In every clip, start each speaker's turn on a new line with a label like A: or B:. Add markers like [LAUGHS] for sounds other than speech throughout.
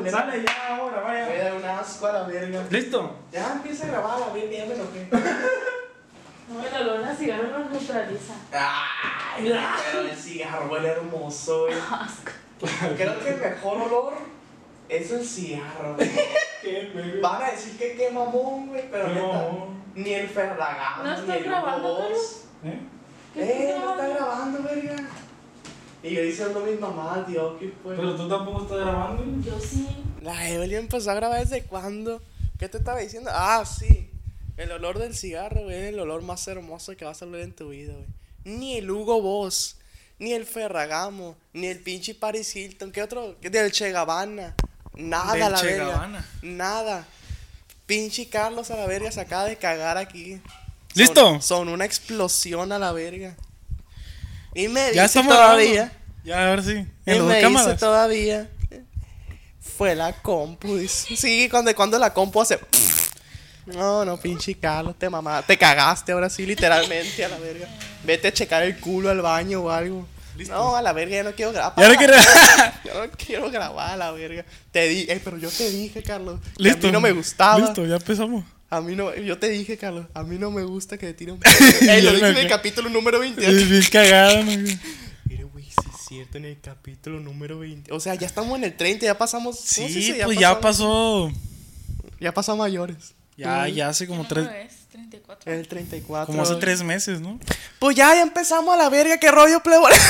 A: güey.
B: Sale ya, ahora, vaya.
A: da un asco a la verga.
B: ¿Listo?
A: Ya empieza a grabar a [LAUGHS] la verga, ya me enojé.
C: No, el olor a cigarro nos neutraliza.
A: Ay, pero el cigarro huele hermoso, güey. [LAUGHS] Creo que el mejor olor es el cigarro, güey. [LAUGHS]
B: ¿Qué, güey?
A: Van a decir que qué mamón, güey, pero neta,
B: No.
A: ni el Ferragamo,
C: ¿No
A: ni el
C: grabando,
A: Hugo Boss.
B: ¿Eh?
C: ¿Qué
A: Eh,
C: estás
A: no está
C: grabando?
A: grabando, verga. Y yo diciendo a mi mamá, Dios, ¿qué fue?
B: Pero tú tampoco estás grabando.
C: Yo sí.
A: La Evelyn empezó a grabar desde cuándo? ¿Qué te estaba diciendo? Ah, sí. El olor del cigarro, güey, es el olor más hermoso que vas a oler en tu vida, güey. Ni el Hugo Boss, ni el Ferragamo, ni el pinche Paris Hilton, ¿qué otro? ¿Qué del Che Gabbana? Nada,
B: Del
A: la
B: Che
A: verga.
B: Gabbana.
A: Nada. Pinche Carlos a la verga se acaba de cagar aquí.
B: ¿Listo?
A: Son, son una explosión a la verga. Y me dice
B: Ya estamos
A: todavía.
B: grabando. Ya, a ver si.
A: Y
B: En
A: me dice todavía. Fue la compu, dice. Sí, cuando, cuando la compu hace. No, no, pinche Carlos, te mamá. Te cagaste ahora sí, literalmente, a la verga. Vete a checar el culo al baño o algo. No, a la verga, ya no quiero grabar.
B: Ya no quiero- [LAUGHS]
A: Yo no quiero grabar a la verga. Te di, eh, pero yo te dije, Carlos. que
B: Listo.
A: A mí no me gustaba.
B: Listo, ya empezamos.
A: A mí no, yo te dije, Carlos. A mí no me gusta que te tiren. [LAUGHS] Ey, lo
B: Ya
A: dije en el
B: ca-
A: capítulo número 28.
B: Es bien cagado, ¿no?
A: Mire, güey, sí es cierto, en el capítulo número 20. O sea, ya estamos en el 30, ya pasamos. ¿cómo se
B: Sí,
A: dice?
B: pues ya
A: pasamos-
B: pasó.
A: Ya pasó a mayores.
B: Ya, ya hace como
C: ¿Qué
B: tres.
C: es? 34.
A: El 34.
B: Como hace tres meses, ¿no?
A: Pues ya, ya empezamos a la verga, qué rollo, plebón. [LAUGHS]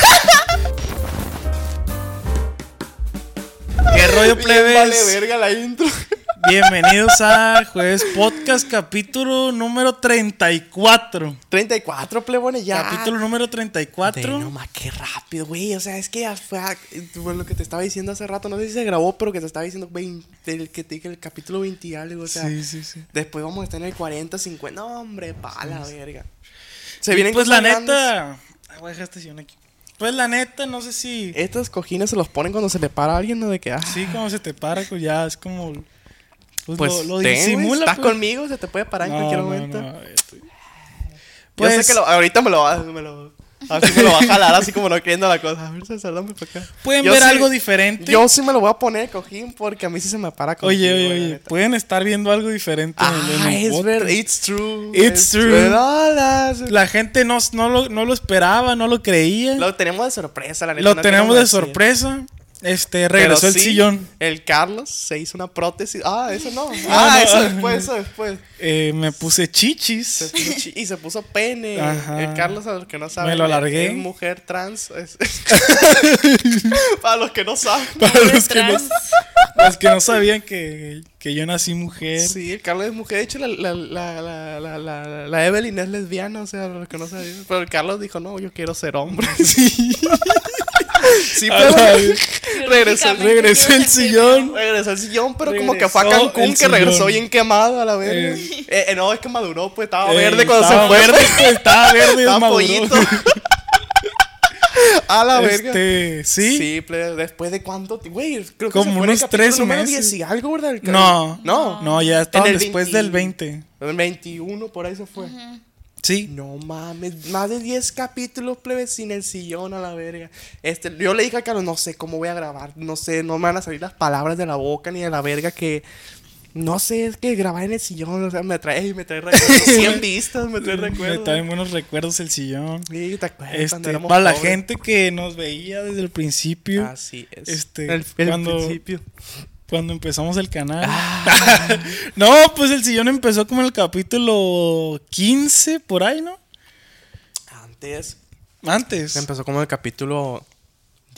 B: ¿Qué rollo, plebes?
A: Vale, verga la intro.
B: Bienvenidos a Jueves Podcast, capítulo número 34.
A: 34, plebones, ya.
B: Capítulo número 34.
A: De, no más, qué rápido, güey. O sea, es que ya fue a- fue lo que te estaba diciendo hace rato. No sé si se grabó, pero que te estaba diciendo 20, el que te dije el capítulo 20 y algo. O sea,
B: Sí, sí, sí.
A: después vamos a estar en el 40, 50. No, hombre, pa' la verga. Se vienen
B: pues la neta. Ay, voy a dejar esta sillón aquí. Pues la neta, no sé si.
A: Estos cojines se los ponen cuando se le para a alguien, ¿no? De que, ah,
B: Sí, como se te para, pues ya es como. Pues,
A: pues,
B: lo, lo
A: ten,
B: disimula.
A: estás
B: pues.
A: conmigo, se te puede parar en
B: No,
A: cualquier momento.
B: no, este- Pues-
A: sé que lo- ahorita me lo va, me lo, así me lo va a jalar, así como no queriendo la cosa. A ver, César, dame para acá.
B: Pueden
A: Yo
B: ver
A: sí-
B: algo diferente.
A: Yo sí me lo voy a poner cojín porque a mí sí se me para contigo,
B: Oye, oye, oye. Pueden estar viendo algo diferente en
A: Ah,
B: el
A: es verdad, it's true.
B: It's true.
A: No, las-
B: La gente no, no, lo, no lo esperaba, no lo creía. Lo,
A: Lo tenemos de sorpresa, la neta. no
B: tenemos de
A: decir.
B: Este,
A: Pero
B: regresó el
A: sí,
B: sillón.
A: El Carlos se hizo una prótesis. Ah, eso no. [LAUGHS]
B: Ah,
A: Ah,
B: no.
A: eso después, eso después.
B: Eh, me puse
A: Se
B: chichis.
A: puso chi- y se puso pene.
B: Ajá.
A: El Carlos, a los que no saben,
B: Me lo alargué.
A: es mujer trans. es- [LAUGHS] [LAUGHS] Para los que no saben.
B: Para los que, no, los que no sabían que, que yo nací mujer.
A: Sí, el Carlos es mujer. De hecho, la, la, la, la, la, la, la Evelyn es lesbiana, o sea, los que no sabían. Pero el Carlos dijo, no, yo quiero ser hombre. [LAUGHS]
B: Sí. [LAUGHS]
A: Sí,
B: A
A: pero regresó,
B: regresó el sillón.
A: regresó el sillón, pero como que fue a Cancún, que regresó bien quemado a la verga.
B: Eh.
A: Eh, eh, no, es que maduró, pues estaba
B: Eh,
A: verde cuando se
B: estaba
A: fue.
B: verde, estaba verde y
A: Estaba
B: maduró.
A: pollito. [LAUGHS] [LAUGHS] a la verga.
B: Este, sí.
A: Sí, plebe, después de cuánto, güey, creo que
B: Como
A: se fue en el
B: unos tres meses.
A: 10 y algo, ¿verdad? El
B: No,
A: no,
B: No, ya
A: el
B: después
A: 20.
B: del 20.
A: El 21 por ahí se fue.
B: Sí.
A: No mames, más de 10 capítulos, plebe, sin el sillón a la verga. Este, yo le dije a Carlos, no sé cómo voy a grabar, no sé, no me van a salir las palabras de la boca ni de la verga que no sé, es que grabar en el sillón, o sea, me trae, me trae [LAUGHS] recuerdos, 100 vistas, me trae
B: Me
A: recuerdos.
B: traen buenos recuerdos el sillón.
A: Sí, ¿te acuerdas
B: Este, para la gente que nos veía desde el principio,
A: Así es.
B: Este,
A: el, el
B: cuando-
A: principio.
B: cuando empezamos el canal.
A: Ah. [LAUGHS]
B: no, pues el sillón empezó como en el capítulo 15, por ahí, ¿no?
A: Antes
B: Antes.
A: empezó como el capítulo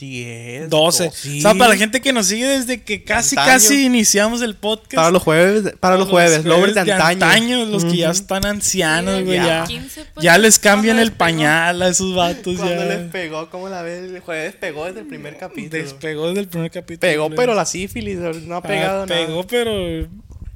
A: 10,
B: 12.
A: sí.
B: O sea, para la gente que nos sigue desde que casi,
A: Antaño.
B: casi iniciamos el podcast.
A: Para los jueves, para los jueves, lovers de antaño.
B: los que ya están ancianos,
C: Sí,
B: güey,
C: ya.
B: ya.
C: 15, pues,
B: Ya les cambian el pañal a esos vatos,
A: Cuando
B: ya.
A: les pegó, como la vez, el jueves pegó desde el primer capítulo.
B: Despegó desde el primer capítulo.
A: Pegó, pero la sífilis no ha
B: Ah,
A: pegado nada.
B: Pegó, pero.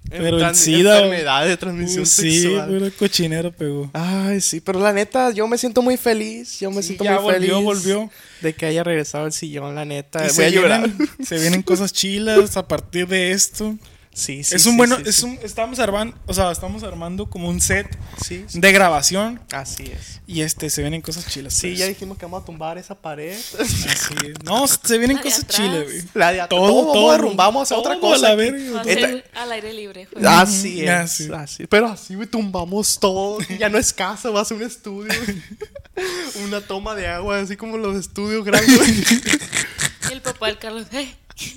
B: Pero el
A: Tran-
B: SIDA.
A: Enfermedad de transmisión
B: uh, sí,
A: sexual.
B: pero el cochinero pegó.
A: Ay, sí, pero la neta, yo me siento muy feliz. Yo me
B: Sí,
A: siento
B: ya
A: muy feliz.
B: volvió, volvió.
A: De que haya regresado el sillón, la neta. Voy
B: se
A: a llorar.
B: vienen, se vienen cosas chilas a partir de esto.
A: Sí, sí.
B: es un
A: sí,
B: bueno,
A: sí,
B: es
A: sí.
B: un, estamos armando, o sea, estamos armando como un set
A: Sí, sí.
B: de grabación
A: Así es.
B: y este se vienen cosas chilas.
A: Sí,
B: pues.
A: ya dijimos que vamos a tumbar esa pared.
B: Así es. No, se vienen cosas
C: atrás.
B: chilas, güey.
A: La de
B: Todo,
A: todo, todo,
B: todo.
A: vamos a otra
B: a
A: cosa.
C: a
A: Esta-
C: ser al aire libre.
A: Así
B: Ya,
A: es,
B: sí.
A: así. Pero así, güey, tumbamos todo. [LAUGHS] Ya no es casa, va a ser un estudio. [LAUGHS] Una toma de agua, así como los estudios grandes. [LAUGHS]
C: Y el papá del Carlos, "Eh,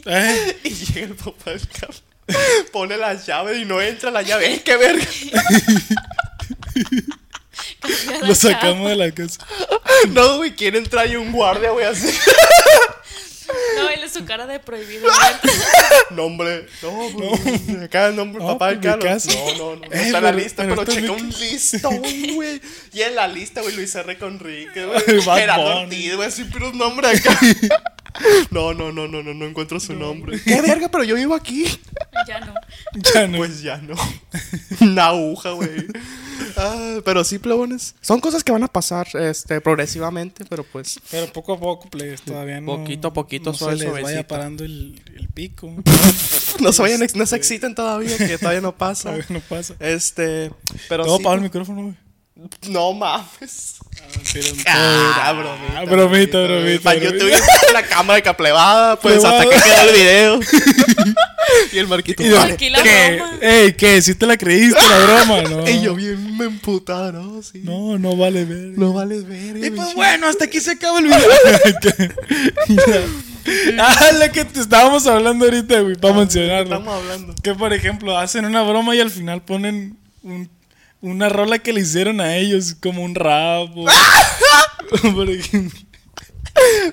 B: Eh,
A: y llega el papá del Carlos. [LAUGHS] Pone la llave y no entra la llave. ¡Eh, qué verga!
B: lo sacamos
C: chapa".
B: de la casa.
A: No, güey, quiere entrar y un guardia, güey, así.
C: No, él es su cara de prohibido. [LAUGHS]
A: Nombre. No, pues, acá el nombre,
B: No,
A: papá del
B: pues, mi
A: Carlos. No, no, no. no
B: Eh,
A: está en la lista,
B: pero
A: pero, checa un listón, güey. Y en la lista, güey, Luis R. Conrique, [LAUGHS] güey. Gerardo. Ortiz, güey, así, pero un nombre acá. [LAUGHS] No, no, no, no, no, no encuentro su nombre. ¡Qué verga! Pero yo vivo aquí.
C: Ya no.
B: Ya no.
A: Pues ya no. [LAUGHS] Una aguja, güey. [LAUGHS] Ah, pero sí, plebones. Son cosas que van a pasar este, progresivamente, pero pues.
B: Pero poco a poco, plebes, todavía no.
A: Poquito a poquito,
B: no se
A: suave,
B: vaya parando el, el pico.
A: No se vayan, no se exciten todavía, que todavía no pasa.
B: Todavía no pasa.
A: Este. Pero
B: Todo
A: sí,
B: para el micrófono, güey.
A: No mames. Ah, bromita.
B: bromita, bromita,
A: Para
B: bromita.
A: YouTube la cámara de plebada, pues
B: Plebada.
A: hasta que quedó el video. [LAUGHS] y el marquito.
B: Y yo,
A: vale.
B: ¿qué?
C: broma.
B: Ey, ¿qué? ¿Sí te la creíste la broma? [LAUGHS] No.
A: Y yo bien me emputaba, ¿no? Sí.
B: No, no vale ver.
A: No vales ver.
B: Y pues bueno, hasta aquí se acaba el video. [LAUGHS] Ah, la que te estábamos hablando ahorita, güey, para mencionarlo.
A: Estamos hablando.
B: Que por ejemplo, hacen una broma y al final ponen un- una rola que le hicieron a ellos, como un rap. o- [LAUGHS] por ejemplo.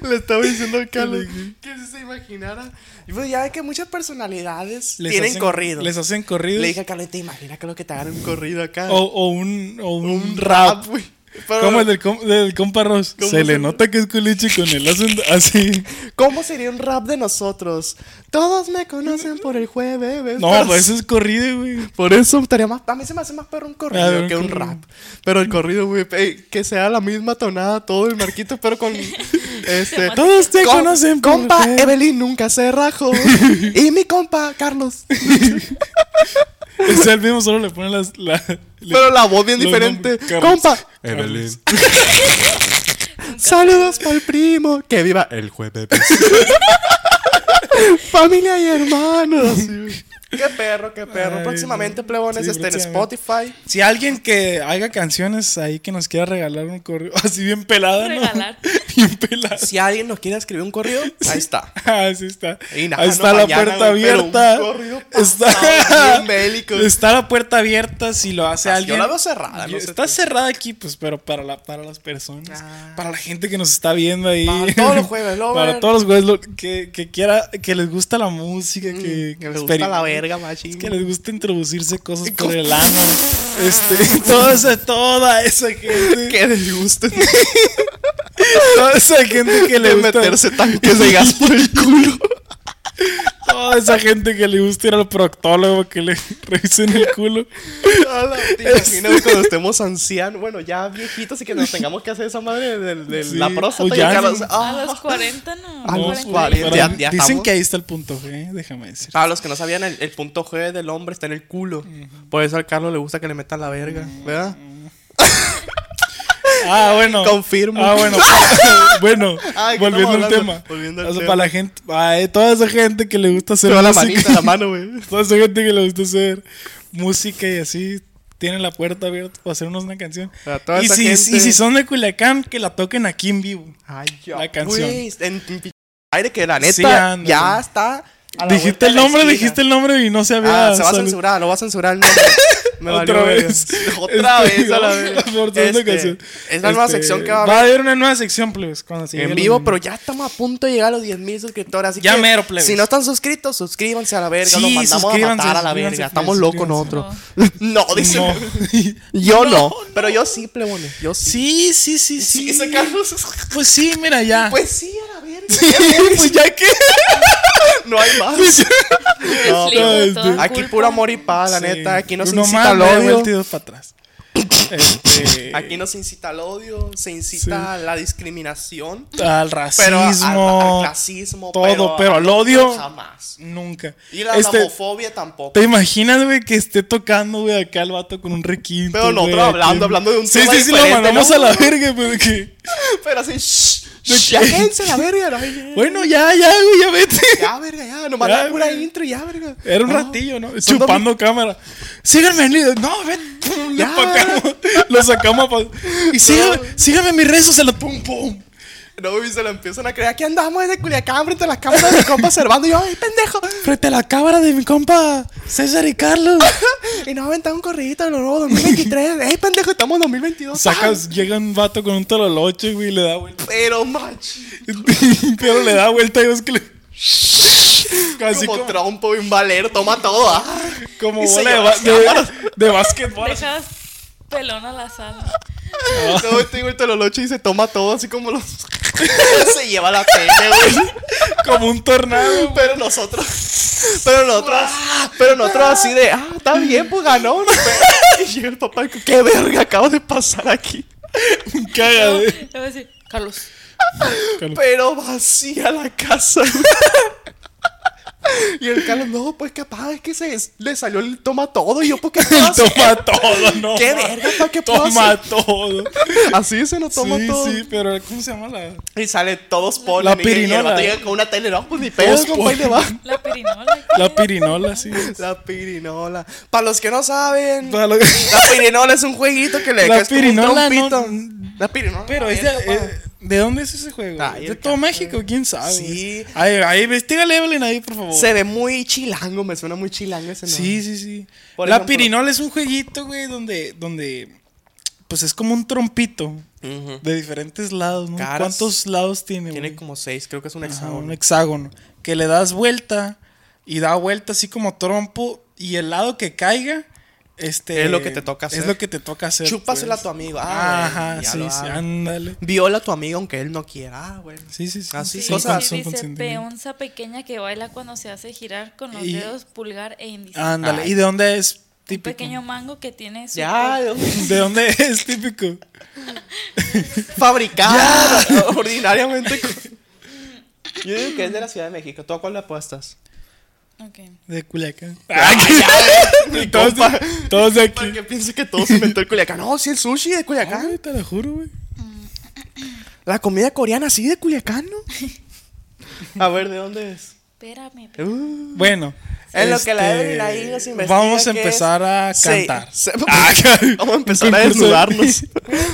A: Le estaba diciendo al Carlos que si se imaginara. Y pues ya ve que muchas personalidades
B: Les
A: tienen
B: hacen-
A: corrido.
B: Les hacen corridos.
A: Le dije a Carlos, ¿te imaginas que lo que te hagan un corrido acá?
B: o, o un, o un,
A: un
B: rap.
A: rap, güey. Pero,
B: Como el del, com- del compa Ross.
A: ¿Cómo
B: Se le nota que es culichi con el acento [LAUGHS] así.
A: ¿Cómo sería un rap de nosotros? Todos me conocen por el jueves.
B: No,
A: pero-
B: pues eso es corrido, güey.
A: Por eso estaría más. A mí se me hace más perro un corrido
B: ver, un
A: que un
B: corrido.
A: rap. Pero el corrido, güey, que sea la misma tonada todo el marquito, pero con. [LAUGHS] Este.
B: Todos te
A: com-
B: conocen por
A: Compa
B: el-
A: Evelyn nunca se rajó. [LAUGHS] y mi compa Carlos. [LAUGHS]
B: Es el mismo, solo le pone las. La,
A: pero la voz bien diferente. Compa.
B: Evelyn. [LAUGHS]
A: Saludos para el primo. Que viva el jueves. [LAUGHS] Familia y hermanos. Así. Qué perro, qué perro.
B: Ay,
A: Próximamente,
B: no.
A: plebones,
B: Sí,
A: este, en. Spotify.
B: Si alguien que haga canciones ahí que nos quiera regalar un correo [LAUGHS] así bien pelada, ¿no?
C: Regalar. [LAUGHS]
B: bien pelada.
A: Si alguien nos quiere escribir un corrido, ahí está. [LAUGHS]
B: Ah, sí está.
A: Y nada,
B: Ahí
A: no
B: está la
A: mañana,
B: puerta
A: güey,
B: abierta.
A: corrido
B: Está,
A: bien bélico.
B: está la puerta abierta si lo hace
A: Yo
B: alguien.
A: la veo cerrada, no sé
B: está cerrada aquí, pues, pero para, la, para las personas.
A: Ah.
B: Para la gente que nos está viendo ahí.
A: Para todos los jueves.
B: Para todos los jueves lo- que, que quiera, que les gusta la música, que,
A: Mm, que les gusta la verga, machín.
B: Que les gusta introducirse cosas por el ano. Este, [LAUGHS] toda esa, toda esa [LAUGHS] gente.
A: Que les guste [LAUGHS] [LAUGHS]
B: Toda esa gente que le
A: de
B: gusta.
A: meterse tanques de gas por el culo. [LAUGHS]
B: Toda esa gente que le gusta ir al proctólogo que le [LAUGHS] revisen el culo.
A: Ala, ¿Te imaginas cuando estemos ancianos? Bueno, ya viejitos y que nos tengamos que hacer esa madre de, de
B: Sí,
A: la próstata.
B: ya
A: los-
C: A
A: ah.
C: los 40, no.
A: A los
C: 40.
A: 40.
B: Pero
A: Ya- ya
B: dicen
A: estamos.
B: que ahí está el punto G, déjame decir.
A: Para los que no sabían, el, el punto G del hombre está en el culo. Por eso al Carlos le gusta que le metan la verga, ¿verdad?
B: Ah, bueno.
A: Confirmo.
B: Ah, bueno. [LAUGHS] bueno,
A: Ay, ¿qué
B: volviendo al tema.
A: hablando? Volviendo al
B: O sea,
A: tema.
B: para la gente, ay, toda esa gente que le gusta hacer
A: Se va la
B: música,
A: manita, la mano, güey. [LAUGHS]
B: toda esa gente que le gusta hacer música y así tienen la puerta abierta para hacernos una canción. Y si,
A: gente-
B: y si son de Culiacán, que la toquen aquí en vivo.
A: Ay, ya.
B: La canción.
A: Güey, en, en aire que la neta
B: Sí,
A: ya está.
B: Dijiste el nombre,
A: esquina.
B: dijiste el nombre y no se había.
A: Ah, se va a censurar, lo va a censurar el [LAUGHS] nombre. Me
B: Otra vez. [LAUGHS]
A: Otra
B: Este,
A: vez a la vez. [LAUGHS]
B: por segunda
A: Este,
B: ocasión.
A: Es la nueva
B: Este,
A: sección que va a
B: Va a
A: haber.
B: haber una nueva sección, plebes. Cuando se
A: En vivo, pero ya estamos a punto de llegar a los 10.000 suscriptores. Así
B: Ya
A: que,
B: mero, plebes.
A: Si no están suscritos, suscríbanse a la verga.
B: Sí,
A: Los mandamos a matar a la verga. Estamos locos nosotros. No, dice.
B: No.
A: Yo no, Pero yo sí, plebones. Yo sí.
B: Sí, sí, sí, sí. Pues sí, mira ya.
A: Pues sí, a la verga.
B: pues ya que.
A: No hay más. [LAUGHS] No,
B: no, este,
C: toda
A: Aquí puro amor y paz, la
B: Sí.
A: neta. Aquí no se incita
B: media
A: odio.
B: para atrás. Este,
A: Aquí no se incita al odio, se incita a la discriminación.
B: al
A: Pero al-
B: racismo.
A: al, clasismo.
B: todo, pero al odio-
A: Jamás.
B: Nunca.
A: Y la
B: Este,
A: homofobia tampoco.
B: ¿Te imaginas, güey, que esté tocando, güey, acá el vato con un requinto?
A: Pero nosotros hablando, hablando de un
B: Sí,
A: tema
B: sí, sí, lo
A: diferente,
B: mandamos
A: ¿no?
B: a la verga, pero que... [LAUGHS]
A: Pero así, shh,
B: ¿De
A: shh, ya quédense la verga. [LAUGHS] ¿no? Ya,
B: Bueno, ya, ya, güey, ya vete.
A: Ya, verga, ya. Nomás
B: Ya,
A: la pura
B: güey.
A: intro ya, verga.
B: Era un
A: No.
B: ratillo, ¿no? Chupando cámara. Síganme líder. No, ven.
A: Ya. [LAUGHS]
B: Lo sacamos. Lo sacamos. pa- Y síganme, síganme en mis redes sociales. Pum, pum.
A: No, y se lo empiezan a creer. Aquí andamos desde Culiacán frente a las cámaras de mi compa observando. Y yo, ¡ay, pendejo!
B: Frente a la cámara de mi compa César y Carlos. [LAUGHS]
A: y nos aventado un corridito de lo nuevo 2023. ¡Ey, pendejo! Estamos en 2022.
B: Sacas, llega un vato con un tololoche, güey, y le da vuelta.
A: Pero, macho. [LAUGHS]
B: Pero le da vuelta y ves que le. Casi
A: como,
B: como,
A: trompo un valero. Toma todo. ah.
B: como bola de, de, de básquetbol.
C: Dejas pelón a la sala. [LAUGHS]
A: No, este digo el teloloche y se toma todo así como los. [LAUGHS] se lleva la tele, güey.
B: Como un tornado. güey.
A: Pero nosotros. Pero nosotros. Pero nosotros así de. Ah, está bien, pues ganó. ¿no? Y llega el papá y ¿qué verga acabo de pasar aquí?
C: A decir, Carlos,
A: Pero vacía la casa. [LAUGHS] Y el Carlos, no, pues capaz es que se le salió el toma todo. Y yo, ¿por qué [LAUGHS] puedo hacer?
B: Toma todo, no. [LAUGHS]
A: ¿Qué verga? ¿Para qué puedo
B: Toma
A: hacer?
B: todo.
A: Así se nos toma
B: sí,
A: todo.
B: sí, pero ¿cómo se llama la?
A: Y sale todos ponen.
B: La
A: y- y el
B: pirinola.
A: con una tele, no, pues ni pedo,
B: Todos
A: compa, y le va.
C: la pirinola.
B: La pirinola, sí.
A: La pirinola. Para los que no saben,
B: Para lo-
A: la pirinola es un jueguito que le
B: La
A: que es como un
B: pirinola no-.
A: La pirinola.
B: Pero es de, ¿de dónde es ese juego?
A: Ay,
B: ¿De todo. México? ¿Quién sabe?
A: Sí.
B: Ahí, ahí, investigale, Evelyn, ahí, por favor.
A: se ve muy chilango, me suena muy chilango ese nombre.
B: Sí, sí, sí.
A: Por
B: la
A: ejemplo-
B: pirinola es un jueguito, güey, donde, donde, pues es como un trompito de diferentes lados, ¿no?
A: Caras.
B: ¿Cuántos lados tiene,
A: Tiene
B: güey?
A: como seis, creo que es un
B: Ajá,
A: hexágono.
B: un hexágono. Que le das vuelta y da vuelta así como trompo y el lado que caiga, este...
A: Es lo que te toca hacer.
B: Es lo que te toca hacer.
A: Chúpasela
B: pues.
A: a tu amigo. Ah,
B: Ajá, sí,
A: lo
B: sí, ándale.
A: Viola a tu amigo aunque él no quiera. Ah, bueno.
B: Sí, sí, sí.
A: Así,
C: Sí,
A: cosas-
C: sí,
B: son
C: dice peonza pequeña que baila cuando se hace girar con los
B: Y-
C: dedos pulgar e índice.
B: Ándale.
A: Ay.
B: ¿Y de dónde es
C: Un
B: típico?
C: pequeño mango que tiene su
A: Ya,
B: ¿De dónde es típico? [LAUGHS]
A: fabricada [LAUGHS] ordinariamente. [LAUGHS] Yo digo que es de la Ciudad de México. ¿Tú a cuál le apuestas?
B: De Culiacán. [LAUGHS]
A: Mi
B: todos,
A: compa.
B: de, todos de aquí.
A: Porque piensa que todo se inventó el Culiacán. No, sí, el sushi de Culiacán.
B: Ay, te lo juro, güey.
A: La comida coreana, sí, de Culiacán, ¿no? [LAUGHS] A ver, ¿de dónde es?
C: Espérame.
A: Uh,
B: Bueno.
A: En lo que la
B: este,
A: Evelyn ahí nos investiga
B: Vamos a empezar
A: es.
B: a cantar.
A: se-
B: Ah, [LAUGHS]
A: Vamos a empezar a desnudarnos.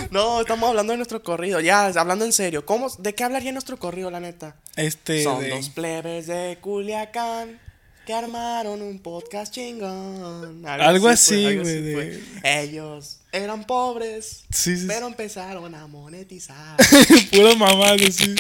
A: No, estamos hablando de nuestro corrido. Ya, hablando en serio. ¿Cómo, ¿De qué hablaría nuestro corrido, la neta?
B: Este.
A: Son
B: de-
A: dos plebes de Culiacán que armaron un podcast chingón.
B: Algo así,
A: algo
B: güey,
A: así. Ellos eran pobres,
B: Sí, sí,
A: pero empezaron a monetizar. [LAUGHS]
B: Pura mamá, así.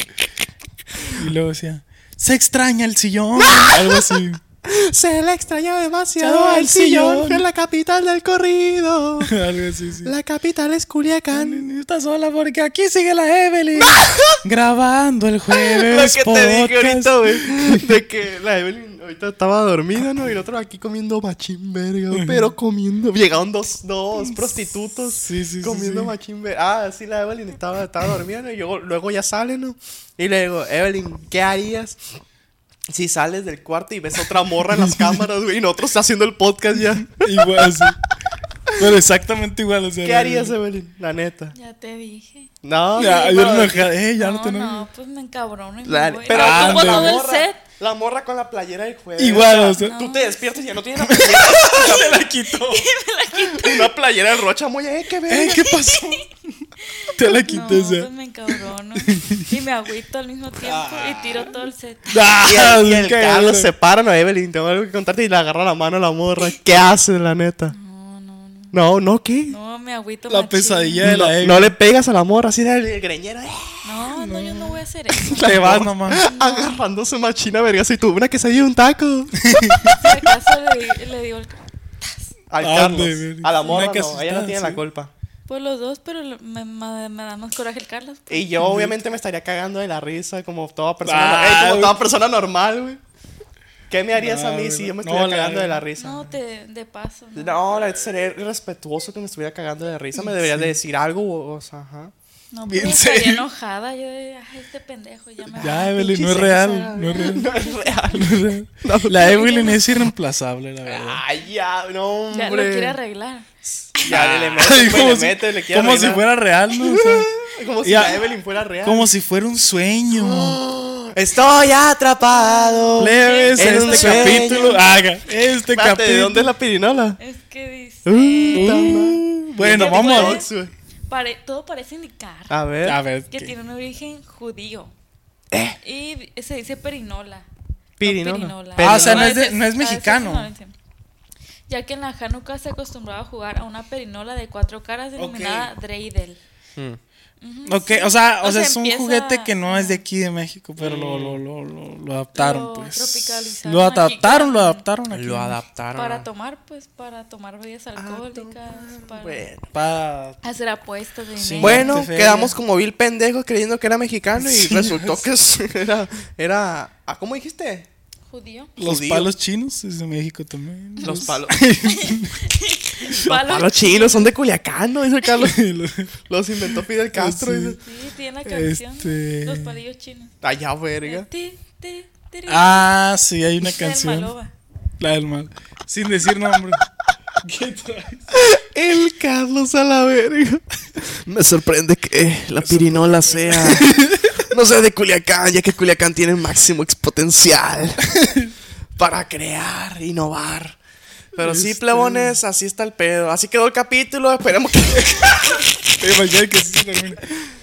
B: Y luego decía. Se extraña el sillón. [LAUGHS] Algo así. [LAUGHS]
A: Se le extraña demasiado al sillón, que es la capital del corrido. [LAUGHS]
B: Algo así, sí.
A: La capital es Culiacán.
B: Está sola porque aquí sigue la Evelyn. [LAUGHS] grabando el
A: Lo
B: jueves.
A: que te dije
B: podcast.
A: ahorita, güey. De que la Evelyn ahorita estaba dormida, ¿no? Y nosotros aquí comiendo machín verga, pero comiendo. Llegaron dos, dos prostitutos
B: Sí, sí, sí,
A: comiendo
B: sí.
A: machín verga. Ah, sí, la Evelyn estaba, estaba dormida, ¿no? Y luego, luego ya sale, ¿no? Y le digo, Evelyn, ¿qué harías? Si sales del cuarto y ves otra morra en las [LAUGHS] cámaras, güey, y nosotros haciendo el podcast ya.
B: Igual, sí. Pero exactamente igual. O sea,
A: ¿Qué harías, Evelyn? La neta.
C: Ya te dije.
A: No,
B: Ya,
A: sí,
B: yo
A: no,
B: eh, ya no,
C: no,
B: te
C: no, pues me encabrono y me voy.
A: pero
B: Ah,
C: Como todo
A: la
C: el
A: morra,
C: set.
A: la morra con la playera del jueves.
B: Igual,
A: o sea. Tú te despiertas y ya no tienes la playera. [LAUGHS] [LAUGHS]
B: Se [LAUGHS] la quitó.
A: Una playera de rocha muy, eh, qué
B: Eh. ¿Qué pasó? Te la quité,
C: No,
B: o sea.
C: pues me encabrono. Y me agüito al mismo tiempo y tiro todo el set.
B: Ah,
A: Y el, y el Carlos se para, no, Evelyn, tengo algo que contarte y le agarra la mano a la morra. ¿Qué hace, la neta?
C: No, no, no.
A: No, no, ¿qué?
C: No, me agüito
B: La
C: machín.
B: pesadilla de la
A: No, no le pegas a la morra así de greñera, eh,
C: No, no, yo no voy a hacer [LAUGHS] eso.
B: Te vas nomás.
A: agarrándose machina, verga, si tuvo una quesadilla y un taco. [LAUGHS]
C: Si acaso le, le digo el...
A: Al
B: Ande,
A: Carlos. A la morra no, ella no tiene
B: sí.
A: la culpa.
C: Pues los dos, pero me, me- me da más coraje el Carlos. pues.
A: Y yo obviamente me estaría cagando de la risa como toda persona,
B: Ah,
A: como toda persona normal, güey. ¿Qué me harías a mí si yo me
B: no,
A: estuviera
B: la
A: cagando de la risa?
C: No, te, de paso. ¿no?
A: No, sería irrespetuoso que me estuviera cagando de risa. Me deberías de decir algo, o, o sea, ajá.
C: No,
B: Bien
C: pero estaría
B: serio.
C: enojada. Yo de, ay, este pendejo, ya me
B: Ya,
C: voy".
B: Evelyn, [LAUGHS] no es real. No es real.
A: No es real.
B: no es real. La Evelyn es irreemplazable, la verdad.
A: Ay, ya, no, hombre.
C: Ya lo quiere arreglar.
A: Ya, le mete, [LAUGHS]
B: Ay,
A: pues,
B: como
A: le
B: si-
A: mete, le quiere
B: como si fuera real, ¿no? O sea,
A: Como si
B: Ya.
A: la Evelyn fuera real.
B: como si fuera un sueño. [GASPS]
A: Estoy atrapado.
B: Plebes,
A: en
B: este
A: sueño.
B: capítulo. Haga, este
A: Espérate,
B: capítulo.
A: ¿de dónde es la pirinola?
C: Es que dice.
B: Uh, bueno,
C: ¿Qué
B: vamos
C: pare- todo parece indicar
A: A ver.
B: A ver.
C: que
B: ¿qué?
C: tiene un origen judío.
A: Eh.
C: Y se dice perinola. no
A: Pirinola.
B: Ah, o sea, no es de- no es
C: ah,
B: mexicano.
C: no. Ya que en la Hanukkah se acostumbraba a jugar a una perinola de cuatro caras denominada Dreidel.
A: Mm.
B: Ok,
C: sí.
B: o sea, o
C: O
B: sea,
C: sea,
B: es un
C: empieza-
B: juguete que no es de aquí de México, pero lo, lo, lo, lo, lo adaptaron,
C: Lo
B: pues. Lo adaptaron, lo adaptaron aquí.
A: Lo adaptaron.
C: Para tomar, pues, para tomar bebidas alcohólicas, para
A: Bueno.
B: Para
C: hacer apuestas de.
B: Sí.
A: Bueno, quedamos como vil pendejos creyendo que era mexicano y [LAUGHS]
B: Sí.
A: resultó que [LAUGHS] era, era. ¿Ah, ¿Cómo dijiste?
C: Judío.
B: los
A: Judío.
B: palos chinos es de México también.
A: Los palos. [LAUGHS]
C: Palos
A: palos chinos son de Culiacán, ¿no? Dice Carlos. [LAUGHS]
B: Los-
A: Los inventó Fidel Castro.
B: Sí.
A: dice.
C: Sí, tiene la canción.
B: Este-
C: Los palillos chinos.
A: Allá, verga.
C: Ti, tiri.
B: ah, sí, hay una canción. La del mal. Sin decir nombre. [LAUGHS] ¿Qué traes?
A: El Carlos a la verga. Me sorprende que la pirinola sea. No sea de Culiacán, ya que Culiacán tiene el máximo exponencial [LAUGHS] para crear, innovar. Pero sí,
B: Este-
A: plebones, así está el pedo. Así quedó el capítulo. Esperemos que. [LAUGHS]
B: Que sí se termina.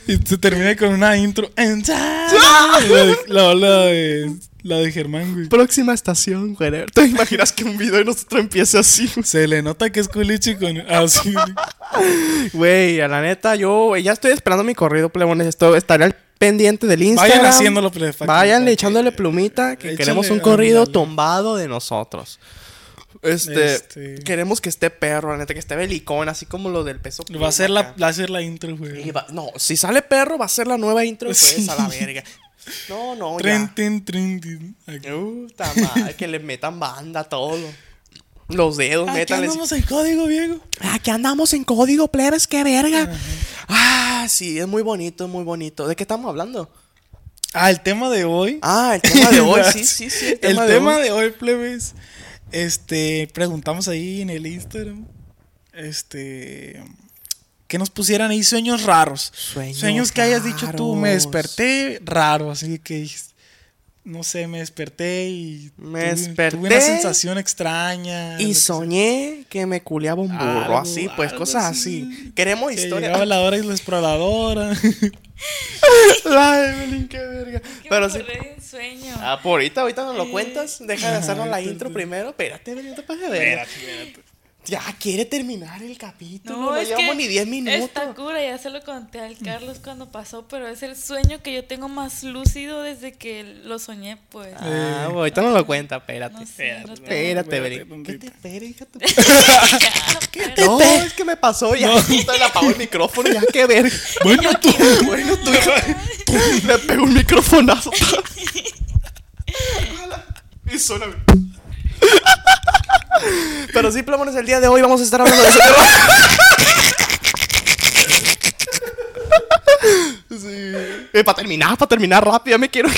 B: Y se termina con una intro. La de, la, de, la de Germán, güey.
A: Próxima estación, güey. ¿Te imaginas que un video de nosotros empiece así?
B: Se le nota que es culichi con. Así. [LAUGHS]
A: Güey, a la neta, yo ya estoy esperando mi corrido, plebones. Esto estaré al pendiente del Instagram.
B: Vayan haciéndolo, fucking.
A: echándole plumita, que
B: Échale,
A: queremos un corrido
B: ándale.
A: tombado de nosotros. Este,
B: Este-
A: queremos que esté perro, la neta, que esté belicón, así como lo del peso.
B: Va a ser la, va a ser la intro, güey.
A: Va- no, si sale perro, va a ser la nueva intro, pues,
B: Sí.
A: a la verga. No, no,
B: Tren,
A: ya. Puta madre, que le metan banda todo. Los dedos,
B: Aquí
A: métanle.
B: andamos en código, viejo.
A: Aquí andamos en código, plebes, qué verga. Ah, sí, es muy bonito, es muy bonito. ¿De qué estamos hablando?
B: Ah, el tema de hoy.
A: Ah, el tema de hoy, sí, sí, sí.
B: El [LAUGHS] tema, de, hoy. plebes. Este, preguntamos ahí en el Instagram. Este. Que nos pusieran ahí sueños raros.
A: Sueños
B: que hayas dicho tú. Me desperté raro. Así que. No sé, me desperté y.
A: Me
B: tuve-
A: desperté
B: Tuve una sensación extraña.
A: Y soñé que me culeaba un burro,
B: Algo,
A: así, pues,
B: algo
A: cosas
B: así.
A: así. Queremos
B: Que
A: historia.
B: llegaba la hora y la exploradora. [LAUGHS]
A: La Evelyn, qué verga. Pero sí.
C: sueño.
A: Ah, por ahorita, ahorita nos lo cuentas. Deja de hacernos la intro primero. Espérate, Evelyn, no te pases de verga. Ya quiere terminar el capítulo. No,
C: es
A: llevamos
C: que
A: ni 10 minutos.
C: Está cura, ya se lo conté al Carlos cuando pasó, pero es el sueño que yo tengo más lúcido desde que lo soñé, pues.
A: Ah, bueno, ahorita no lo cuenta, espérate.
C: No sé.
A: Espérate. ¿Qué te hija [LAUGHS] tu-
C: Ya, pero-
A: No, es que me pasó ya. Justo le apagó el micrófono, ya que ver. [LAUGHS]
B: bueno, tú.
A: Bueno, tú le pegó un microfonazo. [LAUGHS] y suena. Pero sí, plamones, el día de hoy vamos a estar hablando de ese tema. sí. Eh, para terminar, para terminar rápido, ya me quiero.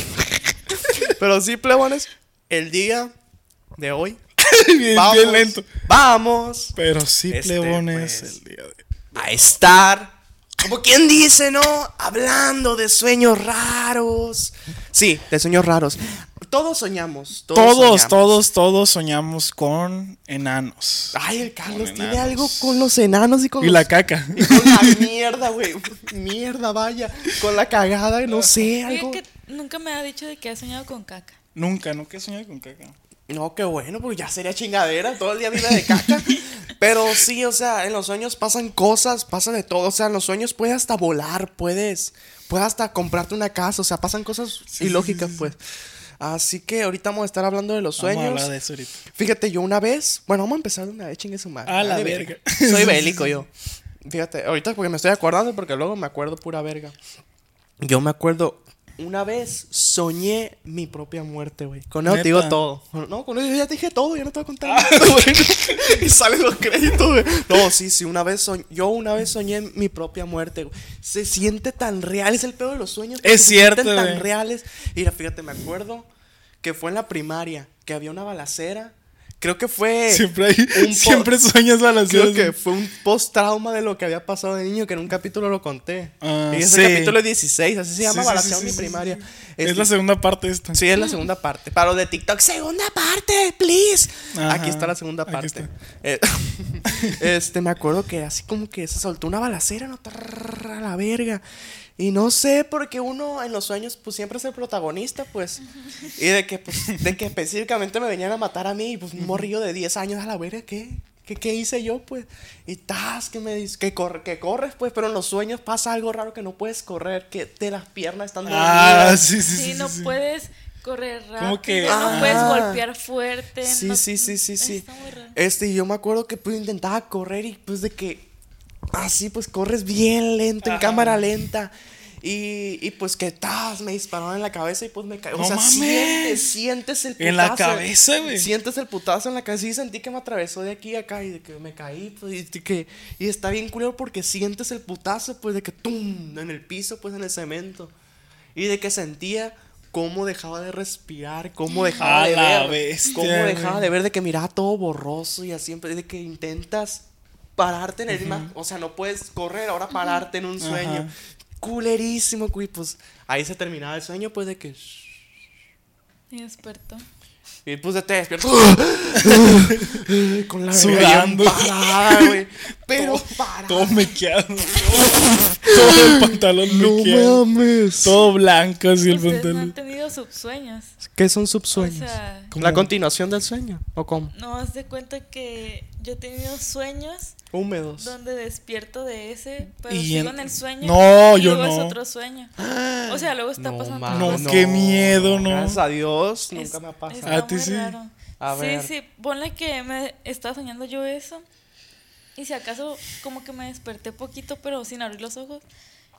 A: Pero sí, plebones, el día de hoy. [LAUGHS]
B: bien,
A: Vamos,
B: bien lento.
A: Vamos
B: Pero sí,
A: Este,
B: plebones,
A: pues.
B: el día de
A: a estar, como quien dice, ¿no? Hablando de sueños raros. Sí, de sueños raros. Todos soñamos. Todos,
B: Todos,
A: soñamos.
B: todos, todos soñamos con enanos.
A: Ay, el Carlos tiene algo con los enanos y con
B: Y
A: los-
B: la caca.
A: y con la mierda, güey. [LAUGHS] Mierda, vaya. Con la cagada, no sé,
C: Oye,
A: algo.
C: que nunca me ha dicho de que ha soñado con caca.
B: nunca, nunca he soñado con caca.
A: No, qué bueno, porque ya sería chingadera. Todo el día vive de caca. [LAUGHS] Pero sí, o sea, en los sueños pasan cosas, pasa de todo. O sea, en los sueños puedes hasta volar, puedes, puedes hasta comprarte una casa. O sea, pasan cosas ilógicas, pues. Así que ahorita vamos a estar hablando de los
B: Vamos a
A: sueños.
B: hablar de eso ahorita.
A: Fíjate, yo una vez. Bueno, vamos a empezar de una vez, chingue su madre.
B: A la
A: Dale,
B: verga.
A: Soy [LAUGHS] bélico yo. Fíjate, ahorita porque me estoy acordando, porque luego me acuerdo pura verga. Yo me acuerdo una vez soñé mi propia muerte, güey. Con eso te digo todo. No, con eso ya te dije todo, ya no te voy a contar. nada, güey. [LAUGHS] y salen los créditos, güey. No, sí, sí, una vez soñ- yo una vez soñé mi propia muerte, güey. Se siente tan real, es el pedo de los sueños.
B: Es
A: se
B: cierto,
A: sienten tan reales. Mira, fíjate, me acuerdo que fue en la primaria, que había una balacera. Creo que fue
B: Siempre hay, siempre sueñas las
A: Creo que fue un post-trauma de lo que había pasado de niño, que en un capítulo lo conté.
B: Ah,
A: y ese
B: sí.
A: capítulo 16, así se llama
B: Sí,
A: en mi primaria.
B: Es la segunda parte esta.
A: Sí, es la segunda parte. Para los de TikTok, segunda parte, please.
B: Ajá,
A: Aquí está la segunda parte. Eh, [LAUGHS] este, me acuerdo que así como que se soltó una balacera, ¿no? A la verga. Y no sé, porque uno en los sueños, pues siempre es el protagonista, pues. Y de que, pues, de que específicamente me venían a matar a mí, pues un morrillo de 10 años a la verga, ¿qué? ¿Qué, qué hice yo, pues? Y tas, que me dice, que, corre, que corres, pues, pero en los sueños pasa algo raro que no puedes correr, que de las piernas están
B: Ah, sí, sí,
C: Sí,
B: sí.
C: no
B: sí,
C: puedes correr rápido,
B: Como que-
C: no
A: Ah.
C: puedes golpear fuerte.
A: Sí,
C: no-
A: sí, sí, sí, sí.
C: Está muy raro.
A: Este, y yo me acuerdo que pues intentaba correr y pues de que así pues corres bien lento, en cámara lenta. Y, y pues que tas, me dispararon en la cabeza y pues me caí. O
B: No
A: sea,
B: mames.
A: sientes, sientes el putazo.
B: En la cabeza, güey.
A: Sientes el putazo en la cabeza y sentí que me atravesó de aquí a acá y de que me caí. Pues, y, de que, y está bien culero porque sientes el putazo, pues de que tum, en el piso, pues en el cemento. Y de que sentía cómo dejaba de respirar, cómo dejaba
B: A
A: de
B: la
A: ver.
B: bestia,
A: cómo dejaba
B: güey.
A: de ver de que miraba todo borroso y así, de que intentas pararte en el mismo, o sea, no puedes correr, ahora pararte en un sueño.
B: Ajá.
A: Culerísimo, güey, pues ahí se terminaba el sueño, pues de que
C: Y despertó.
A: Y pues te despierto con la
B: Sudando.
A: Sudando. parada, güey. Pero para.
B: Todo mequeado. Todo el pantalón mequeado.
A: mames.
B: Todo blanco así el
C: Ustedes no han
B: pantalón.
C: tenido subsueños.
A: ¿Qué son subsueños?
C: O sea.
A: ¿La continuación del sueño? ¿O cómo?
C: no has de cuenta que yo he tenido sueños
A: Húmedos.
C: donde despierto de ese, pero
B: Y
C: sigo
B: en-
C: el sueño.
B: No,
C: y
B: yo
C: luego es
B: no.
C: otro sueño. O sea, luego está
A: No,
C: pasando
B: No,
C: cosa.
B: qué miedo, no.
A: Gracias a Dios,
C: Es-
A: nunca me ha pasado.
C: Está
B: ¿A ti
C: muy
B: sí?
C: raro.
A: A ver.
C: Sí, sí, ponle que me estaba soñando yo eso. Y si acaso como que me desperté poquito, pero sin abrir los ojos.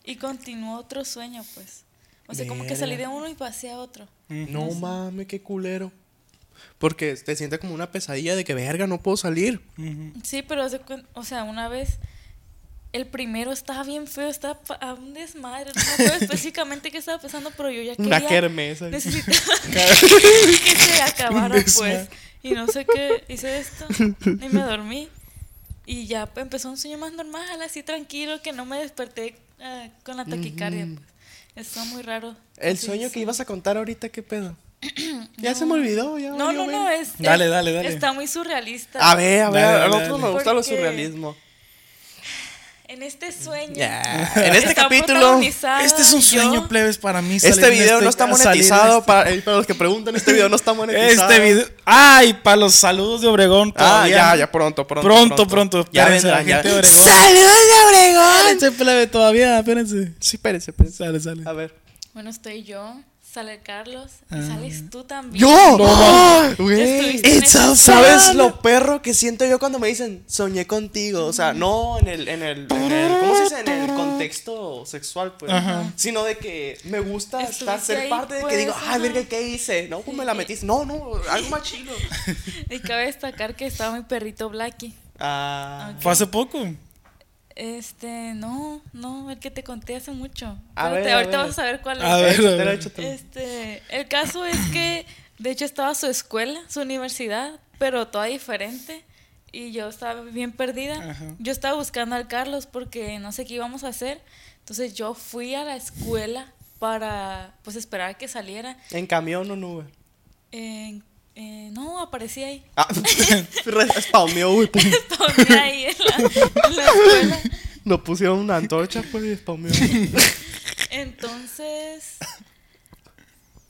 C: Y continuó otro sueño, pues. O sea, como que salí de uno y pasé a otro.
A: No mames, qué culero. Porque te sientes como una pesadilla de que verga, no puedo salir.
C: Sí, pero o sea, una vez el primero estaba bien feo, estaba pa- a un desmadre. No me acuerdo específicamente qué estaba pasando, pero yo ya quería.
A: Una kermesa.
C: Necesitaba [LAUGHS] [LAUGHS] que se acabara, pues. Y no sé qué, hice esto y me dormí. Y ya empezó un sueño más normal, así tranquilo, que no me desperté ah, con la taquicardia. pues. Está muy raro.
A: El sueño
C: sí.
A: que ibas a contar ahorita, ¿qué pedo? [CLEARS THROAT] ya se me olvidó, ya.
C: No, no, no, es,
B: Dale, dale, dale.
C: Está muy surrealista.
A: A ver, a ver,
B: Dale,
A: a nosotros nos gusta lo
C: Porque-
A: surrealismo.
C: En este sueño.
A: Ya. En este capítulo,
B: Este es un
C: yo.
B: sueño, plebes, para mí.
A: este video
B: este-
A: no está monetizado.
B: este-
A: Para, eh, para los que preguntan, este video no está monetizado.
B: Este video. ¡Ay! Para los saludos de Obregón.
A: Ah,
B: todavía.
A: ya, ya, pronto, pronto.
B: Pronto, pronto.
A: Ya
B: Espérense,
A: vendrá,
B: la
A: ya.
B: gente de Obregón. [LAUGHS]
A: ¡Saludos de Obregón!
B: Espérense, plebe, todavía, espérense.
A: Sí, espérense, espérense.
B: Sale, sale.
A: A ver.
C: Bueno, estoy yo, sale Carlos y
B: Ah.
C: sales tú también.
A: ¡Yo!
B: No,
A: ¿Sabes lo [LAUGHS] perro que siento yo cuando me dicen soñé contigo? O sea, no en el, en el, en el ¿cómo se dice? En el contexto sexual, pues.
B: Ajá.
A: Sino de que me gusta estar, ser
C: ahí,
A: parte de que
C: pues,
A: digo,
C: ajá.
A: ay, verga, ¿qué hice? No, pues me la metiste. No, no, algo más chido. [LAUGHS]
C: Y cabe destacar que estaba mi perrito Blackie.
A: Ah.
B: Fue hace poco.
C: Este, no, no, el que te conté hace mucho.
A: A ver, a
C: ahorita
A: ver.
C: vas a ver cuál es.
B: A ver, a
A: Échatelo,
B: ver.
A: échatelo.
C: Este, el caso es que, de hecho, estaba su escuela, su universidad, pero toda diferente. Y yo estaba bien perdida.
B: Ajá.
C: Yo estaba buscando al Carlos porque no sé qué íbamos a hacer. Entonces yo fui a la escuela para, pues, esperar a que saliera.
A: En camión o nube.
C: Eh, eh, no, aparecía ahí.
A: Ah, [LAUGHS] spawneó, pum.
C: Estoy ahí en la, en la escuela.
A: Nos pusieron una antorcha, pues, y spawneó.
C: Entonces,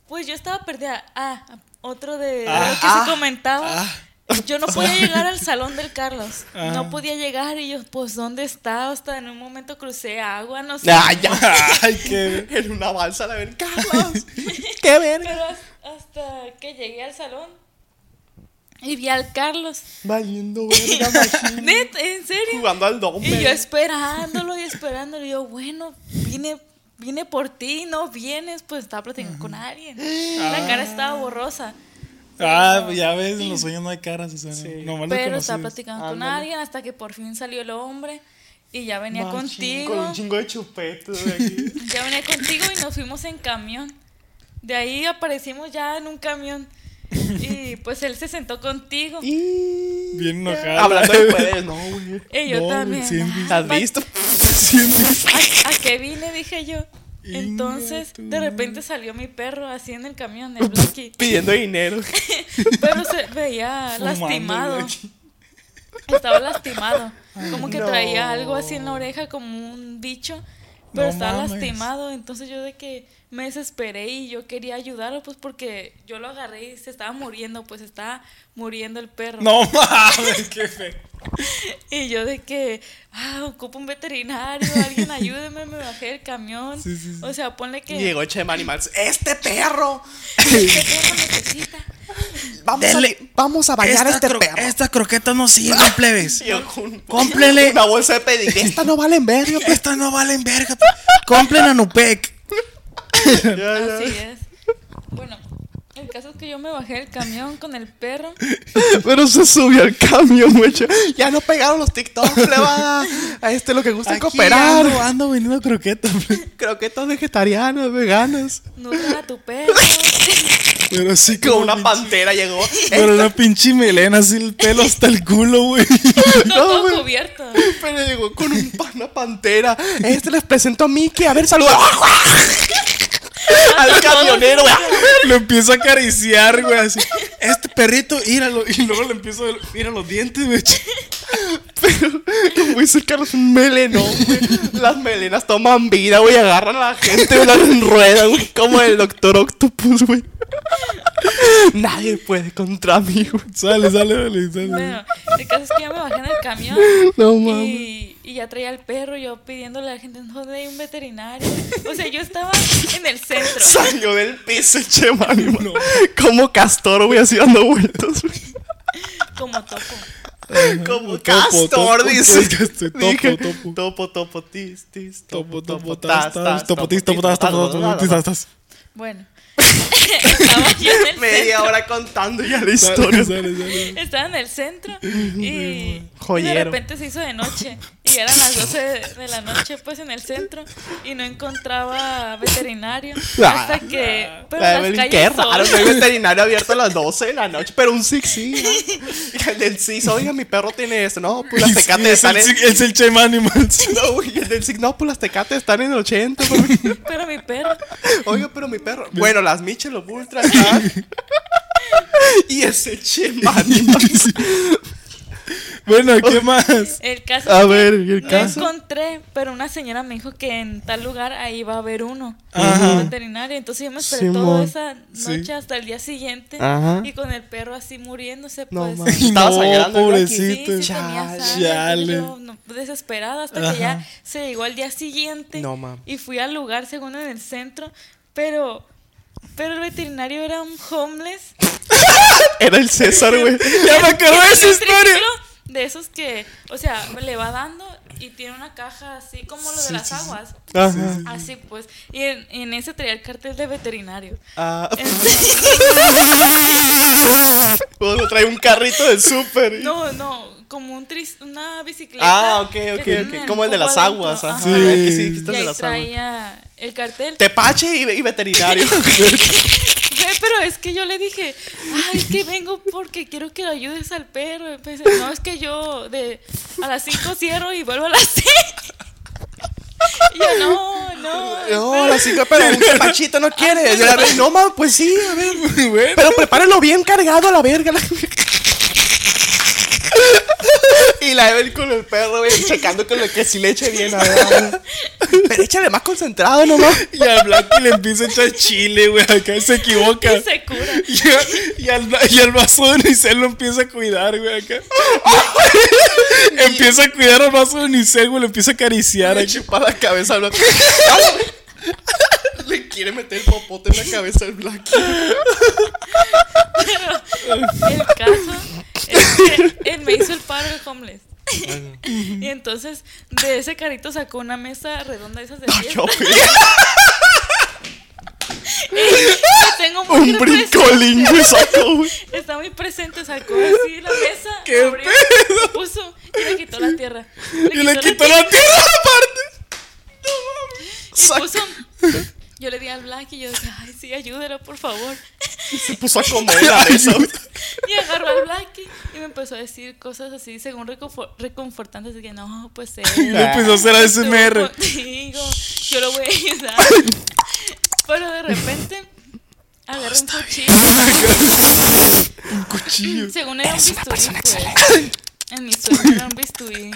C: pues yo estaba perdida. Ah, otro de
B: Ah,
C: lo que
A: ah,
C: se comentaba.
B: ah.
C: Yo no [LAUGHS] podía llegar al salón del Carlos.
B: Ah.
C: No podía llegar y yo, pues, ¿dónde está? Hasta en un momento crucé agua, no sé.
A: Ah, ya. [LAUGHS]
B: Ay, qué.
A: En una balsa la ven, Carlos. [LAUGHS] ¡Qué verga!
C: Pero has- hasta que llegué al salón y vi al Carlos.
A: Valiendo verga.
C: Neta, en serio.
A: Jugando al doble.
C: Y yo esperándolo y esperándolo. Y yo, bueno, vine, vine por ti, no vienes, pues estaba platicando con alguien. La cara estaba borrosa.
B: Ah, ya ves, en los sueños no hay caras, o sea,
A: Sí.
B: lo
C: Pero estaba platicando con
A: Ándale.
C: alguien hasta que por fin salió el hombre y ya venía
A: Machín,
C: contigo.
A: Con un chingo de chupetos de aquí. [LAUGHS]
C: Ya venía contigo y nos fuimos en camión. De ahí aparecimos ya en un camión. Y pues él se sentó contigo.
A: Y...
B: Bien enojada.
A: Hablando de poderes, no, güey.
C: Y yo
B: No,
C: también.
B: sí,
C: "Ah,
A: ¿Has visto? [LAUGHS]
C: ¿A, a qué vine? Dije yo. Entonces, de repente salió mi perro así en el camión, el Blackie. [LAUGHS]
A: Pidiendo dinero. [LAUGHS]
C: Pero se veía
B: Fumando,
C: lastimado. Estaba lastimado. Como que
A: no.
C: traía algo así en la oreja, como un bicho. Pero
B: No
C: estaba
B: mames.
C: lastimado. Entonces yo de que me desesperé y yo quería ayudarlo, pues porque yo lo agarré y se estaba muriendo, pues estaba muriendo el perro.
B: No mames, qué fe. [LAUGHS]
C: Y yo de que, ah, ocupo un veterinario, alguien ayúdeme, me bajé del camión.
B: Sí, sí, sí.
C: O sea, ponle que
A: Llegó Chema Animals. ¡Este perro! [LAUGHS]
C: este perro necesita.
A: Vamos,
B: Dele.
A: a, vamos a bañar a
B: Esta
A: este
B: cro-
A: perro.
B: Estas croquetas no sirven, [LAUGHS] plebes. Cómprenle.
A: una bolsa de pedigrí. Esta no vale en verga. pues.
B: Estas no valen verga. Compren a Nupec.
A: Ya, ya.
C: Así es. Bueno, el caso es que yo me bajé del camión con el perro.
A: Pero se subió al camión, güey. Ya no pegaron los TikToks, le va a, a este lo que gusta
B: Aquí
A: cooperar.
B: ando, ando vendiendo croquetas.
A: Croquetas vegetarianas, veganas.
C: Nutran a tu perro.
B: Pero sí
A: Como
B: como
A: una
B: pinche-
A: pantera llegó.
B: Pero una pinche melena, así el pelo hasta el culo, güey. [LAUGHS]
C: No, todo
A: güey.
C: cubierto.
A: Pero llegó con un, una pantera. Este les presento a Mickey. A ver, saluda. Al camionero, güey.
B: Lo empiezo a acariciar, güey, así. [LAUGHS] Este perrito, íralo. Y luego le empiezo a ir a los dientes, güey. [LAUGHS]
A: Pero, como dice Carlos, un melenón, güey. Las melenas toman vida, güey. Agarran a la gente, güey, las enredan, güey. Como el Doctor Octopus, güey. Nadie puede contra mí, güey.
B: Sale, sale, sale, sale.
C: Bueno, el caso es que ya me bajé en el camión.
A: No mames.
C: Y, y ya traía al perro, yo pidiéndole a la gente, no, de un veterinario. O sea, yo estaba en el centro.
A: Salió del piso animal.
B: No.
A: Como castor, güey, así dando vueltas, güey.
C: Como topo.
A: Como
B: Topo,
A: castor,
B: topo,
A: dice.
B: topo,
A: Dije,
B: topo.
A: topo, topo, tis, tis,
B: Topo, topo,
A: tas,
B: tas, tas, topo, tis, topo, tas, topo, topo, tis, tas, tas.
C: Bueno, [LAUGHS] estaba yo en el
A: Media
C: centro.
A: hora contando ya la
B: Sale,
A: historia.
B: sale, sale.
C: Estaba en el centro [LAUGHS] y, y de
A: Joyero.
C: repente se hizo de noche y eran las 12 de, la noche pues en el centro y no encontraba veterinario
A: Ah.
C: hasta que pero
A: La de
C: las calles
A: Qué raro, hay veterinario abierto a las 12 de la noche, pero un sí, sí. [LAUGHS] el del sí, oiga, mi perro tiene esto. No, pues las tecates
B: es
A: están
B: el,
A: en.
B: es el Chema Animals. [LAUGHS]
A: No, el del no, pues las tecates están en 80. güey. [LAUGHS]
C: pero mi perro
A: Oiga, pero mi perro. Bueno, las Michelob Ultra están. Y ese Chema Animals.
B: Bueno, ¿qué más?
C: el caso
A: A ver, ¿y el
C: no
A: caso?
C: encontré pero una señora me dijo que en tal lugar ahí va a haber uno
B: Ajá.
C: un veterinario entonces yo me esperé
A: Simón.
C: toda esa
B: Sí.
C: noche hasta el día siguiente
A: Ajá.
C: y con el perro así muriéndose
A: No,
C: pues
A: mames. [LAUGHS]
B: Ay,
A: Estaba
B: no.
C: Sí,
B: pobrecito.
C: sí tenía
A: Chale.
B: Chale.
C: yo no, desesperada hasta
B: Ajá.
C: que ya se llegó al día siguiente
A: No,
C: y fui al lugar según en el centro, pero pero el veterinario era un homeless. [LAUGHS]
A: Era el César, güey. [LAUGHS]
B: Ya me de esa historia.
C: De esos que, o sea, le va dando y tiene una caja así como lo de
B: Sí,
C: las
B: sí, sí.
C: aguas.
A: Ajá.
C: Así pues, y en, en ese traía el cartel de veterinario.
A: Ah,
C: Entonces, [LAUGHS]
A: bueno, trae un carrito de súper.
C: no, no, como un tris, una bicicleta.
A: Ah, ok,
C: que
A: ok, ok. Como el de las aguas. Ajá.
B: Sí.
A: Aquí sí,
C: Y
A: el de las aguas.
C: traía el cartel.
A: Tepache y, y veterinario. [LAUGHS] [LAUGHS]
C: Pero es que yo le dije, ay, es que vengo porque quiero que lo ayudes al perro. Y pensé, no, es que yo de a las 5 cierro y vuelvo a las 6. Y yo, no, no.
A: no, la cinco, pero [LAUGHS] un tepachito no quiere. Y a ver, no, ma, pues sí, a ver. [LAUGHS]
B: Bueno.
A: Pero prepárenlo bien cargado a la verga. Y la Evelyn con el perro, güey, checando que, lo, que sí le eche bien. A ver. Pero échale más concentrado nomás.
B: Y al Blanco le empieza a echar chile, güey. Acá se equivoca.
C: Y se cura.
B: Y, a- y al, y al vaso de unicel lo empieza a cuidar, güey, acá. empieza a cuidar al vaso de unicel, güey, lo empieza a acariciar
A: Le chupa la cabeza al Black. Quiere meter el popote en la cabeza al Black.
C: El caso es que él me hizo el paro de homeless. y entonces de ese carrito sacó una mesa redonda esas de fiesta. [LAUGHS] tengo muy
A: un brincolín, güey, sacó, güey.
C: Está muy presente, sacó así la mesa,
B: ¿Qué
C: abrió, y puso y le quitó la tierra.
B: Y le quitó la tierra aparte.
C: Y
A: Sac-
C: puso. Yo le di al Black y yo dije, ay, sí, ayúdalo, por favor.
A: Se puso a mesa, güey. [LAUGHS]
C: Y agarró al Blackie y me empezó a decir cosas así, según reconfor- reconfortantes, de que no, pues él.
B: Le empezó a hacer ASMR.
C: contigo, yo lo voy a ayudar. [LAUGHS] Pero de repente agarré un cuchillo. [LAUGHS]
B: Un cuchillo.
C: Según era un bisturí, pues. En mi sueño era un bisturí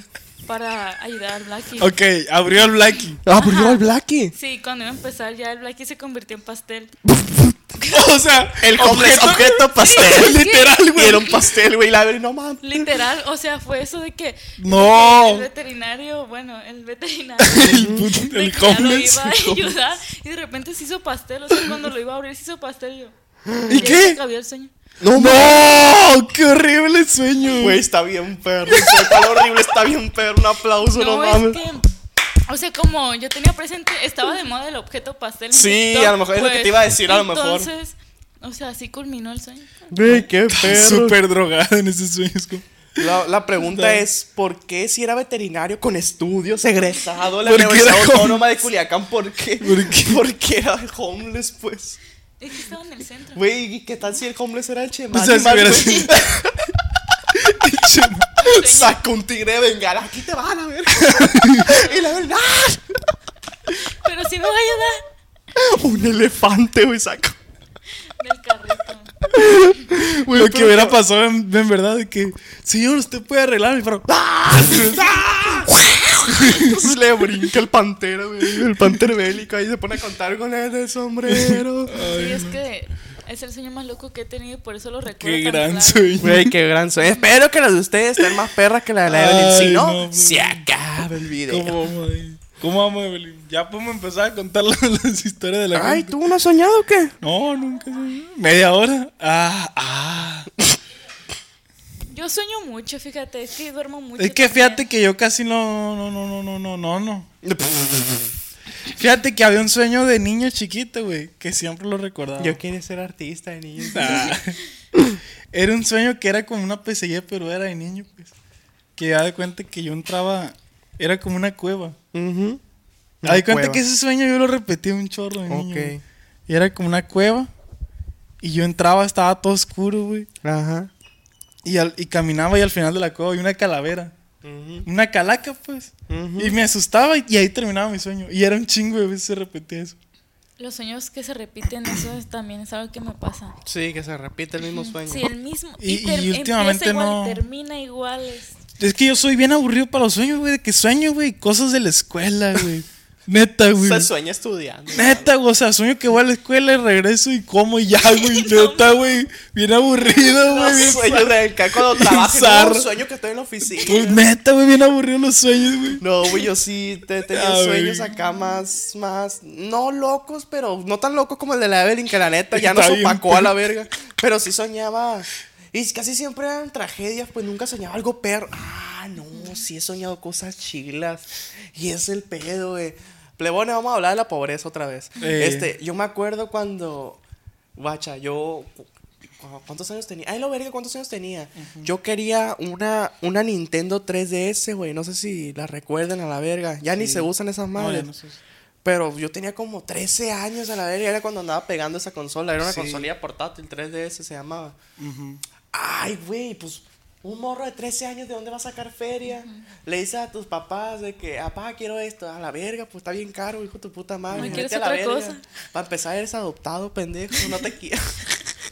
C: para ayudar al Blackie.
B: Ok, abrió el Blackie.
A: Abrió al Blackie.
C: Sí, cuando iba a empezar ya el Blackie se convirtió en pastel. [LAUGHS]
B: O sea,
A: El completo objeto [LAUGHS] pastel.
B: Literal,
A: Y
B: güey.
A: era un pastel, güey. La no mames.
C: Literal, o sea, fue eso de que
B: No.
C: el veterinario, bueno, el veterinario [LAUGHS]
B: El el homeless.
C: iba a ayudar y de repente se hizo pastel, o sea, cuando lo iba a abrir se hizo pastel yo.
B: ¿Y
C: ya
B: qué?
C: se acabó el sueño.
A: No,
B: No, qué horrible sueño.
A: Güey, está bien perro. Está horrible, está bien perro. Un aplauso, no,
C: No, es
A: mames.
C: que o sea, como yo tenía presente, estaba de moda el objeto pastel.
A: Sí,
C: TikTok,
A: a lo mejor es lo que te iba a decir, a lo mejor.
C: Entonces, o sea, así culminó el sueño.
A: Güey, qué perro.
B: Súper drogada en ese sueño. es como-
A: La, la pregunta es, ¿por qué si era veterinario con estudios, egresado de la
B: ¿Por qué
A: Universidad
B: era
A: Autónoma de Culiacán, por qué?
B: ¿Por qué?
A: Porque era homeless, pues.
C: Es que estaba en el centro.
A: Güey, ¿y qué tal si el homeless era el
B: O
A: Chema?
B: sea, si hubiera sido- [LAUGHS]
A: Saca un tigre de bengala, aquí te van a ver. y la verdad,
C: Pero sí me va a ayudar
A: un elefante, güey, saca.
C: del carrito.
B: Lo que hubiera pasado en, en verdad de que, señor, usted puede arreglar mi perro.
A: Entonces [LAUGHS] le brinca el pantero, güey. El pantero bélico ahí se pone a contar con él del sombrero.
C: Sí, es que es el sueño más loco que he tenido y por eso lo recuerdo.
B: Qué
C: tan
B: gran
C: claro.
B: sueño.
A: Güey, qué gran sueño. Espero que las de ustedes estén más perras que la de la Evelyn. Si no,
B: no,
A: se acaba el video.
B: ¿Cómo vamos ahí? ¿Cómo vamos, Evelyn? Ya podemos empezar a contar las, [LAUGHS] las historias de la
A: Ay,
B: gente.
A: ¿tú no has soñado o qué?
B: No, nunca. soñé. ¿Media hora? Ah, ah.
C: Yo sueño mucho, fíjate, es que duermo mucho.
B: Es que
C: también.
B: fíjate que yo casi no, no, no, no, no, no, no, no. Fíjate que había un sueño de niño chiquito, güey, que siempre lo recordaba.
A: Yo quería ser artista de niño.
B: Ah. [COUGHS] Era un sueño que era como una pesadilla, pero era de niño, pues. Que ya de cuenta que yo entraba, era como una cueva.
A: Ujú.
B: Ya de cuenta
A: cueva.
B: que ese sueño yo lo repetí un chorro de niño. Y era como una cueva. Y yo entraba, estaba todo oscuro, güey.
A: Ajá.
B: Y, al- y caminaba y al final de la cueva había una calavera. Una calaca, pues. Y me asustaba y, y ahí terminaba mi sueño. Y era un chingo de veces se repetía eso.
C: Los sueños que se repiten, eso es- también es algo que me pasa.
A: Sí, que se repite el mismo sueño.
C: Sí, el mismo.
B: Y-
C: ter-
B: y últimamente
C: igual,
B: no.
C: Termina igual. es-
B: Es que yo soy bien aburrido para los sueños, güey. De que sueño, güey. Cosas de la escuela, güey. Neta, güey.
A: Se sueña estudiando.
B: Neta, güey. O sea, sueño que voy a la escuela y regreso y como y ya, [LAUGHS] güey. Neta, güey. Bien aburrido, güey.
A: Los sueños de acá cuando trabajo. No, sueño que estoy en la oficina.
B: Pues neta, güey. Bien aburrido los sueños, güey.
A: No, güey, yo sí te [LAUGHS] tenía
B: Ah,
A: sueños
B: güey.
A: acá más, más, no locos, pero no tan locos como el de la Evelyn, que la neta ya nos
B: bien,
A: opacó a la verga. Pero sí soñaba, y casi siempre eran tragedias, pues nunca soñaba algo perro. Ah, no, sí he soñado cosas chilas. Y es el pedo, güey. Plebone, vamos a hablar de la pobreza otra vez.
B: Eh.
A: Este, yo me acuerdo cuando, guacha, yo cu- ¿Cuántos años tenía? Ay, lo verga, ¿cuántos años tenía? Yo quería una, una Nintendo 3DS, güey. No sé si la recuerdan a la verga. Ya ni se usan esas
B: No,
A: madres.
B: ya no sé.
A: Pero yo tenía como 13 años a la verga. Era cuando andaba pegando esa consola. Era una
B: Sí.
A: consolilla portátil, 3DS se llamaba. Ay, güey, pues un morro de 13 años, ¿de dónde va a sacar feria? Le dices a tus papás de que, papá, quiero esto. A la verga, pues está bien caro, hijo de tu puta madre.
C: No,
A: vete
C: ¿quieres
A: a la
C: otra
A: verga.
C: cosa?
A: Para empezar, eres adoptado, pendejo. No te quiero. [LAUGHS]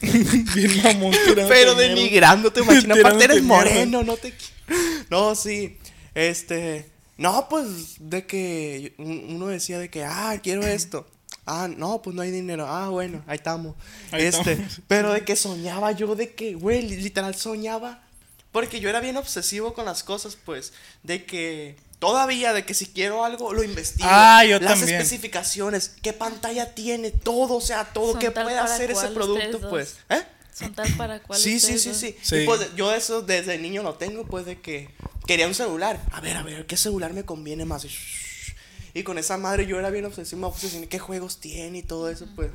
B: Bien mamón,
A: Pero denigrándote, machina. [LAUGHS] Aparte eres moreno, no te qui- No, sí. Este. No, pues de que un- uno decía de que, ah, quiero [CLEARS THROAT] esto. Ah, no, pues no hay dinero. Ah, bueno, ahí estamos.
B: Ahí
A: este,
B: estamos.
A: pero de que soñaba yo de que, güey, li- literal soñaba. Porque yo era bien obsesivo con las cosas, pues, de que todavía, de que si quiero algo, lo investigo.
B: Ah, yo
A: las
B: también.
A: especificaciones, qué pantalla tiene, todo, o sea, todo,
C: Son
A: qué puede hacer ese producto, pues. ¿Eh?
C: Son tal para cual.
A: Sí, sí, sí, sí.
B: Sí.
A: Y pues yo eso desde niño lo tengo, pues de que quería un celular. A ver, a ver, ¿qué celular me conviene más? Y, con esa madre yo era bien obsesivo, me obsesioné qué juegos tiene y todo eso, pues.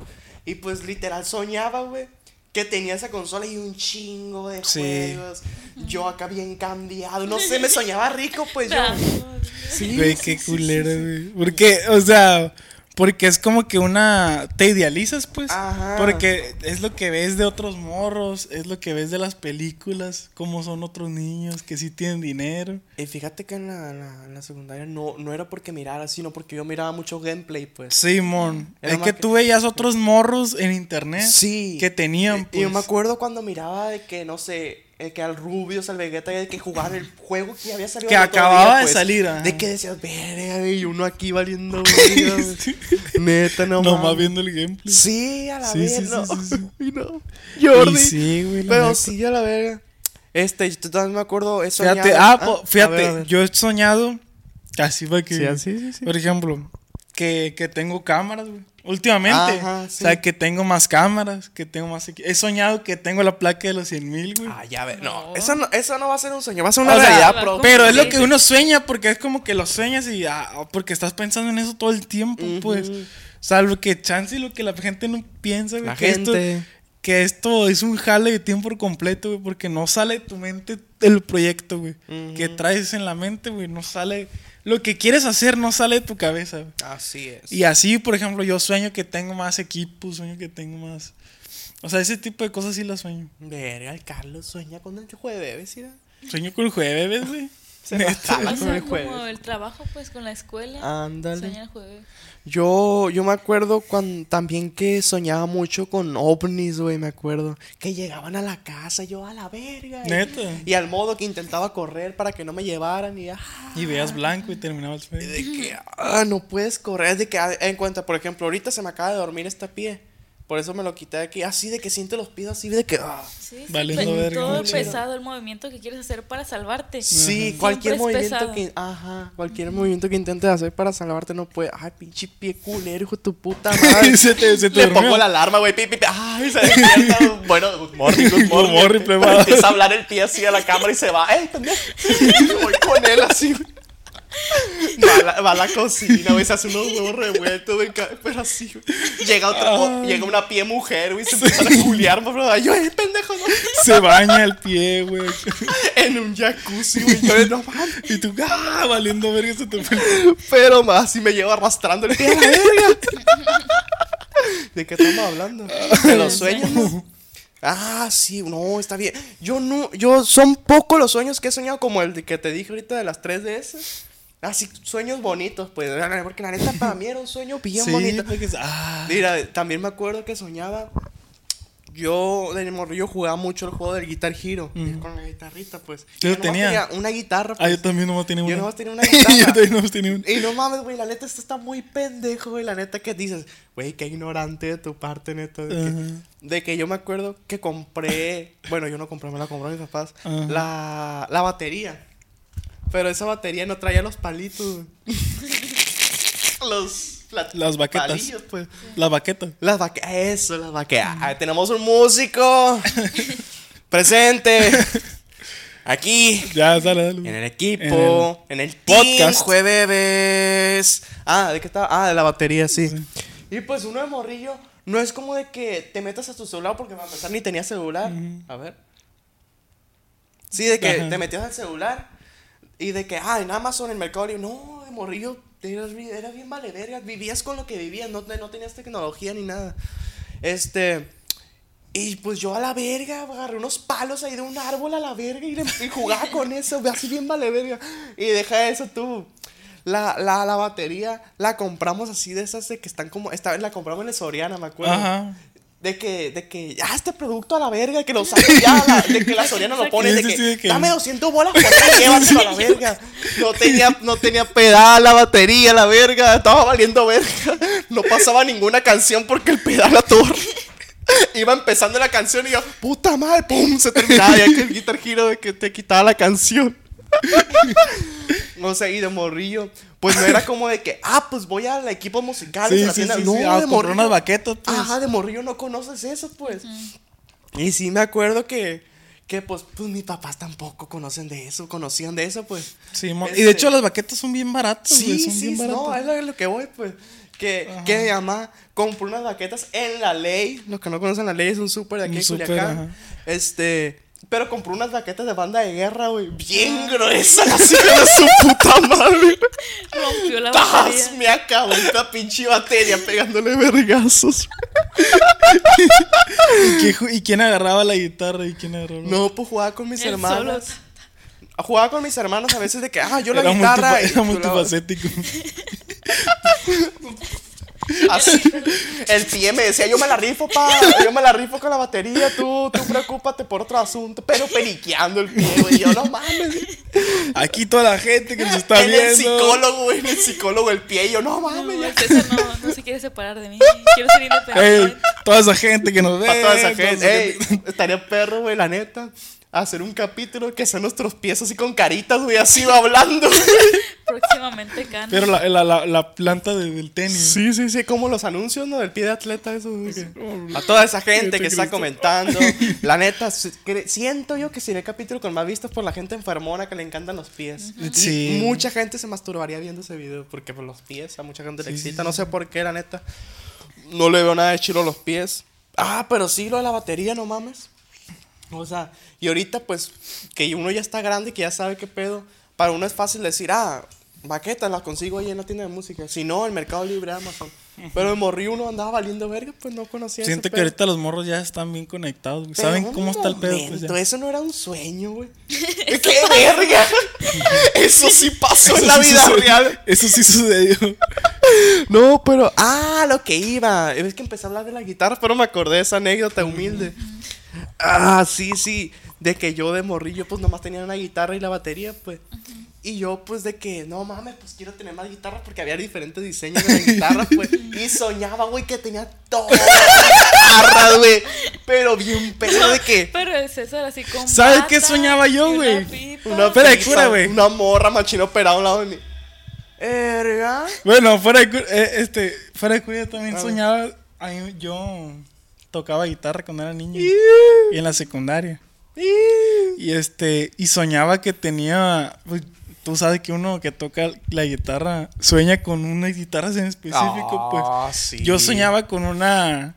A: Y pues literal soñaba, güey. Que tenía esa consola y un chingo de
B: Sí.
A: juegos. Yo acá bien cambiado. No sé, me [LAUGHS] soñaba rico, pues yo. Sí,
B: Güey,
A: sí,
B: qué
A: sí.
B: güey. Porque, o sea, porque es como que una. Te idealizas, pues.
A: Ajá.
B: Porque es lo que ves de otros morros, es lo que ves de las películas, cómo son otros niños que sí tienen dinero.
A: Y fíjate que en la, la- en la secundaria no, no era porque mirara, sino porque yo miraba mucho gameplay, pues.
B: Simón,
A: Era
B: es que
A: que-
B: tú veías otros morros en internet
A: Sí.
B: que tenían,
A: Y yo me
B: pues.
A: acuerdo cuando miraba de que, no sé, eh, que al Rubius, al Vegeta, que jugaban el juego que había salido.
B: Que acababa de
A: pues,
B: salir, ajá.
A: De que decías, verga, y uno aquí valiendo, [LAUGHS] verga, güey". Neta, no
B: Nomás viendo el gameplay.
A: Sí, a la
B: Sí, sí,
A: verga.
B: sí, sí, sí. [LAUGHS]
A: No. Jordi.
B: Y sí, güey,
A: Pero
B: neta.
A: sí, a la verga. Este, yo también me acuerdo eso.
B: Fíjate, ah, po- fíjate,
A: yo
B: yo he soñado así para que,
A: Sí, así, sí, sí.
B: por ejemplo, que, que tengo cámaras, güey. Últimamente,
A: Ajá, sí.
B: o sea, que tengo más cámaras, que tengo más He soñado que tengo la placa de los 100 mil, güey.
A: Ah, ya ve. No,
C: No.
A: Eso, no, eso no va a ser un sueño, va a ser una
B: O sea,
A: realidad,
C: como-
B: Pero es lo que uno sueña, porque es como que lo sueñas y ah, porque estás pensando en eso todo el tiempo, pues. Salvo que chance y lo que la gente no piensa, güey.
A: La
B: que esto-
A: gente.
B: Que esto es un jale de tiempo por completo, güey, porque no sale de tu mente el proyecto, güey. Que traes en la mente, güey, no sale. Lo que quieres hacer no sale de tu cabeza, güey.
A: Así es.
B: Y así, por ejemplo, yo sueño que tengo más equipos, sueño que tengo más. O sea, ese tipo de cosas sí las sueño.
A: Verga, el Carlos sueña con el jueves, ¿sí?
B: Sueño con el jueves, güey. [LAUGHS]
A: Se
B: Neta.
C: O sea,
A: el jueves.
C: como el trabajo, pues, con la escuela.
A: Ándale.
C: Sueña el jueves.
A: Yo, yo me acuerdo cuando, también que soñaba mucho con ovnis, güey, me acuerdo. Que llegaban a la casa, yo a la verga. y-
B: Neta.
A: Y, al modo que intentaba correr para que no me llevaran y... ah,
B: Y veas blanco y terminaba el sueño.
A: de que, ah, no puedes correr. Es de que, en cuenta, por ejemplo, ahorita se me acaba de dormir este pie. Por eso me lo quité de aquí. Así de que siento los pies así de que... ah.
C: Sí, sí,
B: Valiendo verga,
C: todo
B: mucho.
C: pesado el movimiento que quieres hacer para salvarte.
A: Sí,
C: Ajá.
A: cualquier movimiento
C: pesado.
A: que... Ajá, cualquier movimiento que intentes hacer para salvarte no puede... Ay, pinche pie culero, hijo de tu puta [LAUGHS] madre.
B: se te, se te
A: Le
B: durmió.
A: pongo la alarma, güey. pi, pi, pi. Ay, se despierta. [LAUGHS] bueno, good morning, good
B: Good
A: morning. Empieza a hablar el pie así a la cámara y se va. Y [LAUGHS] voy con él así, güey. Va a, la, va a la cocina, güey, se hace unos huevos revueltos, güey, pero así, güey. Llega otra, o- llega una pie mujer, güey, se empiezan a culiar, bro. Yo, ¡eh, pendejo! No.
B: Se baña el pie, güey.
A: En un jacuzzi, güey. Yo, no mames.
B: Y tú, ah, valiendo verga, se te fue.
A: Pero más, así me llevo arrastrando el pie a la verga. ¿De qué estamos hablando? De los sueños. Ah, sí, no, está bien. Yo no, yo son pocos los sueños que he soñado como el de que te dije ahorita de las 3DS. Así, sueños bonitos, pues, porque la neta para mí era un sueño bien
B: Sí,
A: bonito.
B: porque ah.
A: Mira, también me acuerdo que soñaba. Yo de morrillo jugaba mucho el juego del Guitar Hero. Con la guitarrita, pues.
B: Yo
A: Y nomás
B: tenía.
A: una guitarra.
B: Ah, yo
A: pues.
B: también nomás tenía
A: Yo
B: una.
A: nomás tenía una [LAUGHS]
B: yo
A: guitarra.
B: también nomás tenía una.
A: Y no mames, güey, la neta, esto está muy pendejo, güey. La neta que dices, güey, qué ignorante de tu parte, neta. De,
B: Ajá.
A: que, de que yo me acuerdo que compré, bueno, yo no compré, me la compró mis papás,
B: Ajá.
A: la, la batería. Pero esa batería no traía los palitos, [LAUGHS] los la-
B: Las baquetas.
A: palillos, pues.
B: La baqueta.
A: Las vaquetas, eso, las vaquetas. Ah, tenemos un músico [LAUGHS] presente. [LAUGHS] Aquí.
B: Ya, dale, dale.
A: En el equipo, en el,
B: podcast.
A: podcast jueves. Ah, ¿de qué estaba? Ah, de la batería, sí. Y pues uno de morrillo no es como de que te metas a tu celular porque para empezar ni tenía celular. A ver. Sí, de que
B: Ajá.
A: te metías al celular y de que, ah, en Amazon, en Mercado. No, de morrillo, eras, bien- eras bien vale verga. Vivías con lo que vivías, no, no tenías tecnología ni nada. Este. Y pues yo a la verga, agarré unos palos ahí de un árbol a la verga y, jugaba con eso, así bien vale verga. Y deja eso tú. La, la, la batería la compramos así de esas de que están como. Esta vez la compramos en el Soriana, me acuerdo.
B: Ajá.
A: De que, de que, ya este producto a la verga, que lo saque ya, la- de que la Soriana lo pone, de que,
B: sí, sí, de que-
A: dame 200 bolas por llévatelo [LAUGHS] a la verga. No tenía, no tenía pedal la batería, la verga, estaba valiendo verga. No pasaba ninguna canción porque el pedal a todo. [LAUGHS] Iba empezando la canción y yo, puta madre, pum, se terminaba ya que el guitar giro de que te quitaba la canción. [LAUGHS] O sea, y de morrillo, pues no era como de que, ah, pues voy al equipo musical.
B: Sí,
A: no.
B: Ah,
A: de
B: compré
A: morrillo.
B: unas baquetas, pues.
A: Ajá, de morrillo no conoces eso, pues. Y sí me acuerdo que, que pues, pues mis papás tampoco conocen de eso, conocían de eso, pues.
B: Sí, y
A: Este-
B: de hecho las baquetas son bien baratas, güey,
A: Sí,
B: son
A: sí,
B: bien baratas.
A: no, es lo- es lo que voy, pues. Que, que mi mamá compró unas baquetas en la ley. Los que no conocen la ley es un súper de aquí en Culiacán.
B: ajá.
A: Este. Pero compró unas baquetas de banda de guerra, güey. Bien gruesas, [LAUGHS] así de su puta madre.
C: Rompió la
A: ¡Tas!
C: batería.
A: Me acabó esta pinche batería pegándole vergazos. [LAUGHS]
B: ¿Y, qué ju- y quién agarraba la guitarra? ¿Y quién agarraba?
A: No, pues jugaba con mis hermanos.
C: solo.
A: Jugaba con mis hermanos a veces de que, ah, yo la
B: era
A: guitarra. y
B: era
A: la-
B: multifacético. [LAUGHS] [LAUGHS]
A: Así. El pie me decía, yo me la rifo, pa, yo me la rifo con la batería, tú, tú preocúpate por otro asunto, pero periqueando el pie, güey, yo no mames.
B: Aquí toda la gente que nos está
A: en
B: viendo.
A: el psicólogo, güey, en el psicólogo el pie, yo no
C: No,
A: mames.
C: César no, no se quiere separar de mí. Quiero ser
B: Ey,
C: independiente.
B: toda esa gente que nos ve.
A: Para toda esa gente, ey, estaría perro, güey, la neta. Hacer un capítulo que sean nuestros pies así con caritas, güey, así va hablando. [LAUGHS]
C: Próximamente Canon.
B: Pero la, la, la, la planta de- del tenis.
A: Sí, sí, sí, como los anuncios, ¿no? Del pie de atleta, eso. güey, que- A toda esa gente que está comentando. [LAUGHS] La neta, si- cre- siento yo que sería el capítulo con más vistas por la gente enfermona que le encantan los pies.
B: Sí.
A: Mucha gente se masturbaría viendo ese video porque por los pies a mucha gente le excita. No sé por qué, la neta. No le veo nada de chilo a los pies. Ah, pero sí, lo de la batería, no mames. O sea, y ahorita pues que uno ya está grande, que ya sabe qué pedo, para uno es fácil decir, ah, baquetas las consigo ahí en la tienda de música. Si no, el Mercado Libre, Amazon. Pero de morrí uno andaba valiendo verga, pues no conocía ese
B: Siento que
A: pedo.
B: ahorita los morros ya están bien conectados. güey.
A: Pero
B: ¿Saben
A: un
B: cómo está el pedo? Pues
A: momento,
B: ya.
A: Eso no era un sueño, güey. [LAUGHS] ¡Qué verga! [LAUGHS] Eso sí pasó en la
B: sí
A: vida
B: sucedió.
A: real.
B: Eso sí sucedió. [LAUGHS]
A: No, pero. Ah, lo que iba. Es que empecé a hablar de la guitarra, pero me acordé de esa anécdota humilde. Ah, sí, sí. De que yo de morrillo, pues nomás tenía una guitarra y la batería, pues. Y yo, pues, de que, no mames, pues quiero tener más guitarras porque había diferentes diseños de la guitarra, pues. Y soñaba, güey, que tenía todas las guitarras, güey. Pero bien pedo de que.
C: Pero el César así con
B: ¿Sabes qué soñaba yo, güey?
A: Una
B: Espera,
A: pipa,
B: cura, güey.
A: Una morra machino operada a un lado de mí. Erga.
B: Bueno, fuera de, cu- eh, este, fuera de cuida también
A: Ah,
B: soñaba. a mí- yo tocaba guitarra cuando era niño. Y en la secundaria. Y este, y soñaba que tenía. pues, tú sabes que uno que toca la guitarra sueña con unas guitarras en específico, pues.
A: Ah, sí.
B: Yo soñaba con una.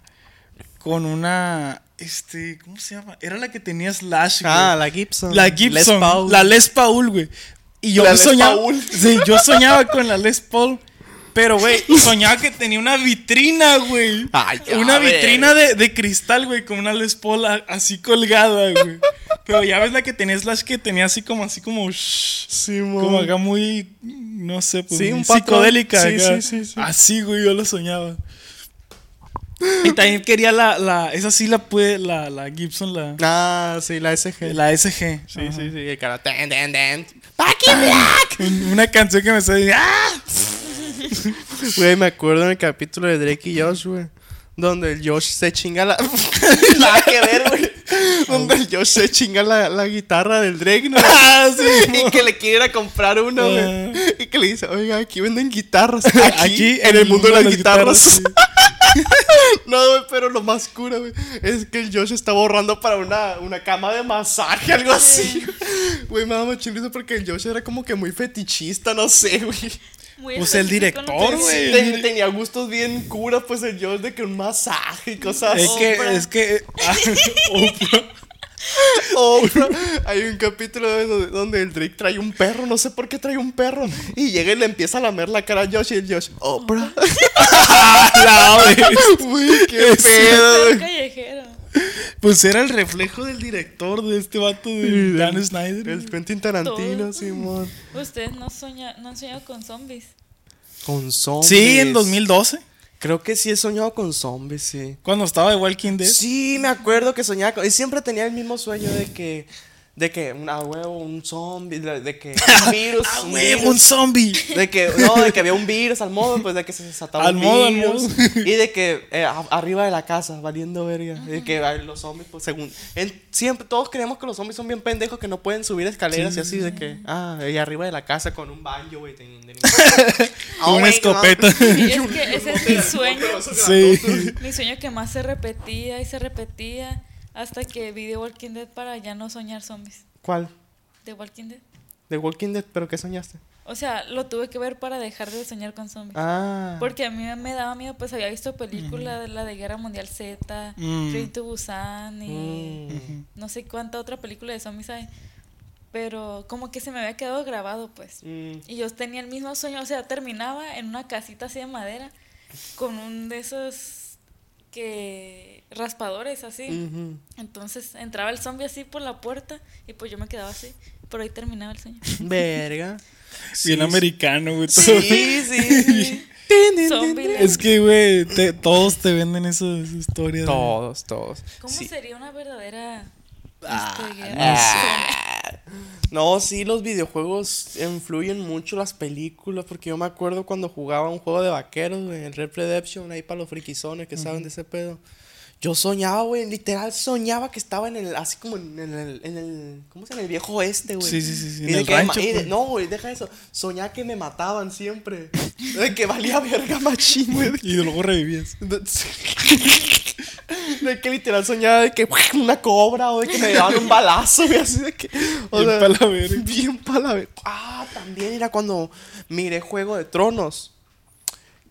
B: Con una. Este, ¿cómo se llama? Era la que tenía Slash. güey.
A: Ah, la Gibson.
B: La Gibson.
A: Les Paul.
B: La Les Paul, güey. Y yo
A: La Les
B: soñaba.
A: Paul.
B: Sí, yo soñaba con la Les Paul. Pero, güey, [LAUGHS] soñaba que tenía una vitrina, güey. Una vitrina de, de cristal, güey, con una Les Paul así colgada, güey. Pero ya ves la que tenía Slash que tenía así como, así como, shh,
A: Simón.
B: como acá muy, no sé, pues
A: Sí,
B: muy
A: un
B: psicodélica.
A: Sí,
B: acá.
A: sí, sí, sí.
B: Así, güey, yo lo soñaba. [GASPS] Y también quería la, la, esa sí la pude, la, la Gibson, la,
A: Ah, sí, la SG.
B: la SG.
A: Sí,
B: Ajá.
A: sí, sí. El cara. Ten, ten, ten. Back in black.
B: Un- [LAUGHS] Una canción que me sale. ¡Ah! [LAUGHS]
A: Güey, me acuerdo en el capítulo de Drake y Josh, güey. Donde el Josh se chinga la. [LAUGHS] Nada que ver, güey. Donde el Josh se chinga la, la guitarra del Drake, ¿no? [LAUGHS]
B: Ah, sí,
A: y que le quiere ir a comprar uno, güey.
B: Ah.
A: Y que le dice, oiga, aquí venden guitarras. Aquí,
B: Aquí,
A: en el mundo de las guitarras. No, güey, pero lo más cura, güey, es que el Josh está borrando para una, una cama de masaje, algo así. Güey, me da mucha risa porque el Josh era como que muy fetichista, no sé, güey.
C: Muy
B: Pues el director, güey.
A: Ten- tenía gustos bien cura, pues el Josh de que un masaje y cosas
B: Es
A: así.
B: que,
C: Oprah.
B: es que. ah, [LAUGHS] Oprah.
A: Oprah. Hay un capítulo de donde, donde el Drake trae un perro, no sé por qué trae un perro. Y llega y le empieza a lamer la cara a Josh y el Josh, Oprah. [LAUGHS]
B: La.
A: Uy, [LAUGHS] qué pedo, güey.
C: callejero.
B: Pues era el reflejo del director de este vato de Dan Snyder.
A: El Quentin Tarantino,
C: Todo.
A: Simón.
C: Ustedes no, soña, no han soñado con zombies.
A: Con zombies.
B: Sí, en 2012.
A: Creo que sí he soñado con zombies, sí.
B: Cuando estaba de Walking Dead.
A: Sí, me acuerdo que soñaba con... Y siempre tenía el mismo sueño de que... De que, un a huevo, un zombie, de que [LAUGHS] un virus,
B: ¡Ah,
A: un
B: huevo,
A: virus.
B: un zombie!
A: De que, no, de que había un virus al modo, pues de que se desataba
B: Al
A: un
B: modo, al
A: virus.
B: modo.
A: Y de que eh, a- arriba de la casa, valiendo verga. De que los zombies, pues según. en- siempre, todos creemos que los zombies son bien pendejos que no pueden subir escaleras y así, de que, ah, y arriba de la casa con un banjo, güey. [LAUGHS]
B: Con una
A: Oh,
B: escopeta. [LAUGHS]
C: Y es que ese es mi sueño.
B: Sí.
C: Mi sueño que más se repetía y se repetía. Hasta que vi The Walking Dead para ya no soñar zombies.
A: ¿Cuál?
C: The Walking Dead.
A: The Walking Dead, ¿pero qué soñaste?
C: O sea, lo tuve que ver para dejar de soñar con zombies.
A: Ah.
C: Porque a mí me daba miedo, pues había visto películas, la de Guerra Mundial Z,
B: Mm.
C: Train to Busan y
A: Mm.
C: no sé cuánta otra película de zombies hay. Pero como que se me había quedado grabado, pues.
A: Mm.
C: Y yo tenía el mismo sueño, o sea, terminaba en una casita así de madera con un de esos que raspadores así. Entonces entraba el zombie así por la puerta y pues yo me quedaba así. Por ahí terminaba el sueño. [LAUGHS]
A: Verga.
B: Bien americano, güey.
A: Sí, sí. sí. [LAUGHS]
B: Es que, güey, te- todos te venden esas historias.
A: Todos, todos.
C: ¿Cómo
A: Sí.
C: sería una verdadera
A: Ah,
C: este, guerra? [LAUGHS]
A: No, sí, los videojuegos influyen mucho las películas, porque yo me acuerdo cuando jugaba un juego de vaqueros, güey, el Red Redemption, ahí para los friquizones que saben de ese pedo. Yo soñaba, güey, literal soñaba que estaba en el, así como en el, en el, ¿cómo se llama? En el viejo oeste, güey.
B: Sí, sí, sí, sí,
A: Y
B: en el
A: me
B: rancho, pues.
A: no, güey, deja eso. Soñaba que me mataban siempre. [LAUGHS] De que valía verga machín, güey.
B: Y luego revivías. [LAUGHS]
A: De, que literal soñaba de que [LAUGHS] una cobra o de que me daban un balazo, güey, así de que. o
B: Bien
A: sea,
B: pa' la verga.
A: Bien pa' la verga. Ah, también era cuando miré Juego de Tronos.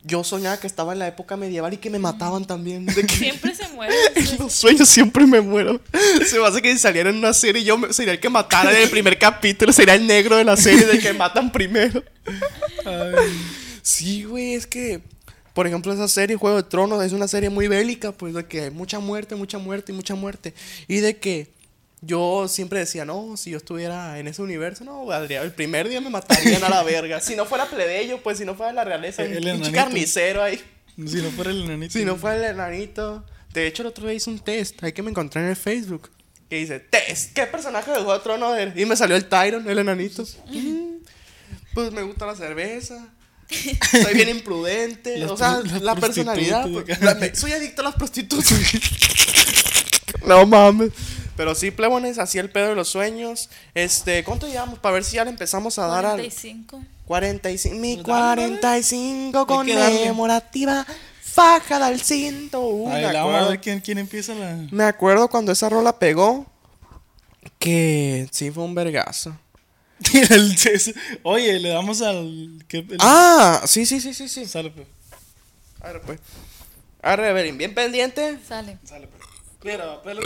A: Yo soñaba que estaba en la época medieval y que me mataban también. De que
C: Siempre se [LAUGHS] muere.
A: en los sueños siempre me muero. Se me hace que si saliera en una serie yo sería el que matara en el primer capítulo. Sería el negro de la serie de que matan primero. [LAUGHS]
B: Ay,
A: Sí, güey, es que, por ejemplo, esa serie, Juego de Tronos, es una serie muy bélica, pues, de que hay mucha muerte, mucha muerte y mucha muerte. Y de que yo siempre decía, no, si yo estuviera en ese universo, no, valdría, el primer día me matarían a la [LAUGHS] verga. Si no fuera plebeyo, pues, si no fuera la realeza, un
B: El enanito.
A: carnicero ahí.
B: si no fuera el enanito.
A: Si no fuera el enanito. De hecho, el otro día hice un test, hay que me encontré en el Facebook. Que dice, test, ¿qué personaje de Juego de Tronos eres? Y me salió el Tyron, el enanito. Mm, [LAUGHS] Pues me gusta la cerveza. [LAUGHS] Soy bien imprudente. O sea, la personalidad. pues, me- soy adicto a las prostitutas. [LAUGHS] no mames. Pero sí, plebones, así el pedo de los sueños. Este, ¿cuánto llevamos? Para ver si ya le empezamos a dar al
C: 45.
A: 45. Mi
B: Pues dale, dale.
A: 45
B: Hay que darle.
A: conmemorativa. Faja del cinto. Uh,
B: Ay,
A: me
B: la vamos a
A: acuerdo.
B: ver quién, quién empieza la.
A: Me acuerdo cuando esa rola pegó. Que sí fue un vergazo. [LAUGHS]
B: Oye, le damos al. el-
A: Ah, sí, sí, sí, sí, sí.
B: Sale, pues.
A: Arre, pues. Arre, a ver, bien pendiente.
C: Sale.
B: Sale, pues. Mira, pelo.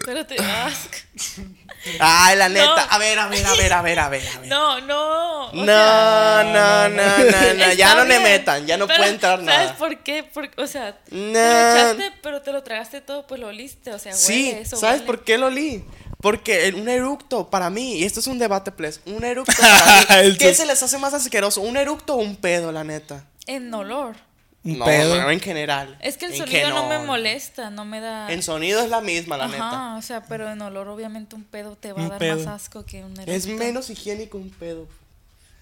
C: Espérate. asco. [LAUGHS]
A: Ay, la neta.
C: No.
A: A ver, a ver, a ver, a ver, a ver. [LAUGHS]
C: No, no.
A: No,
C: sea,
A: no, no, no, no, ya no le
C: bien,
A: metan, ya no
C: pero,
A: puede entrar
C: ¿Sabes
A: nada.
C: por qué? Porque, o sea,
A: No.
C: lo echaste, pero te lo tragaste todo, pues lo oliste. O sea,
A: Sí,
C: huele, eso
A: ¿sabes
C: huele.
A: por qué lo olí? Porque el- un eructo para mí, y esto es un debate, please, un eructo [LAUGHS] para mí, ¿qué se les hace más asqueroso? ¿Un eructo o un pedo, la neta?
C: En olor.
B: Un
A: no,
B: pedo.
A: no, en general.
C: Es que el
A: En
C: sonido no me molesta, no me da.
A: En sonido es la misma, la
C: Ajá,
A: neta.
C: o sea, pero en olor, obviamente, un pedo te va a dar
B: pedo.
C: más asco que un eructo.
A: Es menos higiénico un pedo.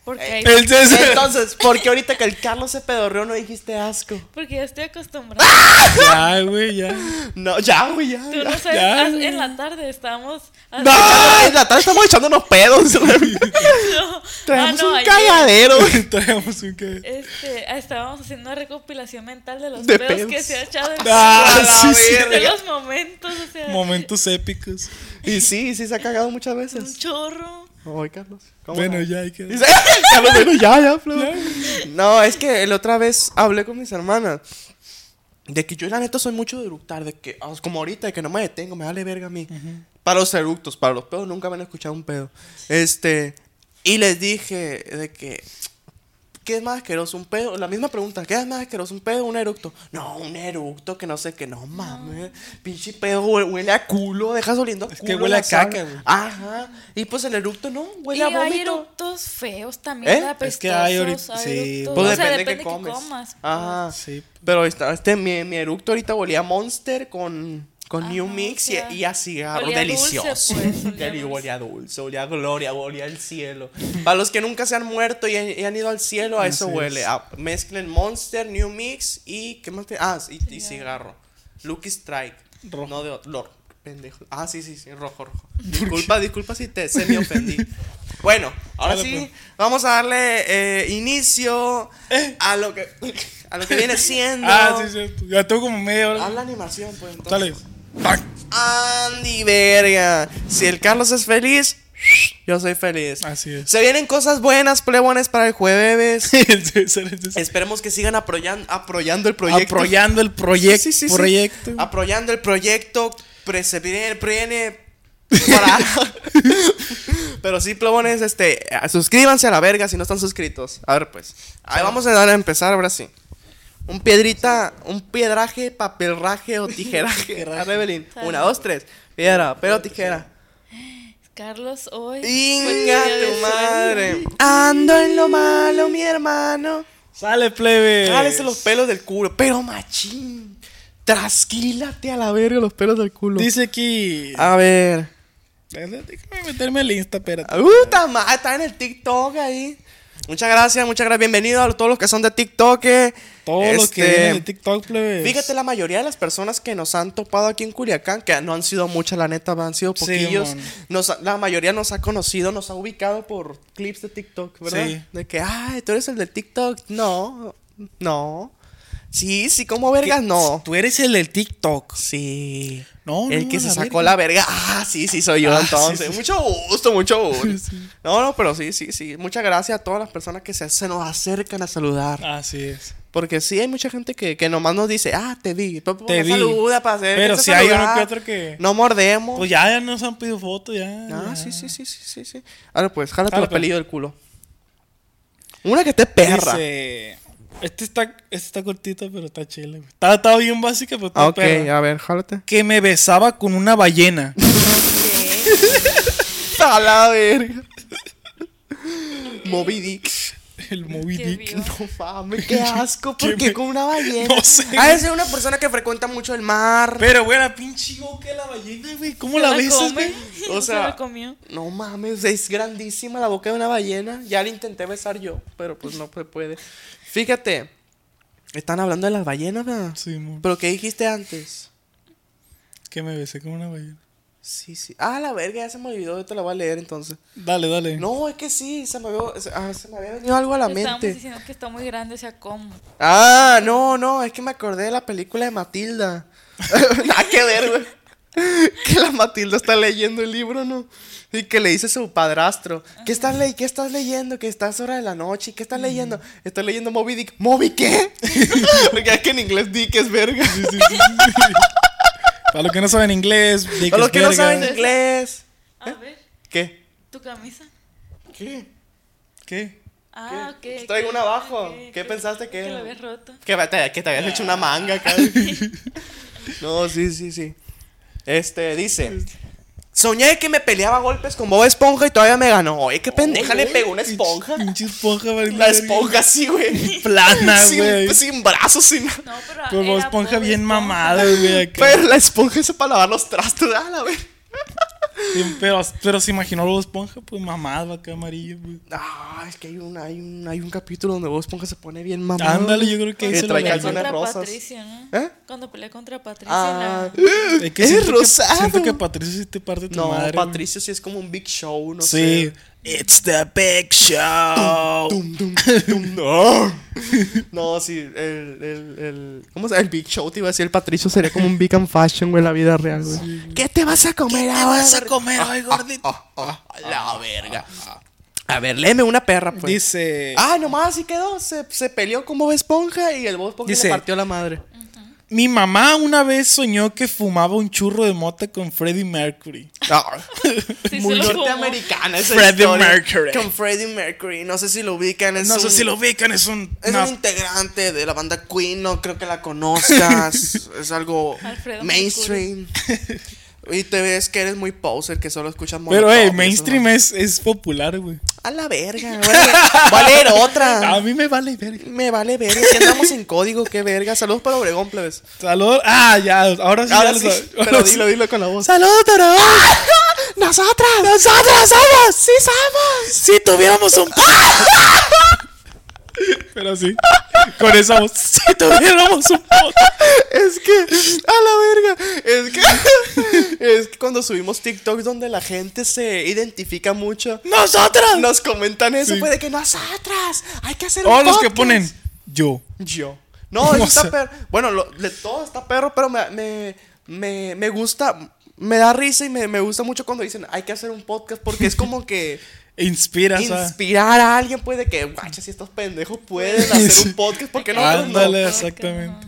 C: Porque,
A: Eh. Entonces, ¿por qué ahorita que el Carlos se pedorreó no dijiste asco?
C: porque ya estoy acostumbrada.
B: Ya, güey, ya.
A: No, ya, güey, ya.
C: Tú
A: ya.
C: no sabes,
B: ya,
C: as-
B: güey.
C: en la tarde estábamos.
A: No, en la tarde estamos echándonos pedos. [LAUGHS]
C: no,
A: Traemos
C: ah, no,
A: un
C: ayer,
A: cagadero. [LAUGHS]
B: Traemos un que.
C: Este, estábamos haciendo una recopilación mental de los
A: De
C: pedos,
A: pedos.
C: que se ha echado en
B: Ah, sí,
C: de los momentos, o sea,
B: Momentos épicos.
A: Y sí, sí se ha cagado muchas
C: un
A: veces.
C: chorro.
A: Ay, Carlos. ¿cómo
B: Bueno,
A: no?
B: ya hay que.
A: Dice, Carlos, bueno, ya, ya, Flo. No, es que la otra vez hablé con mis hermanas. De que yo, la neta, soy mucho de eructar. De que, ah, como ahorita, de que no me detengo, me vale verga a mí. Para los eructos, para los pedos, nunca me han escuchado un pedo. Este. Y les dije de que. ¿Qué es más asqueroso? ¿Un pedo? La misma pregunta. ¿Qué es más asqueroso? ¿Un pedo o un eructo? No, un eructo que no sé qué. No mames. Pinche pedo hue- huele a culo. Dejas oliendo a
B: Es que huele a caca, güey.
A: Ajá. Y pues el eructo no. Huele
C: y
A: a
C: hay
A: vómito.
C: eructos feos también,
A: ¿Eh?
C: apestosos,
B: Es que hay ahorita-
C: hay
B: sí,
C: eructos-
A: Pues
C: o sea,
A: depende,
C: depende
A: que
C: que
A: comes.
C: comas.
A: Ajá.
B: Sí.
A: Pero este, mi, mi eructo ahorita olía a Monster con, con New Mix
C: o sea,
A: y, y a cigarro.
C: olía
A: Delicioso.
C: dulce, pues, olía [LAUGHS] dulce.
A: olía dulce, olía a gloria, olía al cielo. Para los que nunca se han muerto y han, y han ido al cielo, a eso
B: Así
A: huele.
B: es.
A: A- mezclen Monster, New Mix y. ¿Qué más? te- Ah, y, y cigarro. Lucky Strike.
B: Rojo.
A: No de otro. Lord, pendejo. Ah, sí, sí, sí, rojo, rojo. Disculpa, disculpa si te se me ofendí. [LAUGHS] Bueno, ahora
B: Dale,
A: sí,
B: pues.
A: vamos a darle eh, inicio a lo que a lo que viene [LAUGHS] siendo.
B: Ah, sí, cierto. Ya tengo como media hora.
A: Haz la animación, pues. entonces.
B: Sale.
A: Andy, verga. Si el Carlos es feliz, yo soy feliz.
B: Así es.
A: Se vienen cosas buenas, plebones, para el jueves. [LAUGHS] Esperemos que sigan apoyan- apoyando el proyecto.
B: Apoyando el proyecto.
A: Sí, sí, sí,
B: proyecto.
A: Apoyando el proyecto. Pre- se viene, viene [LAUGHS] para- [LAUGHS] Pero sí, plebones, este, suscríbanse a la verga si no están suscritos. A ver, pues. Ahí vamos a dar a empezar ahora sí. Un piedrita, un piedraje, papelraje o tijeraje. [LAUGHS] A Rebelín. Una, dos, tres. Piedra, papel o tijera.
C: Carlos, hoy.
A: Inga tu madre. Ando en lo malo, mi hermano.
B: Sale, plebe.
A: Jálese los pelos del culo. Pero machín. Trasquílate a la verga los pelos del culo.
B: Dice aquí.
A: A ver.
B: Déjame meterme al Insta, espérate.
A: Puta madre, está en el TikTok ahí. Muchas gracias, muchas gracias. Bienvenidos a todos los que son de TikTok.
B: Todos los que
A: Este,
B: vienen de TikTok, plebe.
A: Fíjate, la mayoría de las personas que nos han topado aquí en Culiacán, que no han sido muchas, la neta, han sido
B: Sí,
A: poquillos.
B: mon.
A: nos la mayoría nos ha conocido, nos ha ubicado por clips de TikTok, ¿verdad?
B: Sí.
A: De que, ay, tú eres el de TikTok. No, no. Sí, sí, como vergas, no.
B: Tú eres el del TikTok.
A: Sí.
B: No,
A: El
B: no,
A: que se
B: la
A: sacó
B: verga.
A: la verga. Ah, sí, sí, soy yo
B: Ah,
A: entonces.
B: sí, sí.
A: Mucho gusto, mucho [LAUGHS] gusto.
B: Sí.
A: No, no, pero sí, sí, sí. Muchas gracias a todas las personas que se, se nos acercan a saludar.
B: Así es.
A: Porque sí hay mucha gente que, que nomás nos dice, ah, te vi. Te
B: Te vi.
A: saluda para hacer.
B: Pero
A: se
B: hay uno que otro que-
A: No mordemos.
B: Pues ya, ya nos han pedido fotos, ya.
A: ah,
B: ya.
A: sí, sí, sí, sí, sí, sí. Ahora pues, jálate
B: Jala,
A: los
B: pues.
A: pelillos del culo. Una que esté perra.
B: Dice, este está, este está cortito, pero está chile, güey. Está, está bien básica, pero está
A: Ah, ok,
B: perra.
A: a ver, jálate.
B: Que me besaba con una ballena. [LAUGHS] [LAUGHS]
A: A la verga. Moby Dick.
B: El Moby
C: Qué
B: Dick.
A: No mames, qué asco.
B: ¿Qué
A: ¿Por qué
B: me-
A: con una ballena?
B: No sé,
A: Ha de ser una persona que frecuenta mucho el mar.
B: Pero, güey, la pinche boca de la ballena, güey. ¿Cómo
C: ¿Se
B: la besas, güey? [LAUGHS]
A: O
C: ¿No se
A: sea-
C: la comió?
A: No mames, es grandísima la boca de una ballena. Ya la intenté besar yo, pero pues no se puede. Fíjate, están hablando de las ballenas, ¿verdad?
B: Sí, mo.
A: ¿Pero qué dijiste antes?
B: Que me besé con una ballena.
A: Sí, sí. Ah, la verga, ya se me olvidó, yo te la voy a leer entonces.
B: Dale, dale.
A: No, es que sí, se me, había- se- ah, se me había venido algo a la
C: Estábamos
A: mente.
C: diciendo que está muy grande, o sea, ¿cómo?
A: Ah, no, no, es que me acordé de la película de Matilda. [LAUGHS] Nada que ver, güey. [LAUGHS] Que la Matilda está leyendo el libro, ¿no? Y que le dice a su padrastro, ¿qué estás, le ¿qué estás leyendo? Que estás hora de la noche, ¿qué estás leyendo? Estoy leyendo Moby Dick. ¿Moby qué? [LAUGHS] Porque es que en inglés Dick es verga.
B: Para los que no saben inglés, di
A: Para los
B: es
A: que no
B: verga.
A: saben inglés.
C: A ver,
A: ¿Qué?
C: tu camisa.
A: ¿Qué?
B: ¿Qué?
C: Ah,
A: ¿Qué?
C: ok.
A: Traigo
C: ok,
A: una abajo. ¿Qué pensaste que
C: Que
A: era?
C: la habías roto.
A: Que te, que te habías hecho una manga [LAUGHS] acá. no, sí, sí, sí. Este, dice. Soñé que me peleaba a golpes con Bob Esponja y todavía me ganó. Oye, qué pendeja le pegó una esponja.
B: Pinche esponja, vale,
A: La esponja sí, güey.
B: Plana, [LAUGHS] güey.
A: sin, sin brazos, sin nada.
C: No, pero.
B: Como esponja bien
C: Esponja.
B: mamada, güey.
A: Pero la esponja es para lavar los trastos. [LAUGHS] Ah, la ver.
B: Sí, Pero, pero se imaginó Bob Esponja, pues mamado acá amarillo, güey.
A: Ah, es que hay un, hay un, hay un capítulo donde Bob Esponja se pone bien mamado.
B: Ándale, yo creo que ahí se lo
A: calzones
C: Contra
A: rosas.
C: Patricio, ¿no?
A: ¿Eh?
C: Cuando pelea contra Patricio.
A: Ah,
C: la-
B: Es que
A: Es
B: siento, que
A: rosado.
B: siento que Patricio sí te parte tu
A: no,
B: madre. güey.
A: Patricio sí es como un big show, no
B: Sí.
A: sé.
B: It's the big show.
A: No. No, sí, el, el, el, ¿cómo se llama? El Big Show, te iba a decir, el Patricio sería como un Big and Fashion, güey, en la vida real, güey. ¿Qué te vas a comer
B: ¿Qué
A: ahora?
B: vas a comer hoy, gordito?
A: Ah, [LAUGHS] la verga. A ver, léeme una perra, pues.
B: Dice.
A: Ah, nomás así quedó. Se, se peleó con Bob Esponja y el Bob Esponja
B: Dice-
A: le partió la madre.
B: Mi mamá una vez soñó que fumaba un churro de mota con Freddie Mercury.
A: Ah,
C: Sí,
A: muy norteamericana esa
B: Freddie
A: historia.
B: Mercury.
A: Con Freddie Mercury. No sé si lo ubican. Es
B: no sé si lo ubican, es un.
A: Es un integrante de la banda Queen, no creo que la conozcas. [LAUGHS] es algo
C: Alfredo
A: mainstream. Y te ves que eres muy poser, que solo escuchas
B: Pero,
A: Molotov
B: hey,
A: eso,
B: mainstream
A: ¿no?
B: es, es popular, güey.
A: A la verga. A, voy a leer
B: A
A: otra.
B: mí me vale verga.
A: Me vale verga. Si andamos en código, qué verga. Saludos para Obregón, plebes.
B: Saludos. Ah, ya, ahora sí.
A: Ahora
B: ya
A: sí, pero
B: ahora
A: dilo, dilo con la voz.
B: Saludos, Torón.
A: ¡Nosotras! ¡Nosotras somos! ¡Sí somos!
B: Si tuviéramos un. Pero sí. Con esa voz. Si tuviéramos un.
A: Es que, a la verga, es que, es que cuando subimos TikToks donde la gente se identifica mucho,
B: ¡Nosotras!
A: nos comentan eso,
B: Sí.
A: pues de que nosotras, hay que hacer un
B: O los que
A: podcast".
B: ponen. Yo.
A: Yo. No, [LAUGHS] eso está perro. Bueno, lo- de todo está perro, pero me, me, me, me gusta. me da risa y me, me gusta mucho cuando dicen hay que hacer un podcast porque es como que
B: Inspiras a.
A: inspirar a alguien puede que, guacha, si estos pendejos pueden [LAUGHS] hacer un podcast, porque no?
B: Ándale,
A: no?
B: exactamente.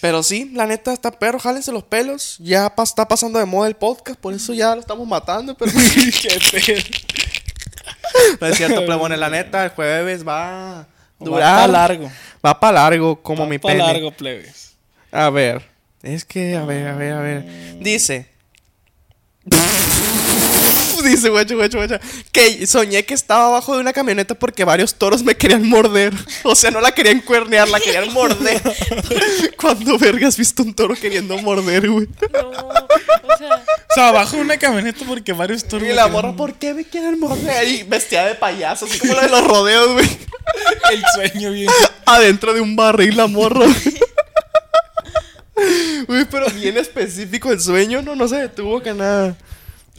A: Pero sí, la neta está perro, jálense los pelos. Ya pa- está pasando de moda el podcast, por eso ya lo estamos matando. Pero [LAUGHS]
B: Qué pedo.
A: no es cierto, plebones, la neta, el jueves va a
B: Va
A: durar.
B: pa' largo.
A: Va para largo, como
B: Va
A: mi pene.
B: largo, plebes.
A: A ver, es que, a ver, a ver, a ver. Dice. [LAUGHS] Dice, guacho, guacho, guacho. Que soñé que estaba abajo de una camioneta porque varios toros me querían morder. O sea, no la querían cuernear, la querían morder. [LAUGHS] ¿Cuándo verga has visto un toro queriendo morder, güey?
C: No, o sea,
B: O sea, bajo una camioneta porque varios toros.
A: Y la morra, ¿por qué me quieren morder? Ahí vestida de payaso, así como la de los rodeos, güey. [LAUGHS]
B: El sueño bien.
A: Adentro de un barril la morra. Uy, pero bien específico el sueño, no, no se detuvo que nada.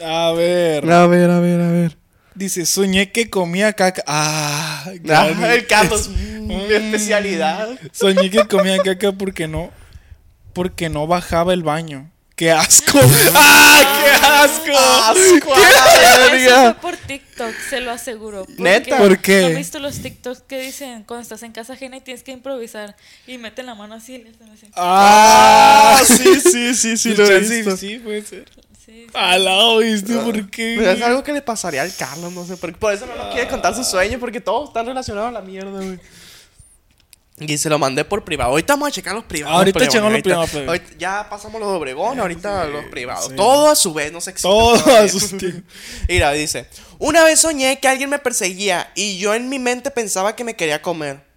B: A ver.
A: A ver, a ver, a ver.
B: Dice, soñé que comía caca. Ah,
A: Ah,
B: Gani.
A: el Carlos, mm, [LAUGHS] mi especialidad.
B: Soñé que comía caca porque no. Porque no bajaba el baño. ¡Qué asco! [LAUGHS] ¡Ah, qué asco!
A: ¡Asco!
C: eso
A: verga!
C: fue por TikTok, se lo aseguro. porque
A: ¿Neta?
B: ¿Por qué?
C: ¿No has visto los TikToks que dicen cuando estás en casa ajena y tienes que improvisar y meten la mano así y le hacen así?
B: ¡Ah!
A: Ah, sí, sí, sí, sí, [LAUGHS] lo he
B: sí,
A: visto.
B: sí, puede ser.
C: Sí, sí.
B: Alao, ¿viste? ¿Por qué?
A: Pero es algo que le pasaría al Carlos, no sé. Por, por eso no nos quiere contar su sueño, porque todos están relacionados a la mierda, güey. Y se lo mandé por privado. Ahorita vamos a checar los privados.
B: Ahorita checamos los privados,
A: ahorita- Ya pasamos los de Obregón, ahorita los privados.
B: sí.
A: Todo a su vez, no se excita
B: Todo a sus [LAUGHS] tiempos.
A: Mira, dice: Una vez soñé que alguien me perseguía y yo en mi mente pensaba que me quería comer.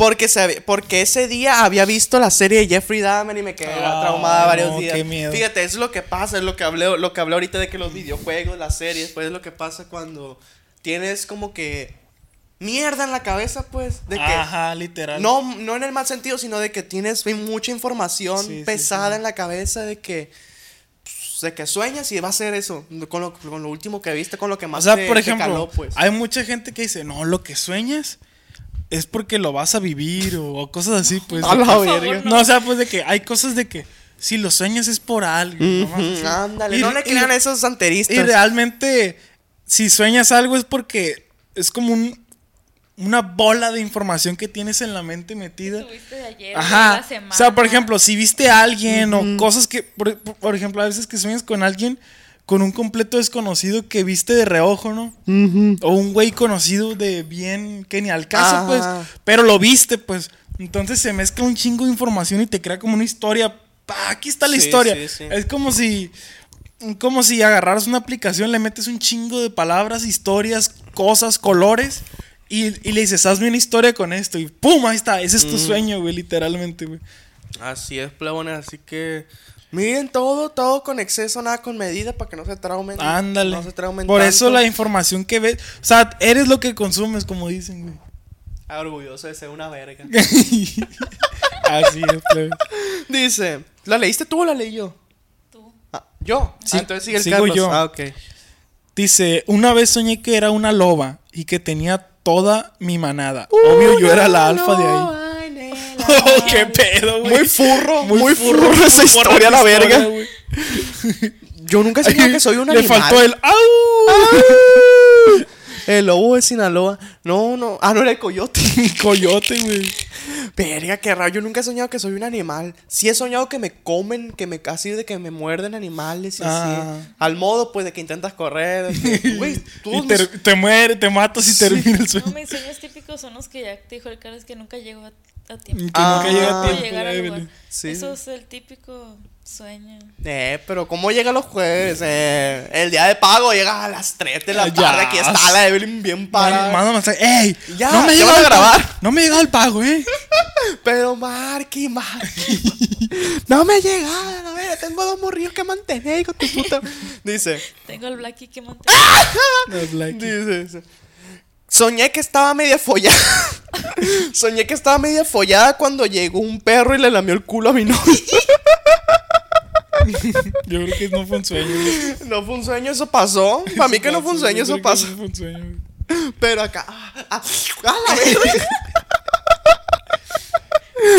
A: Porque, se, porque ese día había visto la serie de Jeffrey Dahmer y me quedé
B: Ah,
A: traumada varios
B: no,
A: días.
B: qué miedo.
A: Fíjate, es lo que pasa, es lo que hablé, lo que hablé ahorita de que los videojuegos, las series, pues es lo que pasa cuando tienes como que mierda en la cabeza, pues, de que
B: Ajá, literal.
A: no, no en el mal sentido, sino de que tienes mucha información
B: Sí, sí,
A: pesada
B: sí.
A: en la cabeza de que de que sueñas y va a ser eso, con lo, con lo último que viste, con lo que
B: O
A: más
B: sea,
A: te-
B: por ejemplo,
A: caló, pues.
B: hay mucha gente que dice, no, lo que sueñas es porque lo vas a vivir o, o cosas así, pues. De
A: la verga.
B: no, o sea, pues de que hay cosas de que si lo sueñas es por algo. así.
A: Ándale,
B: Y-
A: no le
B: y-
A: crean a esos santeristas.
B: Y realmente, si sueñas algo es porque es como un, una bola de información que tienes en la mente metida.
C: Tuviste de ayer, de
B: Ajá.
C: la semana.
B: O sea, por ejemplo, si viste a alguien o cosas que, por, por- por ejemplo, a veces que sueñas con alguien con un completo desconocido que viste de reojo, ¿no? O un güey conocido de bien que ni al caso,
A: Ajá.
B: pues, pero lo viste, pues. Entonces se mezcla un chingo de información y te crea como una historia. Pa, aquí está la
A: Sí,
B: historia.
A: sí, sí.
B: Es como si como si agarraras una aplicación, le metes un chingo de palabras, historias, cosas, colores y, y le dices, hazme una historia con esto y ¡pum! Ahí está, ese es tu sueño, güey, literalmente, güey.
A: Así es, plebones, así que miren todo, todo con exceso, nada con medida para que no se traumen.
B: Ándale.
A: No se traumen
B: Por eso la información que ves, o sea, eres lo que consumes, como dicen, güey.
A: Ah, Orgulloso de ser una verga. [LAUGHS]
B: Así es, plebe.
A: Dice, ¿la leíste tú o la leí yo?
C: Tú.
A: Ah, ¿Yo?
B: Sí,
A: Ah, entonces sigue el
B: sigo
A: Carlos.
B: yo.
A: Ah, ok.
B: Dice, una vez soñé que era una loba y que tenía toda mi manada. Obvio, yo era la alfa de ahí. Oh, qué pedo, güey.
A: Muy furro, muy, furro, esa historia, la
B: esa
A: verga.
B: güey.
A: Yo nunca he soñado que soy un
B: Le
A: animal.
B: faltó el ¡au! [LAUGHS]
A: El lobo de Sinaloa. No, no. Ah, no era el coyote. [LAUGHS]
B: Coyote, güey.
A: Verga, qué raro. Yo nunca he soñado que soy un animal. Sí he soñado que me comen, que me casi de que me muerden animales y
B: Ah.
A: así. Al modo, pues, de que intentas correr. [LAUGHS] Güey, tú.
B: Y te, te muere, te matas y termina el sueño.
C: No, mis sueños típicos son los que ya te dijo el Carlos que nunca llego a, a tiempo.
B: Que
A: Ah.
B: nunca llega a
C: No
B: tiempo.
C: llegar al
B: Evelyn.
C: lugar.
A: Sí.
C: Eso es el típico sueño.
A: Eh, pero ¿cómo llega los jueves? Eh, el día de pago llega a las 3 de la
B: Ya.
A: tarde. Aquí está la Evelyn bien parada.
B: Manda mensaje, ¡Ey!
A: Ya,
B: no me
A: van a
B: el pago.
A: grabar.
B: No me ha llegado el pago, ¿eh? [LAUGHS]
A: Pero Marky, Marky. no me ha llegado, a ver, tengo dos morrillos que mantener, hijo de tu puta. Dice,
C: Tengo el Blackie que mantener. [LAUGHS]
B: No, Blackie.
A: dice, dice, Soñé que estaba media follada. [LAUGHS] Soñé que estaba media follada cuando llegó un perro y le lamió el culo a mi novio. [LAUGHS]
B: Yo creo que no fue un sueño. güey.
A: No fue un sueño, eso pasó. Para mí que no fue un sueño, eso pasó.
B: no fue un sueño, güey.
A: Pero acá. Ah, ah, ah, la verga. [LAUGHS]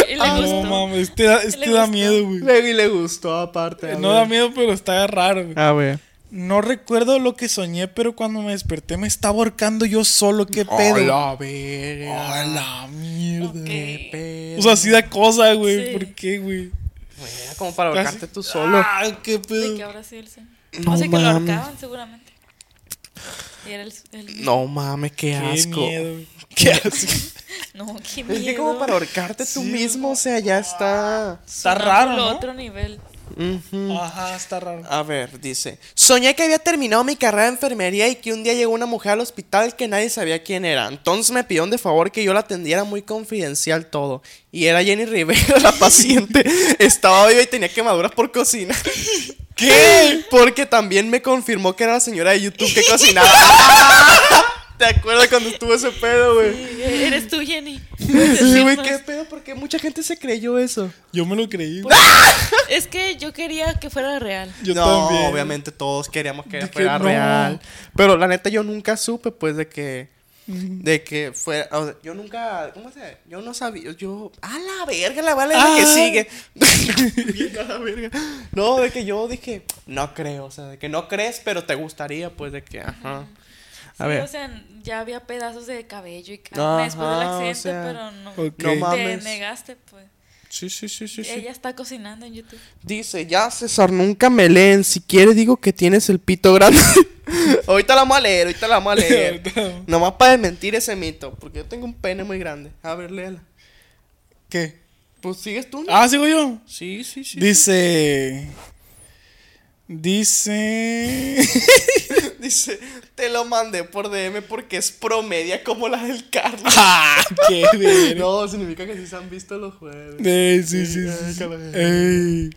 C: Le
B: Ah, no mames, este da, este
C: Le
B: da
C: gustó.
B: miedo, güey.
A: Y le gustó aparte. a
B: No da miedo, pero está raro, güey.
A: A ver.
B: No recuerdo lo que soñé, pero cuando me desperté me estaba ahorcando yo solo, qué pedo.
A: Hola, verga.
B: A la mierda.
C: Ok.
A: Qué pedo.
B: O sea, así da cosa, güey.
C: Sí.
B: ¿Por qué, güey?
A: Era como para ahorcarte
B: Casi-
A: tú solo.
B: Ah, qué
C: De
B: pedo.
C: que ahora sí el sueño.
A: No
C: o sea que lo
A: mames.
C: ahorcaban seguramente. Y era el, el-
A: No mames, qué
B: Qué
A: asco.
B: miedo. güey.
A: Qué [LAUGHS] asco. [LAUGHS]
C: No, qué
A: Es
C: miedo.
A: que como para ahorcarte tú
B: Sí.
A: mismo, o sea, ya está.
B: Está
C: Sonámbulo
B: raro, ¿no?
C: otro nivel.
B: Ajá, está raro.
A: A ver, dice. Soñé que había terminado mi carrera de enfermería y que un día llegó una mujer al hospital que nadie sabía quién era. Entonces me pidieron de favor que yo la atendiera muy confidencial todo. Y era Jenny Rivera, la paciente. [LAUGHS] Estaba viva y tenía quemaduras por cocina. [LAUGHS] ¿Qué? Porque también me confirmó que era la señora de YouTube que [LAUGHS] cocinaba. ¿Te acuerdas cuando estuvo ese pedo, güey?
C: Sí, Eres tú, Jenny.
A: Sí, güey, qué pedo, porque mucha gente se creyó eso.
B: Yo me lo creí.
C: Pues,
B: güey.
C: Es que yo quería que fuera real.
B: Yo
A: no,
B: también.
A: obviamente todos queríamos que
B: De que
A: fuera
B: no.
A: real. Pero la neta yo nunca supe, pues, de que... De que fuera... o sea, yo nunca... ¿Cómo se Yo no sabía... Yo... A la verga, la vale
B: Ah.
A: que sigue. [LAUGHS] A la verga. No, de que yo dije... No creo, o sea, de que no crees, pero te gustaría, pues, de que... Ajá. A
C: Sí,
A: ver.
C: o sea, ya había pedazos de cabello y carne después del
A: o
C: accidente,
A: sea,
C: pero no.
B: ok.
A: No
C: Te negaste, pues.
A: Sí, sí, sí, sí, sí.
C: Ella está cocinando en YouTube.
A: Dice, ya César, nunca me leen. Si quiere digo que tienes el pito grande. [LAUGHS] ahorita la vamos a leer, ahorita la vamos a leer. [LAUGHS] Nomás para desmentir ese mito, porque yo tengo un pene muy grande. A ver, léela.
B: ¿Qué?
A: Pues sigues tú, ¿no?
B: Ah, sigo yo.
A: Sí, sí, sí.
B: Dice. Dice. [LAUGHS]
A: Dice, te lo mandé por DM porque es promedia como la del Carlos. [LAUGHS]
B: ¡Ah! ¡Qué ver!
A: no, significa que sí se han visto los jueves.
B: Eh, sí, sí, sí, sí. Ey.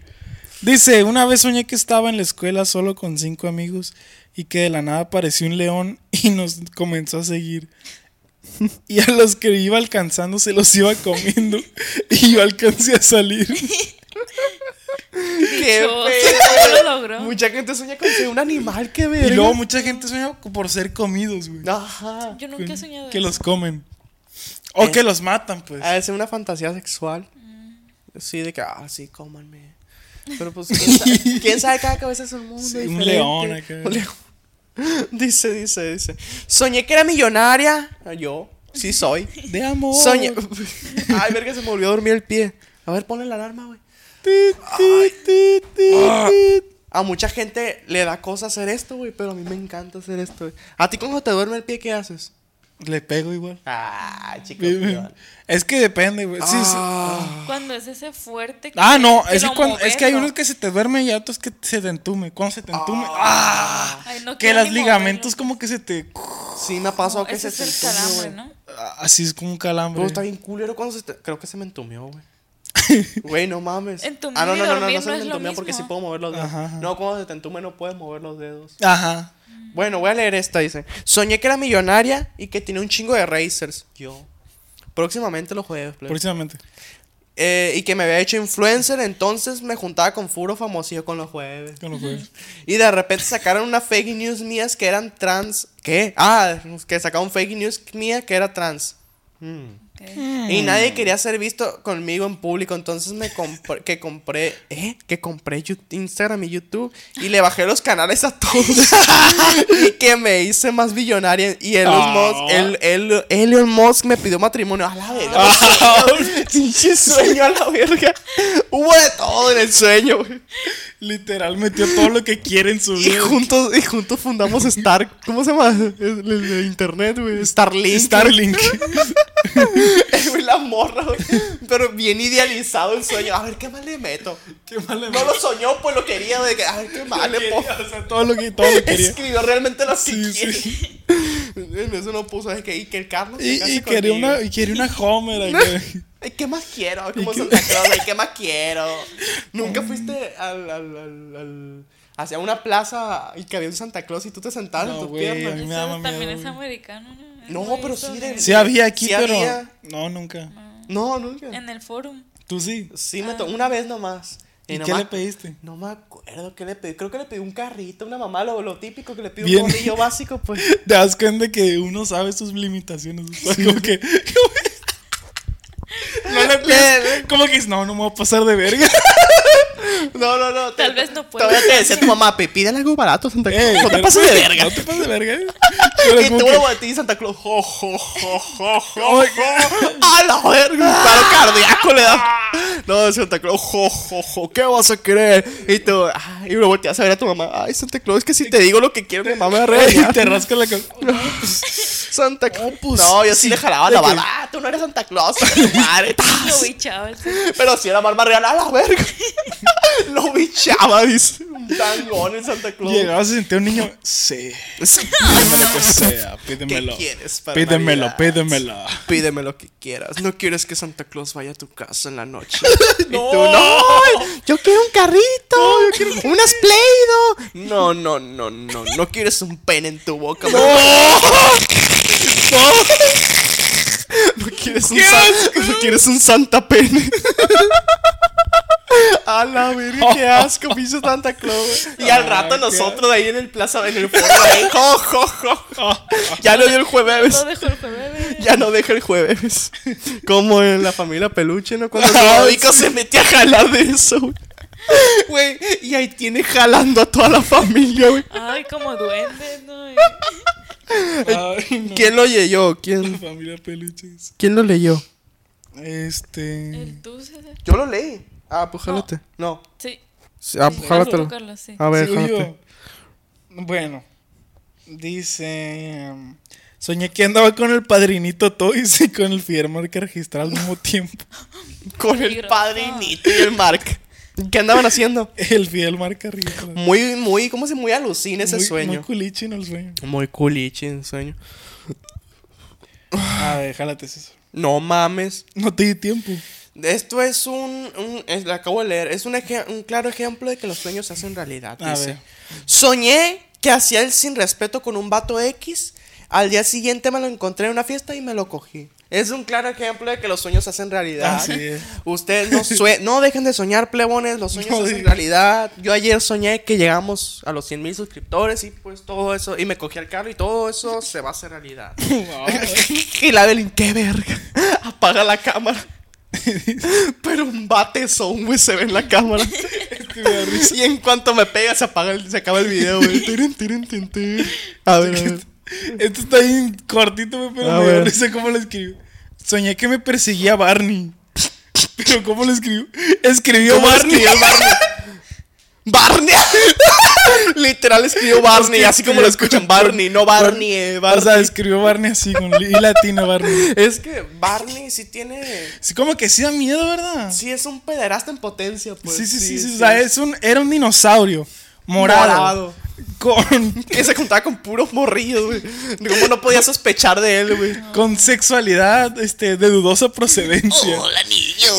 B: Dice, una vez soñé que estaba en la escuela solo con cinco amigos y que de la nada apareció un león y nos comenzó a seguir. Y a los que iba alcanzando se los iba comiendo y yo alcancé a salir. [LAUGHS]
A: ¡Qué pedo! [LAUGHS]
C: lo logró.
A: Mucha gente sueña con ser un animal, qué
B: Y
A: verga.
B: luego mucha gente sueña por ser comidos, güey.
A: Ajá.
C: Yo nunca he soñado
B: Que
C: eso.
B: los comen. O
A: Eh.
B: que los matan, pues.
A: De ser una fantasía sexual. Sí, de que, ah, sí, cómanme. Pero pues, [LAUGHS] ¿quién sabe, quién sabe? cada cabeza es un mundo.
B: Sí, un león acá.
A: Un león. [LAUGHS] Dice, dice, dice. Soñé que era millonaria. Yo, sí soy.
B: De amor.
A: Soñé. Ay, verga, se me olvidó dormir el pie. A ver, ponle la alarma, güey. Ah. A mucha gente le da cosa hacer esto, güey, pero a mí me encanta hacer esto, güey. ¿A ti cuando te duerme el pie, qué haces?
B: Le pego igual.
A: Ah, chico.
B: Es que depende, güey. Sí, sí.
A: Ah.
C: Cuando es ese fuerte. que-
B: Ah, no, es que,
C: lo
B: cuando- es que hay unos que se te duermen y otros que se te entume. Cuando se te entume, ¡ah!
C: Ay, no
B: que los ligamentos
C: moverlo.
B: como que se te...
A: Sí, me ha pasado
C: No,
A: que
C: ese
A: se
C: es
A: te
C: el
A: entume.
C: ¿no?
B: Así es como un calambre.
A: Pero está bien culero cuando se te... Creo que se me entumió, güey. [LAUGHS] Güey, no mames.
C: Entumir
A: ah, no, no, no, no, no se me
C: lo
A: entumió porque sí puedo mover los dedos.
B: Ajá, ajá.
A: No, cuando se te entume no puedes mover los dedos.
B: Ajá.
A: Bueno, voy a leer esta, dice. Soñé que era millonaria y que tenía un chingo de racers. Yo. Próximamente los jueves, plebe.
B: Próximamente.
A: Eh, y que me había hecho influencer, entonces me juntaba con Furo famosillo con los jueves.
B: Con los jueves. [LAUGHS]
A: Y de repente sacaron una fake news mías que eran trans. ¿Qué? Ah, que sacaron fake news mía que era trans. Mm. Y nadie quería ser visto conmigo en público, entonces me compré, que compré, ¿eh? Que compré Instagram y YouTube y le bajé los canales a todos [LAUGHS] y que me hice más billonaria y Elon
B: Ah.
A: Musk, el, el- Elon Musk me pidió matrimonio a la verga. [LAUGHS] Pinche sueño a la verga. Hubo de todo en el sueño, güey.
B: Literal metió todo lo que quiere en su
A: Y
B: vida.
A: juntos, y juntos fundamos Star, ¿cómo se llama? El, el de internet, güey. Starlink.
B: Starlink. [LAUGHS]
A: Güey, la morra, güey. Pero bien idealizado el sueño. A ver, ¿qué más le meto?
B: Qué mal le
A: No lo soñó, pues lo quería. De que, a ver, ¿qué más le pongo?
B: O sea, todo lo que, todo lo quería.
A: Escribió realmente lo que
B: Sí,
A: quiere.
B: sí.
A: En [LAUGHS] eso no puso, es que, y que el Carlos se
B: Y, y quería una, y quería una Homer. [LAUGHS]
A: Ay, ¿qué más quiero? Como
B: qué-
A: Santa Claus, ¿qué más quiero? [LAUGHS] ¿Nunca fuiste al, al, al, al- hacia una plaza y que había un Santa Claus y tú te sentabas
B: No,
A: en tus
B: a
A: piernas?
B: mí me daba
C: también
B: miedo,
C: es americano, ¿no?
A: No, pero sí
C: de-
B: Sí había aquí,
A: Sí
B: pero.
A: había.
B: No, nunca.
A: No, nunca.
C: En el forum.
B: Tú sí.
A: Sí, me tocó una vez nomás.
B: ¿Y
A: no
B: qué le pediste?
A: No me acuerdo qué le pedí. Creo que le pedí un carrito, una mamá, lo, lo típico que le pide
B: Bien.
A: un morrillo [LAUGHS] básico, pues.
B: Te das cuenta que uno sabe sus limitaciones. o sea, [LAUGHS] [LAUGHS] como que. no le pides, Como que dices, no, no me voy a pasar de verga.
A: No, no, no.
C: Tal vez no pueda.
A: Todavía te decía tu mamá, "Pe, pídele algo barato, Santa Claus. No te pases de verga.
B: No te pases de verga. [LAUGHS] Pero
A: Y tú lo a ti, Santa Claus. Jo, jo, jo, jo, jo, jo. A la verga. Un paro cardíaco le da. No, Santa Claus. Jo, jo, jo. ¿Qué vas a querer? Y tú, ay, y lo volteas a ver a tu mamá. Ay, Santa Claus, es que si te digo lo que quiero, mi mamá me va a
B: Ey,
A: regañar. [LAUGHS]
B: te rasca la cabeza.
A: Santa Claus.
B: No, pues,
A: no, yo sí,
B: sí,
A: le jalaba la
B: que-
A: bala. Ah, tú no eres Santa Claus. tu madre. [LAUGHS] Pero si era más real a la verga. Lo bichaba, dice. Un tangón el Santa Claus.
B: Llegabas y sentías un niño. Sí. Pídeme lo que sea. Pídemelo.
A: ¿Qué quieres para
B: Pídemelo,
A: Navidad?
B: pídemelo.
A: Pídeme lo que quieras. No quieres que Santa Claus vaya a tu casa en la noche.
B: No. [LAUGHS]
A: Y tú, no. Yo quiero un carrito. Unas Play-Doh. No, no, no, no. No quieres un pene en tu boca. No. [LAUGHS] No [LAUGHS] quieres un, san- no [LAUGHS] quieres un Santa Pene. [LAUGHS] A la verga, qué asco, me hizo Santa Claus. Y al rato
B: Ah, qué
A: nosotros ahí en el plaza, en el foro, ahí, jo, jo, jo. Ya no dio el jueves.
C: Lo dejo el jueves.
A: Ya no deja el jueves. Como en la familia peluche, ¿no? Cuando Ludovico se metía a jalar de eso, güey. Güey, y ahí tiene jalando a toda la familia, güey.
C: Ay, como duende, ¿no?
B: Ay, no.
A: ¿Quién lo leyó? ¿Quién,
B: Familia peluches.
A: ¿Quién lo leyó?
B: Este.
C: El tú, César.
A: Yo lo leí. Ah, pues jálate. No.
C: Sí.
A: Sí, Ah,
C: Sí,
A: pues jálatelo.
C: tú, Carlos, sí.
A: A ver, jálate.
B: yo. Bueno, dice. um, Soñé que andaba con el padrinito Toys y con el Fidel Marca registrado al mismo tiempo. [LAUGHS]
A: Con el padrinito y el Mark. ¿Qué andaban haciendo? [LAUGHS]
B: El Fidel Marca registrado.
A: Muy, muy, ¿cómo se muy alucina ese
B: Muy-
A: sueño?
B: Muy culichi en el sueño.
A: Muy culichi el sueño.
B: A ver, jálate eso.
A: No mames.
B: No te di tiempo.
A: Esto es un, un es- lo acabo de leer, es un, un claro ejemplo de que los sueños se hacen realidad.
B: A
A: dice.
B: ver.
A: Soñé que hacía el sin respeto con un vato X, al día siguiente me lo encontré en una fiesta y me lo cogí. Es un claro ejemplo de que los sueños se hacen realidad.
B: Así es.
A: Ustedes no, sue- no dejen de soñar, plebones, los sueños
B: No
A: se hacen realidad. Yo ayer soñé que llegamos a los 100 mil suscriptores y pues todo eso, y me cogí el carro y todo eso se va a hacer realidad. [LAUGHS] [LAUGHS] y la Evelyn, qué verga. [LAUGHS] Apaga la cámara. Pero un batezón, güey, se ve en la cámara. y en cuanto me pega, se apaga el- se acaba el video, güey. A ver, a ver.
B: Esto está bien cortito, pero
A: A
B: me
A: ver.
B: risa cómo lo escribió. Soñé que me perseguía Barney. Pero ¿cómo lo escribió? Escribió
A: ¿Cómo
B: Barney.
A: escribió Barney? [LAUGHS] ¡Barney! [LAUGHS] Literal escribió Barney, así como lo escuchan. Barney, no Barney, eh,
B: O
A: Barney.
B: sea, escribió Barney así, con y latina Barney. [LAUGHS]
A: Es que Barney sí tiene.
B: Sí, como que sí da miedo, ¿verdad?
A: Sí, es un pederasta en potencia, pues.
B: sí, sí, sí, sí, O sea, es un, era un dinosaurio. Morado.
A: Morado.
B: Con, [LAUGHS]
A: Que se juntaba con puros morrillos, güey. ¿Cómo no podía sospechar de él, güey? [LAUGHS]
B: con sexualidad este, de dudosa procedencia.
D: Hola niños.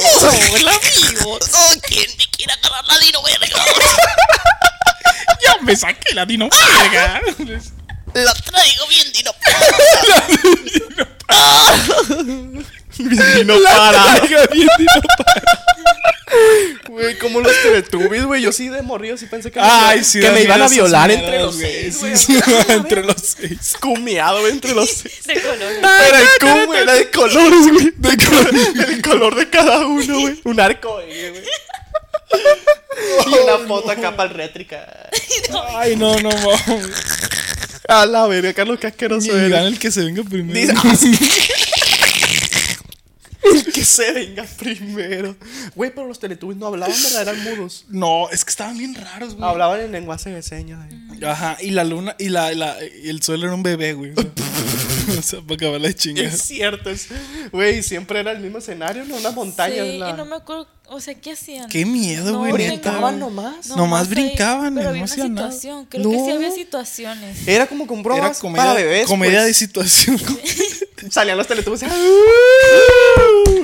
D: Hola amigos. [LAUGHS] Oh, ¿Quién te quiere agarrar la dino verga?
B: Ya me saqué la dino verga.
D: La traigo bien dino
A: Y no para. Güey, como los Teletubbies, güey. Yo sí de morrillo sí pensé que, me-
B: Ay, sí,
A: que
B: da
A: me iban a violar entre los seis,
B: Sí,
A: güey.
B: sí, [LAUGHS] entre los seis.
A: Cumiado, güey, entre los seis.
C: De color.
A: Era el cum, güey, era de colores, güey. De [LAUGHS] color- el color de cada uno, güey. Un arco, güey. [LAUGHS] Y una foto acá para el rétrica.
B: Ay, no, no, mames.
A: A la verga, Carlos, qué asqueroso
B: el que se venga primero.
A: Dice- ah, sí. El que se venga primero. Güey, pero los Teletubbies no hablaban, ¿verdad? Eran mudos.
B: No, es que estaban bien raros, güey.
A: Hablaban en lenguaje de señas.
B: Ajá, y la luna, y la, y la, y el sol era un bebé, güey. [LAUGHS] O sea, para acabar la
A: Es
B: chingada.
A: cierto, es. Güey, siempre era el mismo escenario, ¿no? Una montaña.
C: Sí,
A: la-
C: y no me acuerdo, o sea, ¿qué hacían?
B: Qué miedo,
C: No,
B: güey.
C: no.
A: Brincaban nomás.
B: Nomás
C: ahí,
B: brincaban,
C: pero
B: no
C: había una
B: hacían nada.
C: situación, creo que sí
A: No.
C: había situaciones.
A: Era como con
B: Era
A: bromas
B: comedia,
A: para bebés.
B: comedia de
A: pues.
B: situación. [LAUGHS]
A: Salían los Teletubbies.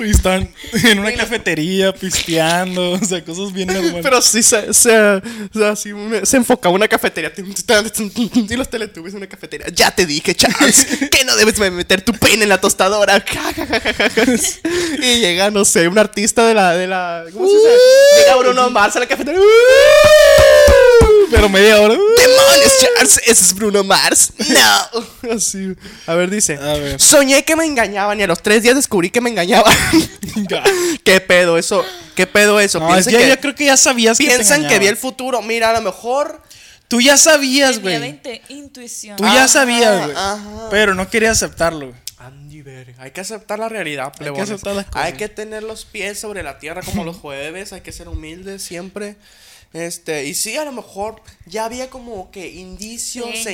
B: y [LAUGHS] están en una cafetería pisteando, o sea, cosas bien [LAUGHS] normales.
A: Pero sí se, se, una- se enfocaba en una cafetería. Y los Teletubbies en una cafetería. Ya te dije, Charles, que no debes meter tu pene en la tostadora. y llega, no sé, un artista de la. De la ¿Cómo se dice? Llega Bruno Mars a la cafetería.
B: Pero media hora.
A: ¡Demonios, Charles! ¿Ese es Bruno Mars? ¡No! [LAUGHS] Así. A ver, dice.
B: A ver.
A: Soñé que me engañaban y a los tres días descubrí que me engañaban. [LAUGHS] [LAUGHS] ¿Qué pedo eso? ¿Qué pedo eso?
B: No, es que yo creo que ya sabías que te
A: piensan que vi el futuro. Mira, a lo mejor.
B: Tú ya sabías, güey.
C: intuición.
B: Tú ya sabías, güey. Pero no querías aceptarlo, güey.
A: Andy, verga. Hay que aceptar la realidad,
B: que
A: plebones.
B: aceptar las cosas.
A: Hay que tener los pies sobre la tierra como los [LAUGHS] jueves. Hay que ser humildes siempre. Este, y sí, a lo mejor ya había como que indicios,
C: Señales.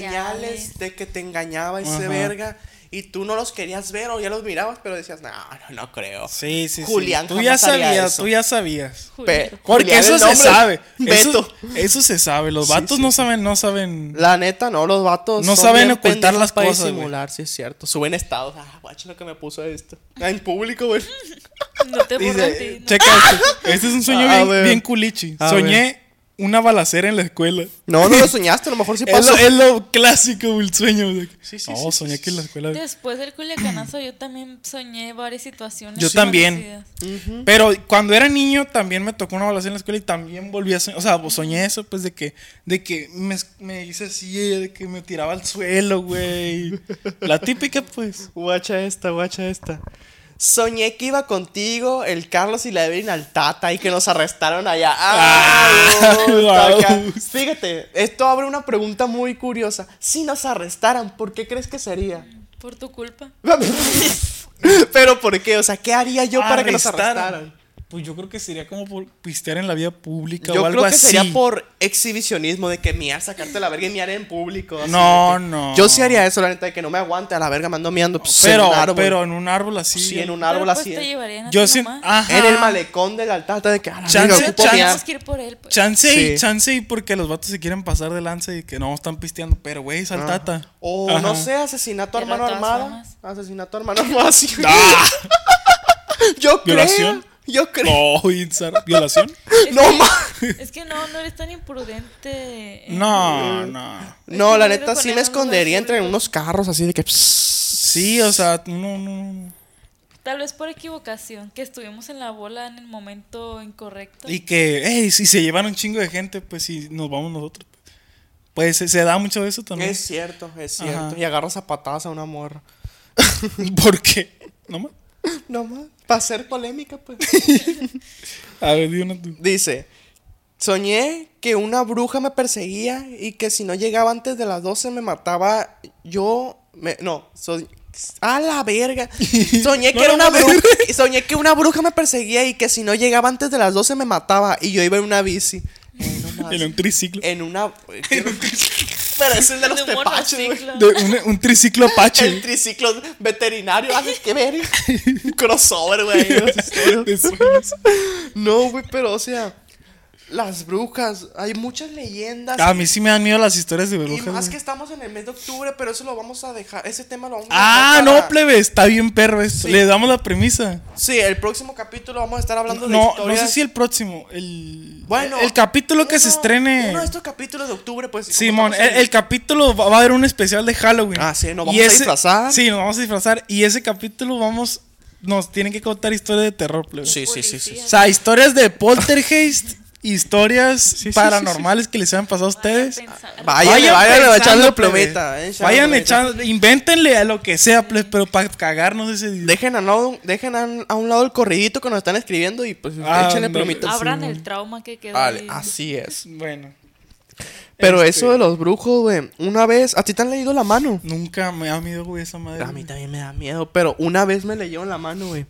A: señales de que te engañaba ese
B: Ajá.
A: verga. Y tú no los querías ver o ya los mirabas, pero decías, no, no, no creo.
B: Sí, sí, sí.
A: Julián
B: Tú ya
A: haría
B: sabías,
A: eso.
B: tú ya sabías.
A: Pe-
B: Porque
A: Julián,
B: eso
A: el
B: se
A: nombre,
B: sabe.
A: Beto.
B: Eso, eso se sabe. Los
A: Sí,
B: vatos
A: sí,
B: no
A: sí.
B: saben, no saben.
A: La neta, no, los vatos.
B: No
A: son
B: saben
A: bien
B: ocultar
A: pendejos
B: las
A: para
B: cosas, güey.
A: disimular, sí es cierto. Suben estados. Ah, guacho lo que me puso esto. Ah, En público, güey. [LAUGHS]
C: No te borras
B: Dice,
C: ti, ¿no?
B: checa este. Este es un sueño [LAUGHS]
A: A
B: bien,
A: ver.
B: bien culichi.
A: A
B: Soñé una balacera en la escuela.
A: No, no lo [LAUGHS] soñaste, a lo mejor sí
B: Es
A: pasó.
B: lo, es lo clásico, el sueño.
A: Sí, sí,
B: no,
A: sí,
B: soñé
A: sí,
B: que en la escuela.
C: Después del culiacanazo yo también soñé varias situaciones.
B: Yo también.
C: parecidas.
B: Pero cuando era niño también me tocó una balacera en la escuela y también volví a soñar. O sea, pues, soñé eso, pues de que, de que me, me hice así, de que me tiraba al suelo, güey. La típica, pues.
A: Guacha esta, guacha esta. Soñé que iba contigo, el Carlos y la Evelyn al Tata y que nos arrestaron allá.
B: Ah,
A: ¡Ay,
B: guau.
A: acá! Fíjate, esto abre una pregunta muy curiosa. Si nos arrestaran, ¿por qué crees que sería?
C: Por tu culpa. [LAUGHS]
A: Pero ¿por qué? O sea, ¿qué haría yo para que nos
B: Arrestaran. Pues yo creo que sería como por pistear en la vía pública
A: Yo
B: o algo
A: creo que
B: así.
A: sería por exhibicionismo de que miar, sacarte la verga y miar en público. así
B: No, no.
A: Yo sí haría eso, la neta, de que no me aguante a la verga, me ando miando. pues, en
B: Pero,
A: un árbol.
B: pero en un árbol así.
A: Sí, en un
C: Pero,
A: árbol
C: pues,
A: así.
C: te
A: ¿eh?
C: llevarían
B: Yo. Ajá.
A: En el malecón del altata de que a la
B: Chance,
A: verga, ocupo
B: chance.
C: que ir por él. pues.
B: Chance y
A: Sí.
B: chance y porque los vatos se quieren pasar de lanza y que no están pisteando. Pero, güey, saltata.
A: O
B: Ajá.
A: no sé, asesinato a hermano
C: formas.
A: Asesinato a hermano [LAUGHS] armada. sí.
B: ¡Ah!
A: Yo creo.
B: ¿Violación?
A: Yo creo.
B: No, Itzar, ¿violación? [LAUGHS]
C: Es
A: No,
C: que-. Es que no, no eres tan imprudente. en-
B: No, no.
A: No,
C: que
A: la
C: no
A: neta sí me escondería entre unos carros así de que.
B: Sí, o sea, no, no, no.
C: Tal vez por equivocación, que estuvimos en la bola en el momento incorrecto.
B: Y que, hey, si se llevan un chingo de gente, pues si nos vamos nosotros. Pues se, se da mucho eso también.
A: Es cierto, es cierto.
B: Ajá.
A: Y agarras a patadas a una morra. [LAUGHS]
B: ¿Por qué? ¿No más? [LAUGHS]
A: No más. Para hacer polémica, pues. [LAUGHS]
B: A ver, di una tú.
A: Dice, soñé que una bruja me perseguía y que si no llegaba antes de las 12 me mataba. Yo, me, no, soy... A la verga. [LAUGHS] Soñé que
B: No,
A: era una bruja. Soñé que una bruja me perseguía y que si no llegaba antes de las 12 me mataba. Y yo iba en una bici. Ay, [LAUGHS] no.
B: En un triciclo.
A: En una. Pero ese es de los
C: De
A: tepaches, güey.
B: un, un triciclo
A: El
B: Apache. [LAUGHS]
A: triciclo veterinario, ay, qué verga. Un crossover, güey. No, güey, pero o sea, las brujas, hay muchas leyendas.
B: A mí sí me dan miedo las historias de
A: y
B: brujas.
A: más
B: güey.
A: que estamos en el mes de octubre, pero eso lo vamos a dejar, ese tema lo vamos a
B: Ah, no, plebe, está bien perro esto.
A: Sí.
B: Le damos la premisa.
A: Sí, el próximo capítulo vamos a estar hablando de
B: No, no
A: historias.
B: sé si el próximo. El,
A: Bueno,
B: el capítulo que se estrene.
A: Uno de estos capítulos de octubre, pues.
B: Simón, el, el capítulo va, va a haber un especial de Halloween.
A: Ah, sí, nos
B: Y
A: vamos a disfrazar.
B: Sí, nos vamos a disfrazar. Y ese capítulo vamos. Nos tienen que contar historias de terror, plebe.
A: Sí, sí, sí, sí.
B: O sea, historias de poltergeist, historias
A: sí,
B: paranormales que les hayan pasado a ustedes. Vayan pensando,
A: echando
B: plebe.
A: plometa. eh,
B: Vayan echando, invéntenle a lo que sea, plebe, pero para cagarnos ese día.
A: Dejen, a, un lado- dejen a, un- a un lado el corridito que nos están escribiendo y pues
B: Ah,
A: échenle
B: no.
A: plomita.
C: Abran
B: Sí,
C: el trauma que quedó.
A: Vale,
C: ahí.
A: así es.
B: Bueno.
A: Pero
B: Este,
A: eso de los brujos, güey, una vez, ¿a ti te han leído la mano?
B: Nunca me da miedo, güey, esa madre.
A: A mí
B: güey.
A: también me da miedo, pero una vez me leyeron la mano, güey.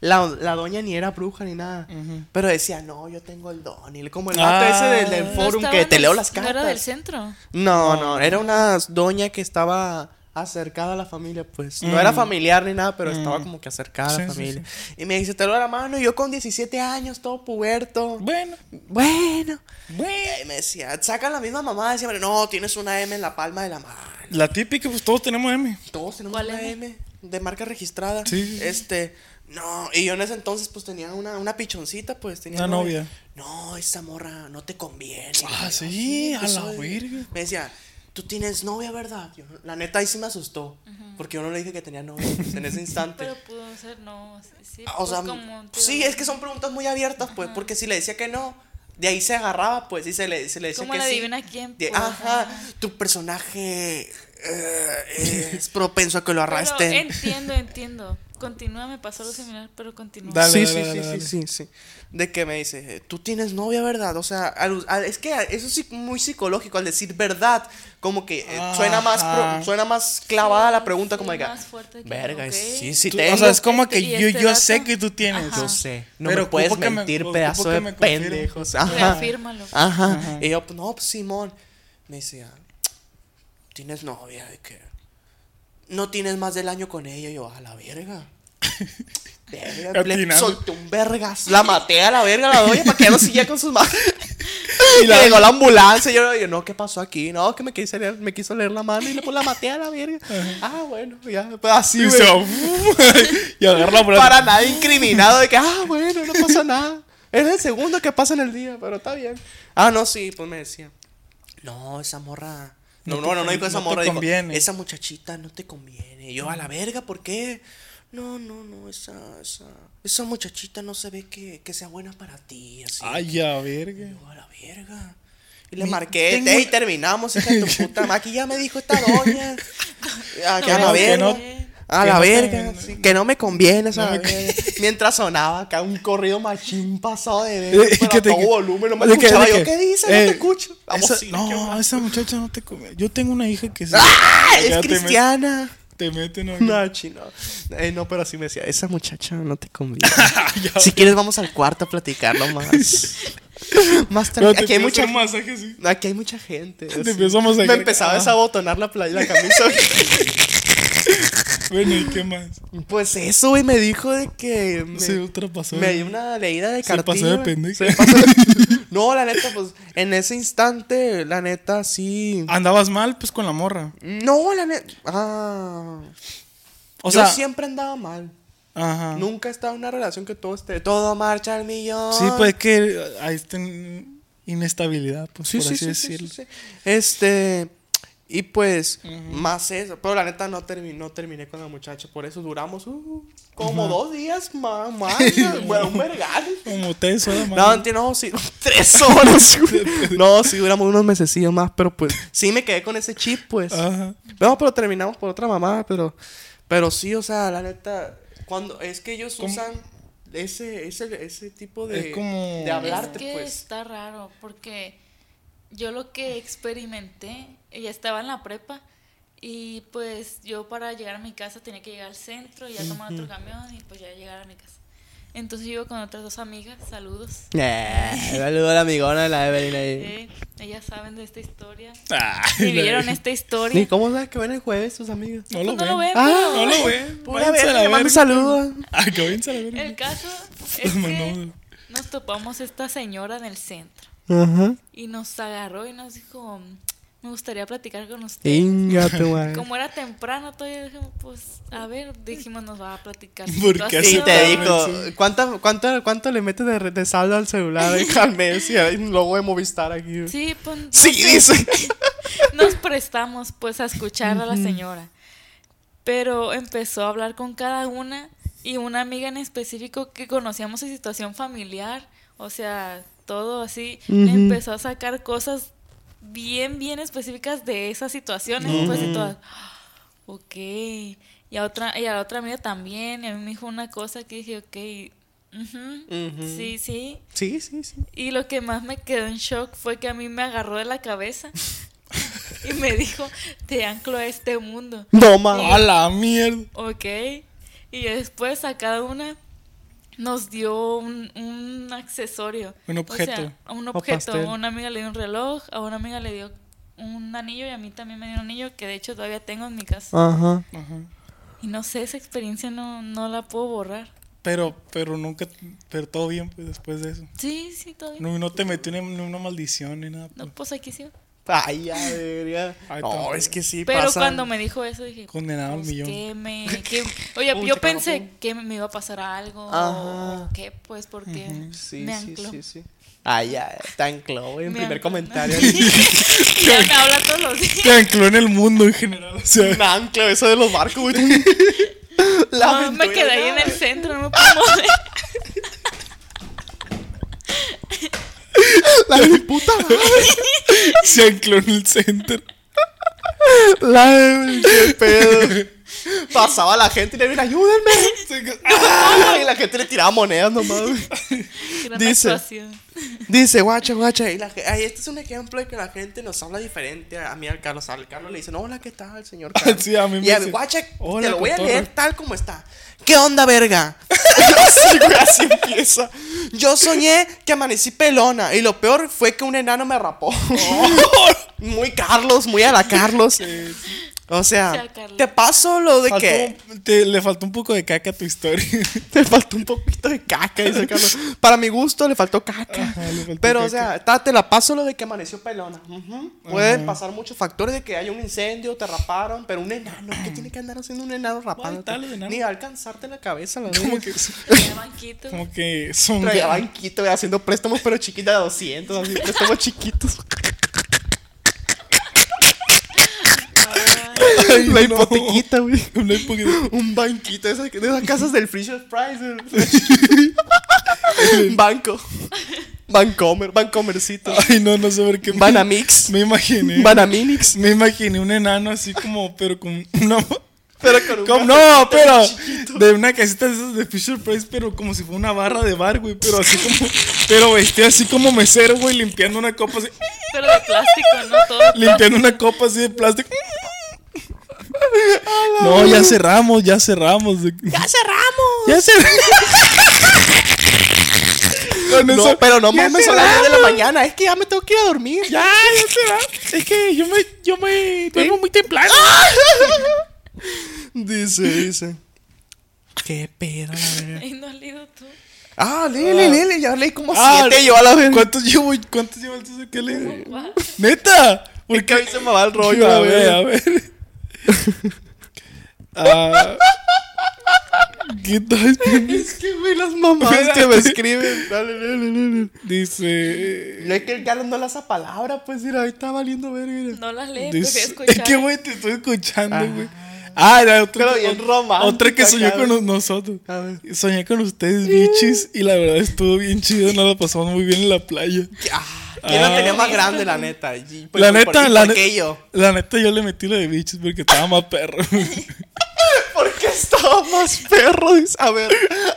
A: La, la doña ni era bruja ni nada.
B: Ujú.
A: Pero decía, no, yo tengo el don. Y como el
B: Ah.
A: vato ese del, del
C: ¿No
A: forum
C: estaba
A: que te leo las
C: ¿No era del
A: cartas.
C: centro?
A: No, no, era una doña que estaba acercada a la familia, pues. No era
B: Mm.
A: familiar ni nada, pero estaba
B: Mm.
A: como que acercada a la
B: sí,
A: familia. Y me dice, te leo la mano. Y yo con 17 años, todo puberto.
B: Bueno,
A: Bueno.
B: bueno.
A: Y me decía, saca la misma mamá. Decía, no, tienes una M en la palma de la mano.
B: La típica, pues todos tenemos M.
A: Todos tenemos
C: ¿Cuál
A: una
C: M?
A: M de marca registrada.
B: Sí.
A: Este, no, y yo en ese entonces pues tenía una, una pichoncita, pues tenía
B: Una novia.
A: No, esa morra no te conviene.
B: Ah, sí, a
A: pues,
B: la verga.
A: Me decía, tú tienes novia, ¿verdad? Yo, la neta ahí sí me asustó, porque yo no le dije que tenía novia pues, en ese [LAUGHS] instante.
C: Pero pudo ser no. Sí,
A: Ah, o
C: pues,
A: sea,
C: como te
A: sí, es que son preguntas muy abiertas, pues, porque si le decía que no, de ahí se agarraba, pues, y se le, se le decía
C: ¿Cómo
A: que sí.
C: adivina quién?
A: De-
C: pues?
A: ajá, tu personaje eh, es propenso a que lo
C: Pero
A: arrasten.
C: entiendo, entiendo. Continúa, me pasó lo similar, pero continúa.
B: Dale.
A: sí, sí,
B: dale,
A: sí,
B: dale,
A: sí, sí, sí. De que me dice, tú tienes novia, ¿verdad? O sea, al- al- es que eso es muy psicológico al decir verdad. Como que eh, suena más pro- suena más clavada la pregunta, como que, verga, sí, sí
B: Tú-
A: tengo.
B: o sea, es como que
C: Este-
B: yo,
C: este
B: yo
C: dato-
B: sé que tú tienes.
C: Ajá.
A: Yo sé, no
B: Pero
A: me puedes
B: me-
A: mentir, pedazo de
B: me
A: pendejos. Ajá.
C: Reafírmalo.
A: Ajá.
B: Ajá.
A: Y yo, pues no, pues Simón. Me decía, ¿tienes novia? De que no tienes más del año con ella. Y yo, a la verga. [LAUGHS] Verga, le solté un vergas. La maté a la verga la doña para que no siguiera con sus manos. [LAUGHS]
B: Y
A: Y
B: la- [LAUGHS]
A: llegó la ambulancia. Y yo, yo, no, ¿qué pasó aquí? No, que me quiso leer, me quiso leer la mano y le pues, la maté a la verga. Ah, bueno, ya. Pues así,
B: Y,
A: güey.
B: se va, y agarra la
A: Para nada incriminado de que, ah, bueno, no pasa nada. Es el segundo que pasa en el día, pero está bien. Ah, no, sí, pues me decía. No, esa morra. No,
B: No
A: no, no, dijo esa
B: no te.
A: Dijo,
B: conviene.
A: esa muchachita no te conviene. Yo, a la verga, ¿por qué? No, no, no, esa, esa, esa muchachita no se ve que, que sea buena para ti. Así.
B: Ay, a verga.
A: Yo, a la verga. Y le
B: Mi-
A: marqué,
B: tengo-
A: "Ey, y terminamos, hija de tu [LAUGHS] puta madre. Aquí ya me dijo esta doña. [LAUGHS] Ah, que a
C: No,
A: la
C: que
B: no-
A: a
B: que
A: la
B: no
A: verga. que no me conviene esa
B: No me
A: verga. [LAUGHS] Mientras sonaba acá un corrido machín pasado de [LAUGHS] ver.
B: ¿y
A: Pero
B: te-
A: todo volumen, no me
B: de que-
A: escuchaba
B: de
A: yo.
B: que,
A: ¿Qué dice? no
B: eh,
A: te escucho. Vamos,
B: esa-
A: sí,
B: no, esa muchacha no te come. Yo tengo una hija que.
A: ¡Ah! Es cristiana.
B: Te meten a
A: No, chino. Eh, no, pero así me decía, esa muchacha no te conviene. [LAUGHS] Si quieres vamos al cuarto a platicarlo más. más
B: te
A: Aquí hay mucha
B: masaje.
A: Aquí hay mucha gente. así.
B: empezamos a
A: Me empezaba a desabotonar la playa, la camisa.
B: Bueno, ¿y qué más?
A: pues eso, güey, me dijo de que. Me,
B: Se ultrapasó.
A: me dio una leída de
B: Se
A: cartilla.
B: pasó de pendejo.
A: Se de- No, la neta, pues en ese instante, la neta, sí.
B: Andabas mal, pues, con la morra.
A: No, la neta. Ah.
B: O
A: yo
B: sea,
A: siempre andaba mal.
B: ajá.
A: Nunca he estado en una relación que todo esté. Todo marcha al millón.
B: Sí, pues que ahí está inestabilidad, pues,
A: Sí,
B: por
A: sí,
B: así decirlo.
A: sí. Este. Y pues, más eso. Pero la neta no, termi- no terminé con la muchacha. Por eso duramos uh, como dos días más. más [LAUGHS] bueno, un vergal.
B: Como tres horas más.
A: No, no, sí. [LAUGHS] Tres horas. [LAUGHS] güey. no, sí, duramos unos mesecillos más. Pero pues, sí me quedé con ese chip, pues.
B: Ajá.
A: No, pero terminamos por otra mamá. Pero, pero sí, o sea, la neta. Cuando es que ellos
B: ¿Cómo?
A: usan ese, ese, ese tipo de,
B: Es como-
A: de hablarte,
C: es que
A: pues.
C: está raro, porque yo lo que experimenté, ya estaba en la prepa, y pues yo para llegar a mi casa tenía que llegar al centro, y ya tomar otro camión, y pues ya llegar a mi casa. Entonces yo iba con otras dos amigas, saludos.
A: Eh, saludo a la amigona de la Evelyn ahí. [LAUGHS]
C: eh, ellas saben de esta historia.
B: Ay,
C: Vivieron
B: la-
C: esta historia.
A: cómo sabes que ven el jueves tus amigos.
B: No lo
C: Pues no lo
B: ven.
C: ven,
A: Ah,
B: No lo ven.
A: Pura
B: la
A: le mando un
B: verga.
A: saludo.
B: Ah, que váyanse a la verga.
C: El caso [LAUGHS] es que nos topamos esta señora en el centro,
A: Ajá.
C: y nos agarró y nos dijo, me gustaría platicar con usted. [LAUGHS] Como era temprano, todavía dijimos, pues, a ver, dijimos, nos va a platicar. su
B: ¿Por qué
A: Y
B: Sí,
C: situación.
A: te
B: digo,
A: ¿cuánto, cuánto, cuánto le metes de, de saldo al celular eh, al mes? Y hay un logo de Movistar aquí.
C: Sí, pues,
A: Sí, dice. [LAUGHS]
C: nos prestamos, pues, a escuchar a la señora. Pero empezó a hablar con cada una y una amiga en específico que conocíamos su situación familiar, o sea, todo así, empezó a sacar cosas bien, bien específicas de esas situaciones, pues, y todas, "Ah, ok. Y a, otra, y a la otra amiga también, y a mí me dijo una cosa que dije, ok, sí, sí.
A: Sí, sí, sí.
C: Y lo que más me quedó en shock fue que a mí me agarró de la cabeza [LAUGHS] y me dijo, te anclo a este mundo.
A: No mames.
B: A la mierda.
C: Ok. Y después a cada una nos dio un, un accesorio.
B: Un
C: O sea,
B: objeto.
C: un objeto. A una amiga le dio un reloj, a una amiga le dio un anillo y a mí también me dio un anillo que de hecho todavía tengo en mi casa.
A: Ajá.
B: Ajá.
C: Y no sé, esa experiencia no, no la puedo borrar.
B: Pero, pero nunca, pero todo bien, pues, después de eso.
C: Sí, sí, todavía.
B: No, no te metió ni ni una maldición ni nada.
C: No,
B: pues.
C: pues aquí sí.
A: Ay, ya, debería.
B: Ay,
A: No, es que sí
C: Pero
A: pasa.
C: cuando me dijo eso dije,
B: Condenado al
C: pues,
B: millón.
C: ¿qué me, [LAUGHS] qué- oye,
A: Uy,
C: yo pensé que me iba a pasar algo
A: Ajá.
C: o qué, pues porque
A: Sí,
C: me
A: sí,
C: ancló.
A: sí, sí. Ay, ya, está ancló, güey, en
C: Me
A: primer
C: ancló.
A: comentario. [LAUGHS]
C: ya me habla todos los días.
B: Te ancló en el mundo en general. O sea,
A: Un ancla, eso de los barcos, güey. [LAUGHS] La
C: No, me quedé ahí en el centro, no me puedo mover.
A: La de mi puta madre. [LAUGHS]
B: Se ancló en el center.
A: La de qué pedo. Pasaba la gente y le decía, ayúdenme. [LAUGHS] Ah, y la gente le tiraba monedas nomás.
C: Gran
A: Dice.
C: actuación.
A: Dice, guacha, guacha. Y la, ay, este es un ejemplo de que la gente nos habla diferente a mí al Carlos. Al Carlos le dicen, hola, ¿qué tal, señor [LAUGHS] Carlos?
B: Sí, a mí me
A: y a
B: dice,
A: guacha,
B: "Hola,
A: te lo voy a
B: cotorro".
A: leer tal como está. ¿Qué onda, verga? [LAUGHS] así, güey, así empieza. Yo soñé que amanecí pelona. Y lo peor fue que un enano me rapó. muy Carlos, muy a la Carlos.
C: Sí, a
A: sea, te paso lo de que...
B: Te- le faltó un poco de caca a tu historia. [LAUGHS]
A: Te faltó un poquito de caca, dice Carlos. Para mi gusto le faltó caca.
B: Ajá, le faltó
A: Pero,
B: caca.
A: o sea, ta- te la paso lo de que amaneció pelona. Pueden pasar muchos factores de que haya un incendio, te raparon, pero un enano, ¿qué tiene que andar haciendo un enano rapando? Ni alcanzarte la cabeza, la
B: como que, [LAUGHS]
C: banquito.
B: como que son
A: Traía banquito güey, haciendo préstamos, pero chiquitas de 200, así, préstamos chiquitos. [LAUGHS]
B: Ay,
A: la
B: no.
A: hipotequita, güey. [LAUGHS]
B: Una hipotequita.
A: Un banquito, de esas, de esas casas del Fisher Price. güey. [LAUGHS] Un banco. Bancomer, bancomercito.
B: Ay, no, no sé por qué. me-
A: Banamix.
B: Me imaginé.
A: Banaminix.
B: Me imaginé un enano así como, pero con una.
A: Pero con un
B: Como, no, pero
A: chiquito.
B: de una casita de esas de Fisher Price, pero como si fuera una barra de bar, güey. Pero así como, pero vestido así como mesero, güey, limpiando una copa así,
C: Pero de plástico, ¿no? Todo.
B: limpiando una copa así de plástico. No, ya cerramos, ya cerramos.
A: ¡Ya cerramos!
B: Ya cerramos.
A: No,
B: eso-
A: pero no mames, son las 10 de la mañana. Es que ya me tengo que ir a dormir.
B: Ya, ya cerramos. Es que yo me, yo me duermo muy temprano. [LAUGHS]
A: Dice, dice. ¿Qué pedo, la verga?
C: Ay, no has leído tú.
A: Ah, lele, lele. Ya leí como
B: Ah,
A: 7 yo a la verga.
B: ¿Cuántos llevo? ¿Cuántos llevo antes de que le
C: Guau.
B: Neta.
A: Es que a mí se me va el [LAUGHS] rollo,
B: a ver, a ver. [LAUGHS] Ah, ¿Qué tal? [LAUGHS]
A: Es que, güey, las mamás que me escriben. Dale, lele, lele.
B: Dice.
A: Y es que el Carlos no hace palabra, pues, mira, ahí está valiendo verga.
C: No las lees,
B: dice-
C: escuchar.
B: es que, güey, te estoy escuchando, güey. Ah, era otra,
A: Pero bien
B: otra que soñó con nosotros.
A: A ver.
B: Soñé con ustedes, bichis, y la verdad estuvo bien chido, nos la pasamos muy bien en la playa.
A: Ah, ¿Quién la
B: Ah.
A: tenía más grande, la neta? Y, pues,
B: la
A: ¿por-
B: neta, la
A: ¿Por qué
B: neta,
A: yo?
B: la neta yo le metí lo de bichis porque estaba más perro. [LAUGHS]
A: Porque estaba más perro. Dice, a ver,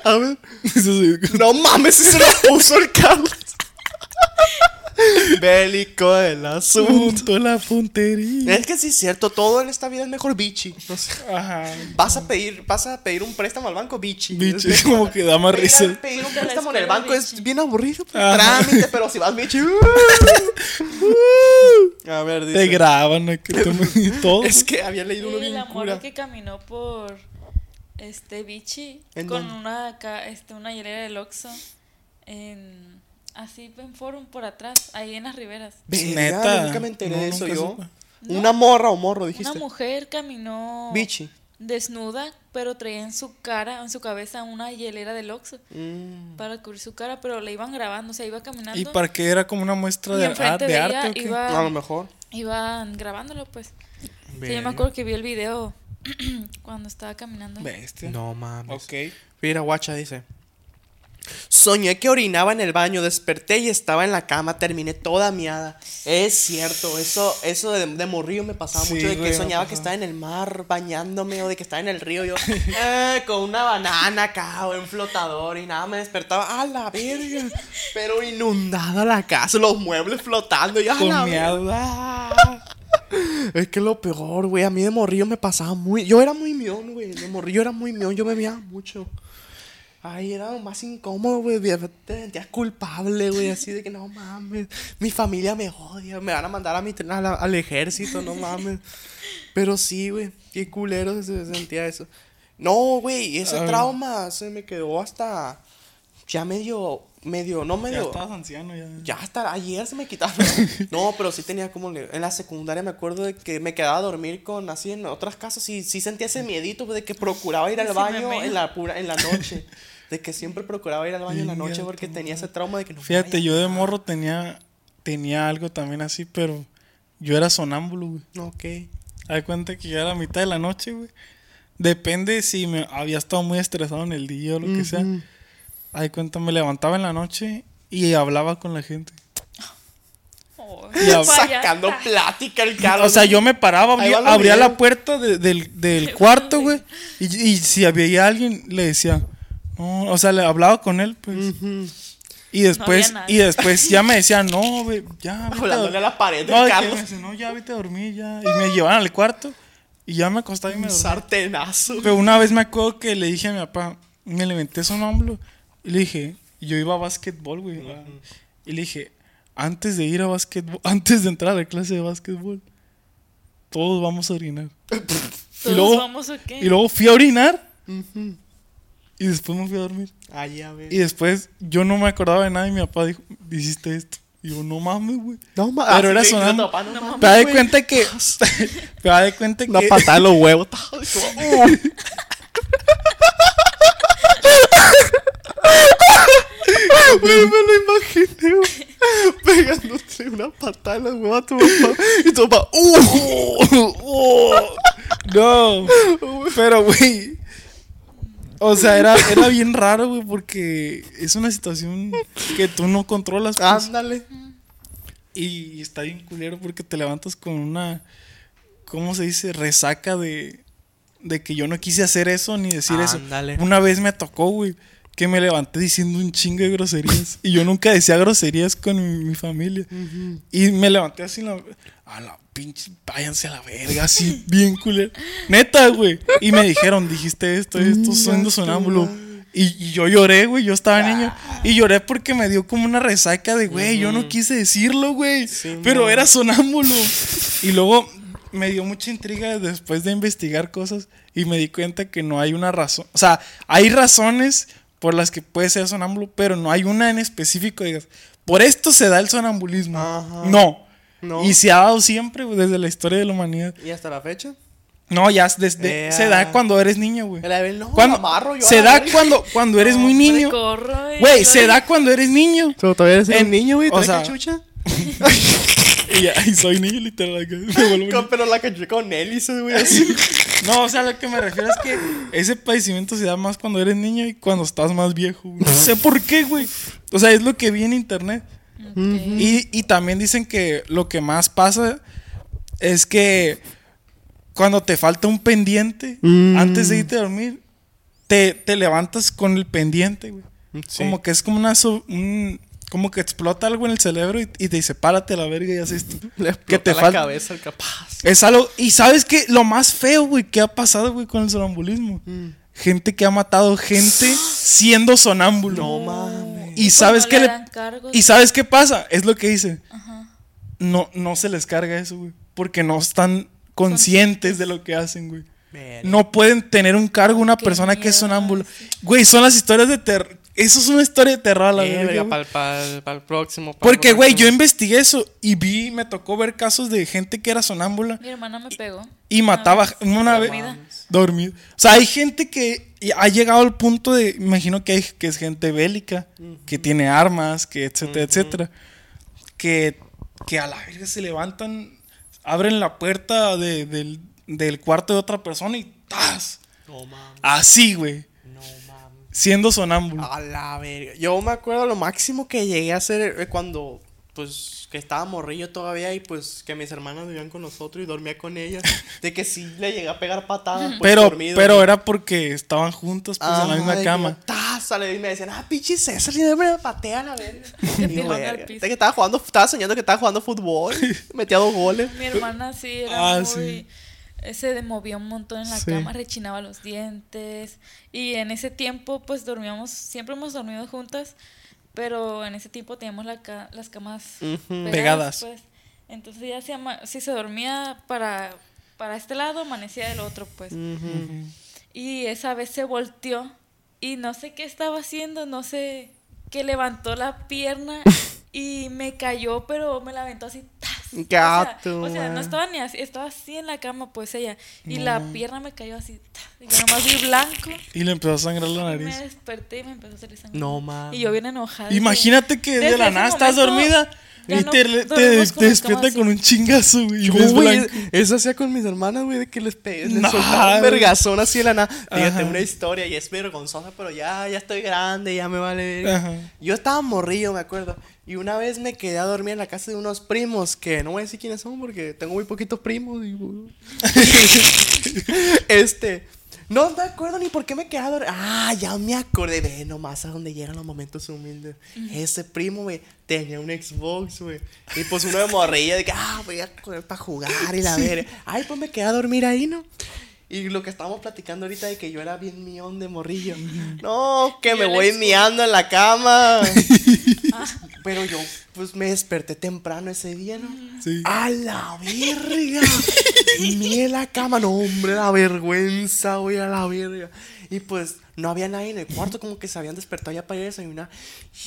A: a ver. [LAUGHS] No mames, si se lo puso el Carlos. [LAUGHS] [LAUGHS] Bélico el asunto.
B: Punto la puntería.
A: Es que sí es cierto, todo en esta vida es mejor bichi. O sea,
B: Ajá.
A: vas a pedir, vas a pedir un préstamo al banco bichi.
B: Bichi,
A: Es [LAUGHS]
B: como que da más
A: Pedir-
B: risa.
A: Pedir un
C: De la
A: préstamo en el banco es bien aburrido, pues,
B: Ajá.
A: trámite, pero si vas bichi. uh, uh. a ver, dice.
B: Te graban, ¿no? y todo.
A: Es que había leído uno
C: Sí,
A: bien
C: la morra
A: cura.
C: que caminó por este bichi
A: ¿En
C: con
A: dónde?
C: una este una hielera del Oxxo en así en forum por atrás, ahí en las riberas.
B: Neta.
A: Nunca me enteré
B: No,
A: de eso yo. Una morra o morro, dijiste.
C: Una mujer caminó
A: Bichi.
C: desnuda, pero traía en su cara, en su cabeza una hielera del Oxxo
A: Mm.
C: para cubrir su cara, pero la iban grabando, o sea, iba caminando.
B: ¿Y para qué era como una muestra
C: y
B: de, ah, de
C: de
B: arte
C: ella
B: o qué?
C: iba-
A: A lo mejor.
C: iban grabándolo, pues. Sí, yo me acuerdo que vi el video [CLEARS THROAT] cuando estaba caminando.
B: Bestia.
A: No mames.
B: Ok.
A: Mira, guacha dice. Soñé que orinaba en el baño, desperté y estaba en la cama, terminé toda miada. Es cierto, eso, eso de, de morrillo me pasaba
B: Sí,
A: mucho, de que soñaba que estaba en el mar bañándome o de que estaba en el río yo [LAUGHS] eh, con una banana acá o en flotador y nada, me despertaba a la verga, pero inundada la casa, los muebles flotando y a
B: Con
A: la
B: miado.
A: verga. [LAUGHS] Es que lo peor, güey, a mí de morrillo me pasaba muy, yo era muy mión, güey, de morrillo era muy mión, yo me miaba mucho. Ay, era más incómodo, güey. Te sentías culpable, güey. Así de que no mames. Mi familia me odia. Me van a mandar a mi, a la- al ejército, no mames. Pero sí, güey. Qué culero se sentía eso. No, güey. Ese trauma se me quedó hasta. Ya medio. Medio. No
B: Ya
A: medio.
B: estabas anciano ya.
A: Ya hasta ayer se me quitaba. No, pero sí tenía como. En la secundaria me acuerdo de que me quedaba a dormir con así en otras casas y sí sentía ese miedito de que procuraba ir al baño en la pura, en la noche. [LAUGHS] De que siempre procuraba ir al baño en la noche porque tenía ese trauma de que no
B: Fíjate,
A: vaya.
B: yo de morro tenía, tenía algo también así, pero yo era sonámbulo, güey.
A: Ok.
B: De cuenta que ya era la mitad de la noche, güey. Depende si me había estado muy estresado en el día o lo que sea. De cuenta, me levantaba en la noche y hablaba con la gente.
C: Oh.
A: Sacando plática el Carlos.
B: O sea, yo me paraba, abría, la puerta de- del, del [LAUGHS] cuarto, güey. Y, y si había alguien, le decía, no, o sea, le hablaba con él, pues. Y después,
C: No
B: y después ya me decía, no, güey, ya. a
A: Hablándole a la pared
B: No,
A: del Carlos.
B: me dice, no, ya vete a dormir, ya. Y me llevaban al cuarto. Y ya me acostaba y me
A: Un
B: dormía.
A: sartenazo.
B: Pero una vez me acuerdo que le dije a mi papá, me levanté sonámbulo. Y le dije, yo iba a básquetbol, güey. Y le dije, antes de ir a básquetbol, [LAUGHS] antes de entrar a la clase de básquetbol, todos vamos a orinar. [LAUGHS]
C: ¿Todos
B: luego-
C: vamos o qué?
B: Y luego fui a orinar. Y después me fui a dormir.
A: Ay, a ver.
B: Y después yo no me acordaba de nada y mi papá dijo, hiciste esto. Y yo, no mames, güey.
A: No ma-
B: Pero
A: así
B: era
A: te
B: sonando.
A: papá, no mames,
B: Pero da de cuenta que. Pero da de cuenta que.
A: Una patada en los huevos. Güey, [LAUGHS] me lo imaginé, güey. Pegándote una patada en los huevos a tu papá. Y tu papá, ¡uh!
B: Oh, no. Pero, güey. O sea, era, era bien raro, güey, porque es una situación que tú no controlas. pues.
A: Ándale.
B: Y está bien culero porque te levantas con una. ¿Cómo se dice? Resaca de. De que yo no quise hacer eso ni decir
A: Ándale.
B: eso. Una vez me tocó, güey, que me levanté diciendo un chingo de groserías. y yo nunca decía groserías con mi, mi familia. Y me levanté así la. A la pinche. Váyanse a la verga, así, bien culero. Neta, güey. Y me dijeron, dijiste esto, esto, siendo sonámbulo. Y, y yo lloré, güey. Yo estaba niño. Y lloré porque me dio como una resaca de, güey, yo no quise decirlo, güey.
A: Sí,
B: pero era sonámbulo. y luego me dio mucha intriga después de investigar cosas. Y me di cuenta que no hay una razón. O sea, hay razones por las que puede ser sonámbulo, pero no hay una en específico. Digas, por esto se da el sonambulismo.
A: Ajá.
B: No.
A: No.
B: Y se ha dado siempre, güey, desde la historia de la humanidad.
A: ¿Y hasta la fecha?
B: No, ya desde,
A: Ea.
B: se da cuando eres niño, güey.
A: No,
B: Cuando-
A: amarro yo
B: se da
A: verga.
B: cuando, cuando eres muy niño.
C: corro, eh,
B: Güey, se da cuando eres niño.
A: Pero todavía eres
B: En-
A: niño, güey.
B: o
A: ¿Traes
B: sea-
A: cachucha? [LAUGHS]
B: Y, soy niño, literal.
A: Con-. Pero la cachucha con hélices, güey, así. [LAUGHS]
B: No, o sea, lo que me refiero es que ese padecimiento se da más cuando eres niño y cuando estás más viejo. güey. No sé por qué, güey. O sea, es lo que vi en internet. Y, y también dicen que lo que más pasa es que cuando te falta un pendiente
A: Mm.
B: antes de irte a dormir, te, te levantas con el pendiente, güey.
A: Sí.
B: Como que es como una so- un- como que explota algo en el cerebro y, y te dice, párate a la verga y haces esto.
A: Le
B: que te
A: la
B: falta.
A: cabeza al capaz.
B: Es algo. Y sabes que lo más feo, güey, que ha pasado, güey, con el sonambulismo.
A: Mm.
B: Gente que ha matado gente siendo sonámbulo.
A: No mames.
B: Y sabes
C: no
B: qué
C: le cargos.
B: ¿Y sabes qué pasa? Es lo que dice.
C: Ajá.
B: No, no se les carga eso, güey. Porque no están conscientes de lo que hacen, güey. No pueden tener un cargo una
C: Qué
B: persona que es sonámbulo. Güey, son las historias de terror. Eso es una historia de terror a la
A: Eh,
B: verga,
A: verga,
B: güey.
A: para el próximo.
B: Porque, güey, yo investigué eso y vi, me tocó ver casos de gente que era sonámbula
C: Mi hermana me pegó.
B: y mataba una vez
C: Dormida.
B: dormido. O sea, hay gente que ha llegado al punto de, imagino que hay que es gente bélica, que tiene armas, que etcétera, etcétera, que, que a la verga se levantan, abren la puerta de- del, del cuarto de otra persona y ¡tas!
A: No mames.
B: Así, güey,
A: No mames.
B: siendo sonámbulo.
A: A la verga. Yo me acuerdo lo máximo que llegué a hacer eh, cuando, pues, que estaba morrillo todavía y pues que mis hermanas vivían con nosotros y dormía con ellas. [LAUGHS] De que sí le llegué a pegar patadas. Pues,
B: pero,
A: dormido,
B: pero
A: güey.
B: era porque estaban juntos pues, en la misma cama.
A: Y me decían, ah, pinche César, siempre me patea a la verga. [LAUGHS] Y que estaba jugando, estaba soñando que estaba jugando fútbol. [LAUGHS] Metía dos goles.
C: Mi hermana sí era
B: Ah,
C: muy.
B: sí.
C: Se movía un montón en la
A: Sí.
C: cama, rechinaba los dientes. Y en ese tiempo, pues dormíamos, siempre hemos dormido juntas, pero en ese tiempo teníamos la ca- las camas.
B: Pegadas.
C: pues. Entonces ella se ama- si se dormía para, para este lado, amanecía del otro, pues. Y esa vez se volteó y no sé qué estaba haciendo, no sé, que levantó la pierna [LAUGHS] y me cayó, pero me la aventó así. ¡Tas! [LAUGHS] O sea,
A: Gato,
C: o sea, no estaba ni así, estaba así en la cama, pues ella. Y la pierna me cayó así. Y yo nomás vi blanco.
B: Y le empezó a sangrar la
C: y me
B: nariz.
C: desperté y me empezó a salir sangre.
A: No mames.
C: Y yo bien enojada.
B: Imagínate que de
C: desde
B: la nada estás dormida
C: ya
B: y
C: no
B: te, te, te despierta con un chingazo, güey. y
A: Yo,
B: ves
A: güey,
B: blanco.
A: eso hacía con mis hermanas, güey, de que les pegué, les soltaba un vergazón así de la nada. Fíjate, una historia y es vergonzosa, pero ya, ya estoy grande, ya me vale. Yo estaba morrillo, me acuerdo. Y una vez me quedé a dormir en la casa de unos primos, que no voy a decir quiénes son porque tengo muy poquitos primos. y- [LAUGHS] este, no me acuerdo ni por qué me quedé a dormir. Ah, ya me acordé. Ve nomás a donde llegan los momentos humildes. Ese primo, güey, tenía un Xbox, güey. Y pues uno de morrilla de que, ah, voy a coger para jugar y la [LAUGHS] ver. Ay, pues me quedé a dormir ahí, ¿no? Y lo que estábamos platicando ahorita de que yo era bien mión de morrillo. [LAUGHS] No, que me voy miando en la cama. [LAUGHS] Pero yo, pues me desperté temprano ese día, ¿no?
B: Sí.
A: ¡A la verga! [LAUGHS] En la cama, no, hombre, la vergüenza, güey, a la verga. Y pues no había nadie en el cuarto, como que se habían despertado ya para ir a desayunar.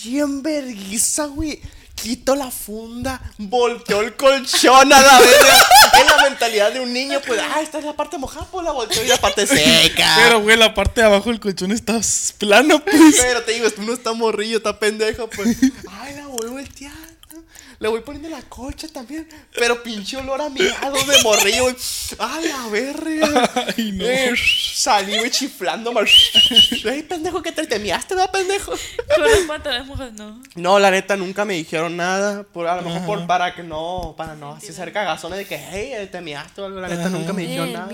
A: Y en vergüenza, güey. Quito la funda, volteó el colchón a la verga. Es la mentalidad de un niño, pues, ah, esta es la parte mojada, pues la volteó y la parte seca.
B: Pero, güey, la parte de abajo del colchón está plano, pues.
A: Pero te digo, uno está morrillo, está pendejo, pues. Ay, la voy volteando. Le voy poniendo la colcha también. Pero pinche olor a miado de morrillo, güey. Ay, la verga.
B: Ay, no.
A: Eh, salí, güey, chiflando. mal. Ay, pendejo, que te, te miaste, ¿verdad, pendejo?
C: Con no.
A: No, la neta, nunca me dijeron nada. Por, a lo mejor por, para que no, para no así ser cagazones de que, hey, te miaste o algo. La neta, nunca me dijeron nada.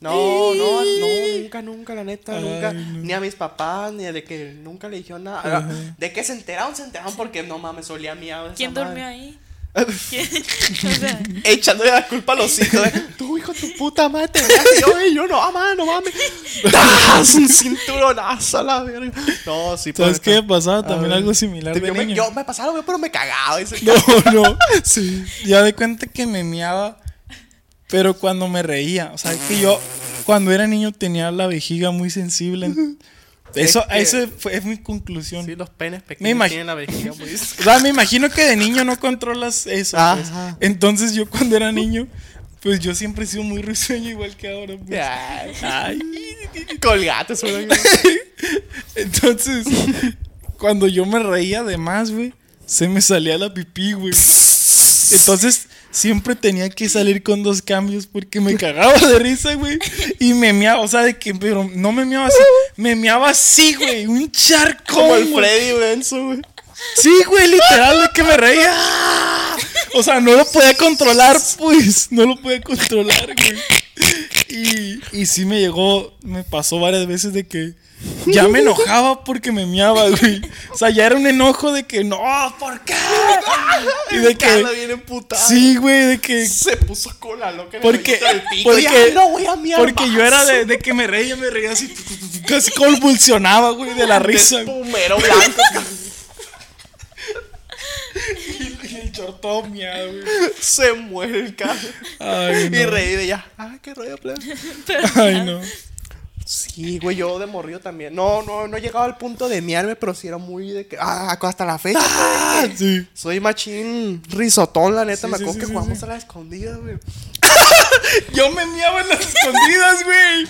A: No, no, no, nunca, nunca, la neta,
B: Ay,
A: nunca.
B: no.
A: Ni a mis papás, ni de que nunca le dijeron nada. De que se enteraron, se enteraron porque no mames, olía miado. esa
C: ¿Quién
A: madre.
C: Durmió ahí? ¿Quién? O sea,
A: Echándole la culpa a los hijos. ¿eh? [LAUGHS] Tú, hijo de tu puta madre, te yo, "Ey, yo no, mamá, no mames. [LAUGHS] ¡Das! Un cinturonazo a la verga. No, sí,
B: ¿Sabes qué me pasaba? También algo similar de
A: yo, me, yo me pasaba, pero me cagaba. Ese [LAUGHS]
B: No, no. Sí. Ya de cuenta que me miaba, pero cuando me reía. O sea, que yo cuando era niño tenía la vejiga muy sensible. Eso,
A: que-
B: eso fue, es mi conclusión.
A: Sí, los penes
B: Me
A: pequeños
B: imag-
A: tienen la vejiga muy... [LAUGHS]
B: O sea, me imagino que de niño no controlas eso. pues. Entonces yo cuando era niño, pues yo siempre he sido muy risueño igual que ahora. pues.
A: Ay,
B: Ay.
A: Colgate, suena. [LAUGHS]
B: Entonces, cuando yo me reía de más, güey, se me salía la pipí, güey. Entonces, siempre tenía que salir con dos cambios porque me cagaba de risa, güey. Y me meaba, o sea, de que, pero no me meaba así, me meaba así, güey, un charcón.
A: Como el. Freddy Benzo, güey.
B: Sí, güey, literal, de que me reía. O sea, no lo podía controlar, pues. No lo podía controlar, güey. Y, y sí me llegó, me pasó varias veces de que ya me enojaba porque me miaba, güey. O sea, ya era un enojo de que no, ¿por qué? Y de que.
A: emputada.
B: Sí, güey, de que.
A: Se puso con la loca en
B: Porque,
A: el pico.
B: porque,
A: Ya, no voy a miar
B: porque yo era de, de que me reía, me reía así, casi convulsionaba, güey, de la risa. güey.
A: Espumero blanco.
B: Y el short todo miado, güey.
A: se muere el carro.
B: Ay,
A: Y reí de ya. Ay, qué rollo, plebe.
B: Ay, no.
A: Sí, güey, yo de morrido también. No, no, no he llegado al punto de miarme, pero sí era muy de que. Ah, hasta la fecha.
B: Ah, sí.
A: Soy machín risotón, la neta.
B: Sí,
A: me acuerdo
B: sí,
A: que
B: sí,
A: jugamos
B: sí.
A: a la escondida, güey. [LAUGHS]
B: Yo me miaba en las escondidas, güey.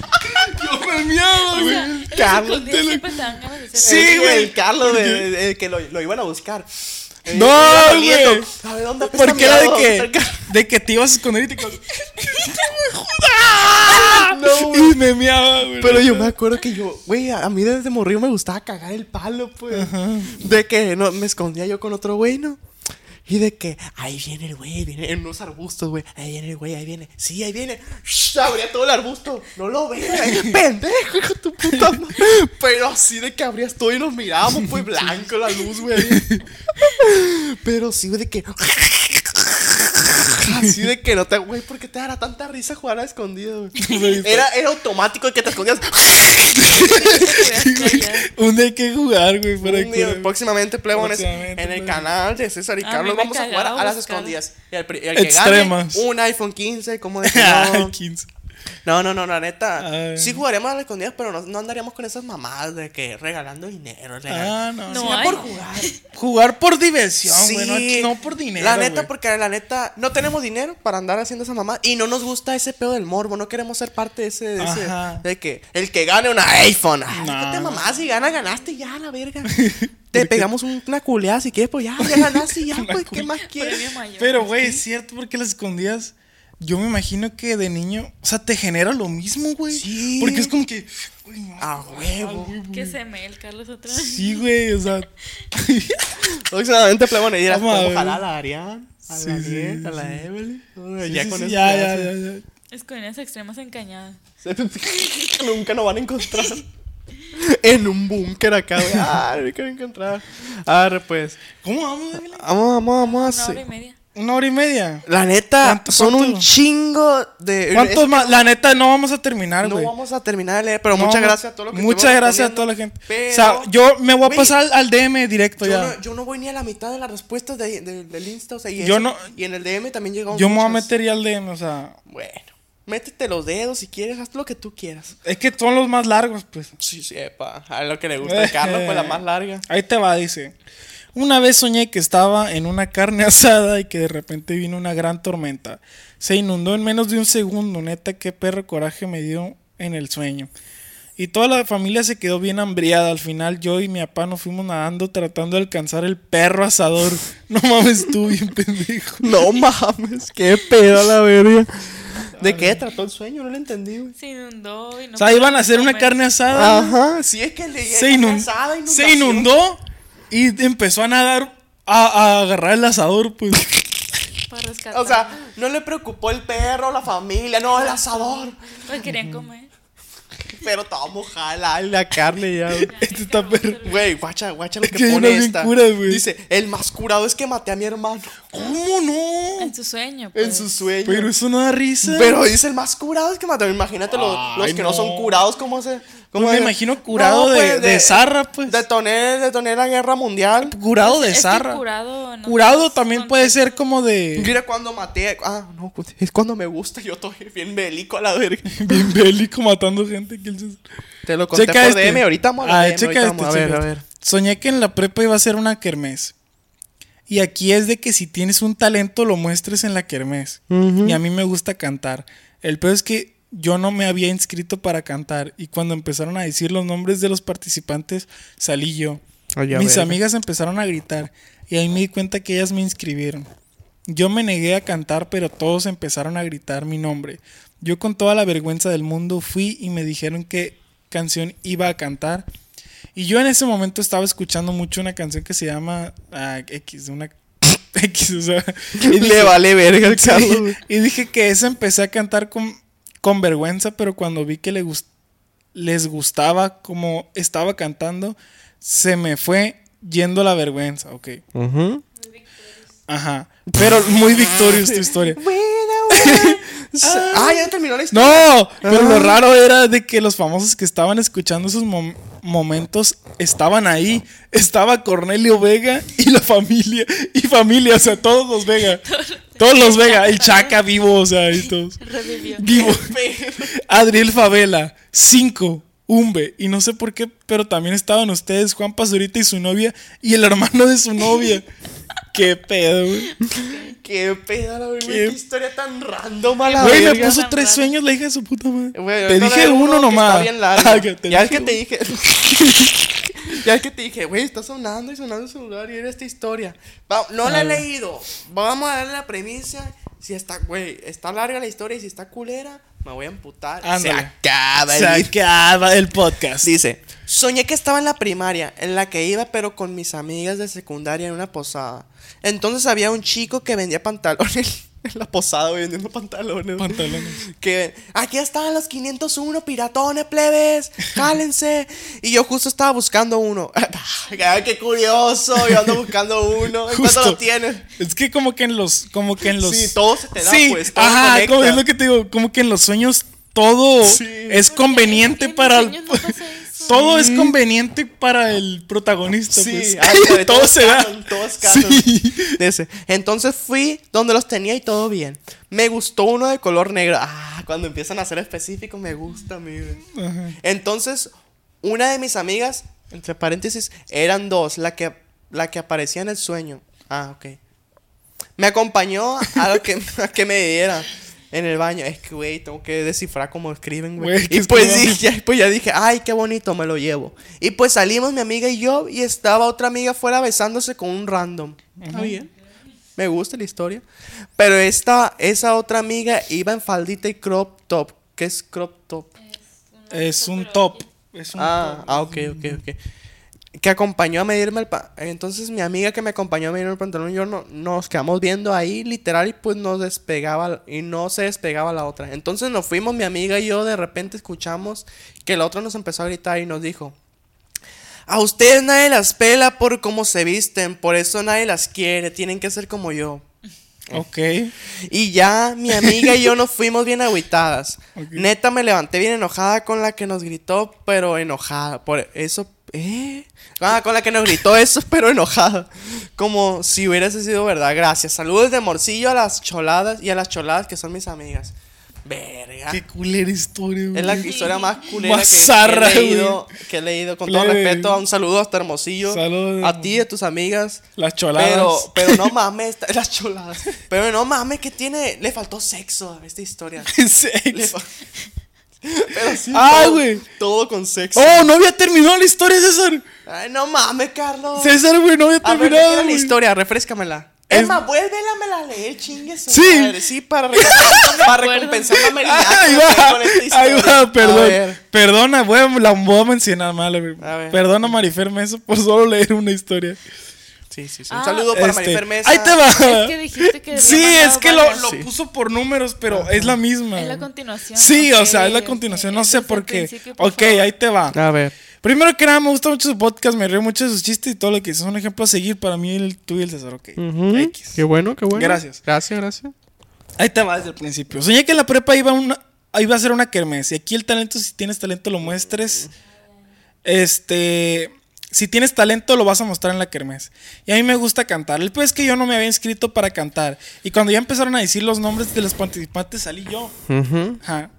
B: Yo me miaba,
C: o sea,
B: güey.
C: las
A: Carlos,
C: escondidas
B: te lo- Sí, güey.
A: El Carlos, de,
B: ¿Por qué?
A: de- de que lo, lo iban a buscar. Eh,
B: No, güey.
A: ver, ¿dónde apesta
B: Porque era de que, de que te ibas a esconder y te quedas- [LAUGHS]
A: No, güey.
B: Y me miaba, güey.
A: Pero yo me acuerdo que yo, güey, a mí desde morrido me gustaba cagar el palo, pues. De que no, me escondía yo con otro güey, ¿no? Y de que, ahí viene el güey, viene en unos arbustos, güey. Ahí viene el güey, ahí viene. Sí, ahí viene. Shh, abría todo el arbusto. No lo güey. [LAUGHS] Pendejo, hijo de tu puta madre. Pero así de que abrías todo y nos mirábamos, pues blanco la luz, güey. [LAUGHS] Pero sí, güey, de que. Así de que no te, güey, ¿por qué te dará tanta risa jugar a escondido, güey? Era, era automático de que te escondías. [LAUGHS]
B: Un día hay que jugar, güey. Para que...
A: próximamente, plebones, en el canal de César y
C: A
A: Carlos vamos a jugar a las escondidas. Y el que
B: Extremas.
A: gane un iPhone 15, como de que no.
B: 15.
A: No, no, no, la neta.
B: Ay.
A: Sí jugaríamos a las escondidas, pero no, no andaríamos con esas mamadas de que regalando dinero. regal-
B: Ah, no.
C: No
A: por jugar. [LAUGHS]
B: Jugar por diversión,
A: Sí.
B: güey. No, no por dinero.
A: La neta,
B: güey.
A: porque la neta, no tenemos dinero para andar haciendo esa mamá. Y no nos gusta ese pedo del morbo. No queremos ser parte de ese. De, ese- de que el que gane una iPhone. Ay,
B: No.
A: déjate mamá, si gana, ganaste ya, la verga. [LAUGHS] Te pegamos un- una culeada si quieres, pues ya, ya ganaste ya, [LAUGHS] pues, ¿qué más quieres?
B: Pero, güey, es cierto porque las escondidas. Yo me imagino que de niño, o sea, te genera lo mismo, güey.
A: Sí.
B: Porque es como que, güey, no,
A: A huevo.
C: Que se me el Carlos otra vez.
B: Sí, güey, o sea, [LAUGHS]
A: Próximamente a
B: Vamos a ver.
A: ojalá a la Ariane, a
B: Sí,
A: la
B: sí,
A: a la
B: sí.
A: Evelyn.
B: sí,
A: ya
B: sí,
A: con
B: sí,
A: eso
B: ya,
A: se
B: ya, ya,
C: extremas encañadas. [LAUGHS]
A: nunca nos van a encontrar. [LAUGHS] en un búnker acá, güey. Ah, me quiero encontrar. Arre, pues.
B: ¿Cómo vamos, Evelyn?
A: Vamos, vamos, vamos a
C: Una hora y media.
B: Una hora y media.
A: La neta,
B: ¿Cuánto-
A: son un chingo de.
B: ¿Cuántos más? La neta, no vamos a terminar,
A: No
B: güey.
A: vamos a terminar de leer, pero
B: No,
A: muchas
B: no.
A: gracias a todos los que
B: Muchas gracias a toda la gente.
A: Pero,
B: o sea, yo me voy a pasar al, al DM directo
A: Yo
B: ya.
A: no, yo no voy ni a la mitad de las respuestas de, de- del Insta, o sea, y,
B: Yo
A: eso-
B: no-
A: y en el DM también llegamos
B: yo me voy a meter ya al DM, o sea.
A: Bueno, métete los dedos si quieres, haz lo que tú quieras.
B: Es que son los más largos, pues.
A: Sí, sí, epa, a lo que le gusta a Carlos, pues la [LAUGHS] más larga.
B: Ahí te va, dice. Una vez soñé que estaba en una carne [LAUGHS] asada y que de repente vino una gran tormenta. Se inundó en menos de un segundo, neta, qué perro coraje me dio en el sueño. Y toda la familia se quedó bien hambriada. Al final yo y mi papá nos fuimos nadando tratando de alcanzar el perro asador. [LAUGHS] No mames tú, bien [LAUGHS] pendejo.
A: No mames, qué pedo la verga. ¿De qué trató el sueño? No lo entendí, güey.
C: Se inundó y no
B: O sea, iban a hacer una carne asada.
A: Ajá, sí es que le
B: se, inun- se inundó y empezó a nadar a, a agarrar el asador, pues.
C: Para rescatar.
A: O sea, no le preocupó el perro, la familia, no, el asador.
C: Pues querían comer.
A: Pero estaba mojada la, la carne ya, güey.
B: Este está perro.
A: Güey, guacha, guacha lo
B: Es
A: que, pone esta.
B: güey.
A: Dice, el más curado es que maté a mi hermano.
B: ¿Cómo no?
C: En su sueño.
A: En
C: pues.
A: su sueño.
B: Pero eso no da risa.
A: Pero dice el más curado es que maté. Imagínate los, los que no.
B: no.
A: son curados, ¿cómo se.?
B: Pues
A: cómo
B: me imagino curado de- de zarra, pues.
A: Detoné, detoné la guerra mundial.
B: Curado de
C: Es que
B: zarra.
C: curado, no
B: también puede ser como de.
A: Mira cuando maté. Ah, no, pues, es cuando me gusta. Yo estoy bien bélico a la verga. [LAUGHS]
B: Bien bélico matando gente.
A: Te lo conté
B: Checa
A: por
B: este.
A: DM. Ahorita vamos a
B: Ah,
A: DM,
B: checa
A: ahorita
B: este,
A: vamos a ver, a
B: este.
A: ver.
B: Soñé que en la prepa iba a ser una kermés. Y aquí es de que si tienes un talento lo muestres en la kermés. Y a mí me gusta cantar. El peor es que yo no me había inscrito para cantar. Y cuando empezaron a decir los nombres de los participantes, salí yo. Mis
A: ver.
B: amigas empezaron a gritar. Y ahí me di cuenta que ellas me inscribieron. Yo me negué a cantar, pero todos empezaron a gritar mi nombre. Yo con toda la vergüenza del mundo fui y me dijeron qué canción iba a cantar. Y yo en ese momento estaba escuchando mucho una canción que se llama ah, X, una [LAUGHS] X, o sea. y [LAUGHS]
A: Le
B: dije-
A: vale verga el [LAUGHS]
B: Sí, y dije que esa empecé a cantar con, con vergüenza, pero cuando vi que le gus- les gustaba como estaba cantando, se me fue yendo la vergüenza, ok. Ajá. Pero muy victoriosa tu historia. [LAUGHS]
A: ah, ya terminó la historia.
B: No, pero lo raro era de que los famosos que estaban escuchando esos mom- momentos estaban ahí. Estaba Cornelio Vega y la familia. Y familia, o sea, todos los Vega. [LAUGHS] Todos los Vega. El Chaca vivo, o sea, y todos.
C: Revivió.
B: Vivo. [LAUGHS] Adriel Favela, 5, Umbe. Y no sé por qué, pero también estaban ustedes, Juan Pazurita y su novia, y el hermano de su novia. [LAUGHS] Qué pedo, güey.
A: Qué pedo, la verga.
B: Qué-
A: Qué historia tan random a la
B: Güey, me puso tres sueños la hija de su puta madre.
A: Güey,
B: te dije uno nomás.
A: Está bien largo. [LAUGHS]
B: Ah, que te
A: ya es
B: dije
A: que te dije. [LAUGHS] ya es que te dije, güey, está sonando y sonando el celular y era esta historia. Va- no la he leído. Vamos a darle la premisa. Si está, güey, está larga la historia y si está culera, me voy a amputar.
B: Ándale.
A: Se acaba
B: Se
A: el
B: acaba el podcast.
A: Dice, soñé que estaba en la primaria, en la que iba pero con mis amigas de secundaria en una posada. Entonces había un chico que vendía pantalones [LAUGHS] en la posada, güey, vendiendo pantalones.
B: Pantalones.
A: Que aquí están los 501 piratones, plebes, jálense. Y yo justo estaba buscando uno. [LAUGHS] Ay, qué curioso, yo ando buscando uno. ¿En cuánto lo tienes?
B: Es que como que en los, como que en los.
A: Sí, todo se te da,
B: Sí,
A: pues, todo
B: ajá, como es lo que te digo, como que en los sueños todo
A: Sí.
B: es conveniente para
C: no.
B: Todo es conveniente para el protagonista,
A: Sí,
B: pues.
A: ándale, [LAUGHS]
B: todo se da.
A: todos.
B: Sí.
A: Entonces fui donde los tenía y todo bien. Me gustó uno de color negro. Ah, cuando empiezan a ser específicos me gusta.
B: Ajá.
A: Entonces, una de mis amigas, entre paréntesis, eran dos, la que, la que aparecía en el sueño. Ah, ok. Me acompañó a lo que, [LAUGHS] a que me diera en el baño. Es que, güey, tengo que descifrar cómo escriben, güey.
B: Güey, ¿qué
A: Y pues,
B: escriben?
A: dije, pues ya dije, ay, qué bonito, me lo llevo. Y pues salimos mi amiga y yo y estaba otra amiga afuera besándose con un random. Está bien. Me gusta la historia. Pero esta, esa otra amiga iba en faldita y crop top. ¿Qué es crop top?
B: Es un top. Es un
A: Ah,
B: top.
A: ah, ok, ok, ok. Que acompañó a medirme el pa Entonces mi amiga que me acompañó a medirme el pantalón y yo no, nos quedamos viendo ahí literal y pues nos despegaba y no se despegaba la otra. Entonces nos fuimos mi amiga y yo de repente escuchamos que la otra nos empezó a gritar y nos dijo, a ustedes nadie las pela por cómo se visten, por eso nadie las quiere, tienen que ser como yo. [LAUGHS]
B: Ok.
A: Y ya mi amiga y yo nos fuimos bien agüitadas. [LAUGHS] Neta me levanté bien enojada con la que nos gritó, pero enojada. Por eso, ¿eh? Ah, con la que nos gritó eso, [LAUGHS] pero enojada. Como si hubiese sido verdad. Gracias. Saludos de morcillo a las choladas y a las choladas que son mis amigas. Verga.
B: Qué culera historia, güey.
A: Es la historia más culera
B: Más
A: que, que he leído. Que he leído. Con todo respeto, un saludo hasta Hermosillo.
B: Saludos.
A: A ti y a tus amigas.
B: Las choladas.
A: Pero, pero no [LAUGHS] mames, las choladas. Pero no mames, que tiene. Le faltó sexo a esta historia. [LAUGHS] Le
B: Sex.
A: fa- [LAUGHS] Pero sí.
B: Ah,
A: todo-
B: güey.
A: Todo con sexo.
B: Oh, no había terminado la historia, César.
A: Ay, no mames, Carlos.
B: César, güey, no había
A: a ver, ¿de qué
B: terminado.
A: era la historia, refrescamela.
B: Es-
A: Es más, vuélvela a leer, chingue su
B: Sí.
A: madre. Sí, para, re- para recompensar la meridiana
B: Ahí va,
A: con esta
B: ahí va, perdón.
A: A.
B: Perdona, voy a, la voy a mencionar mal. güey.
A: A ver.
B: Perdona, Marifer Mesa, por solo leer una historia.
A: Sí, sí, sí. Un
C: Ah.
A: saludo para
B: Este,
A: Marifer Mesa.
B: Ahí te va.
C: Es que dijiste que
B: Sí, es que lo, lo
A: Sí.
B: puso por números, pero es la misma.
C: Es la continuación.
B: Sí, o sea, es la continuación. No sé
C: Entonces,
B: por qué. Ok,
C: favor.
B: ahí te va.
A: A ver.
B: Primero que nada, me gusta mucho su podcast, me río mucho de sus chistes y todo lo que es un ejemplo a seguir para mí, el, tú y el César, ok. X.
A: Qué bueno, qué bueno.
B: Gracias.
A: Gracias, gracias.
B: Ahí te va desde el principio. Soñé que en la prepa iba, una, iba a ser una kermés. Y aquí el talento, si tienes talento, lo muestres. Este. Si tienes talento, lo vas a mostrar en la kermés. Y a mí me gusta cantar. El pues es que yo no me había inscrito para cantar. Y cuando ya empezaron a decir los nombres de los participantes, salí yo. Ajá.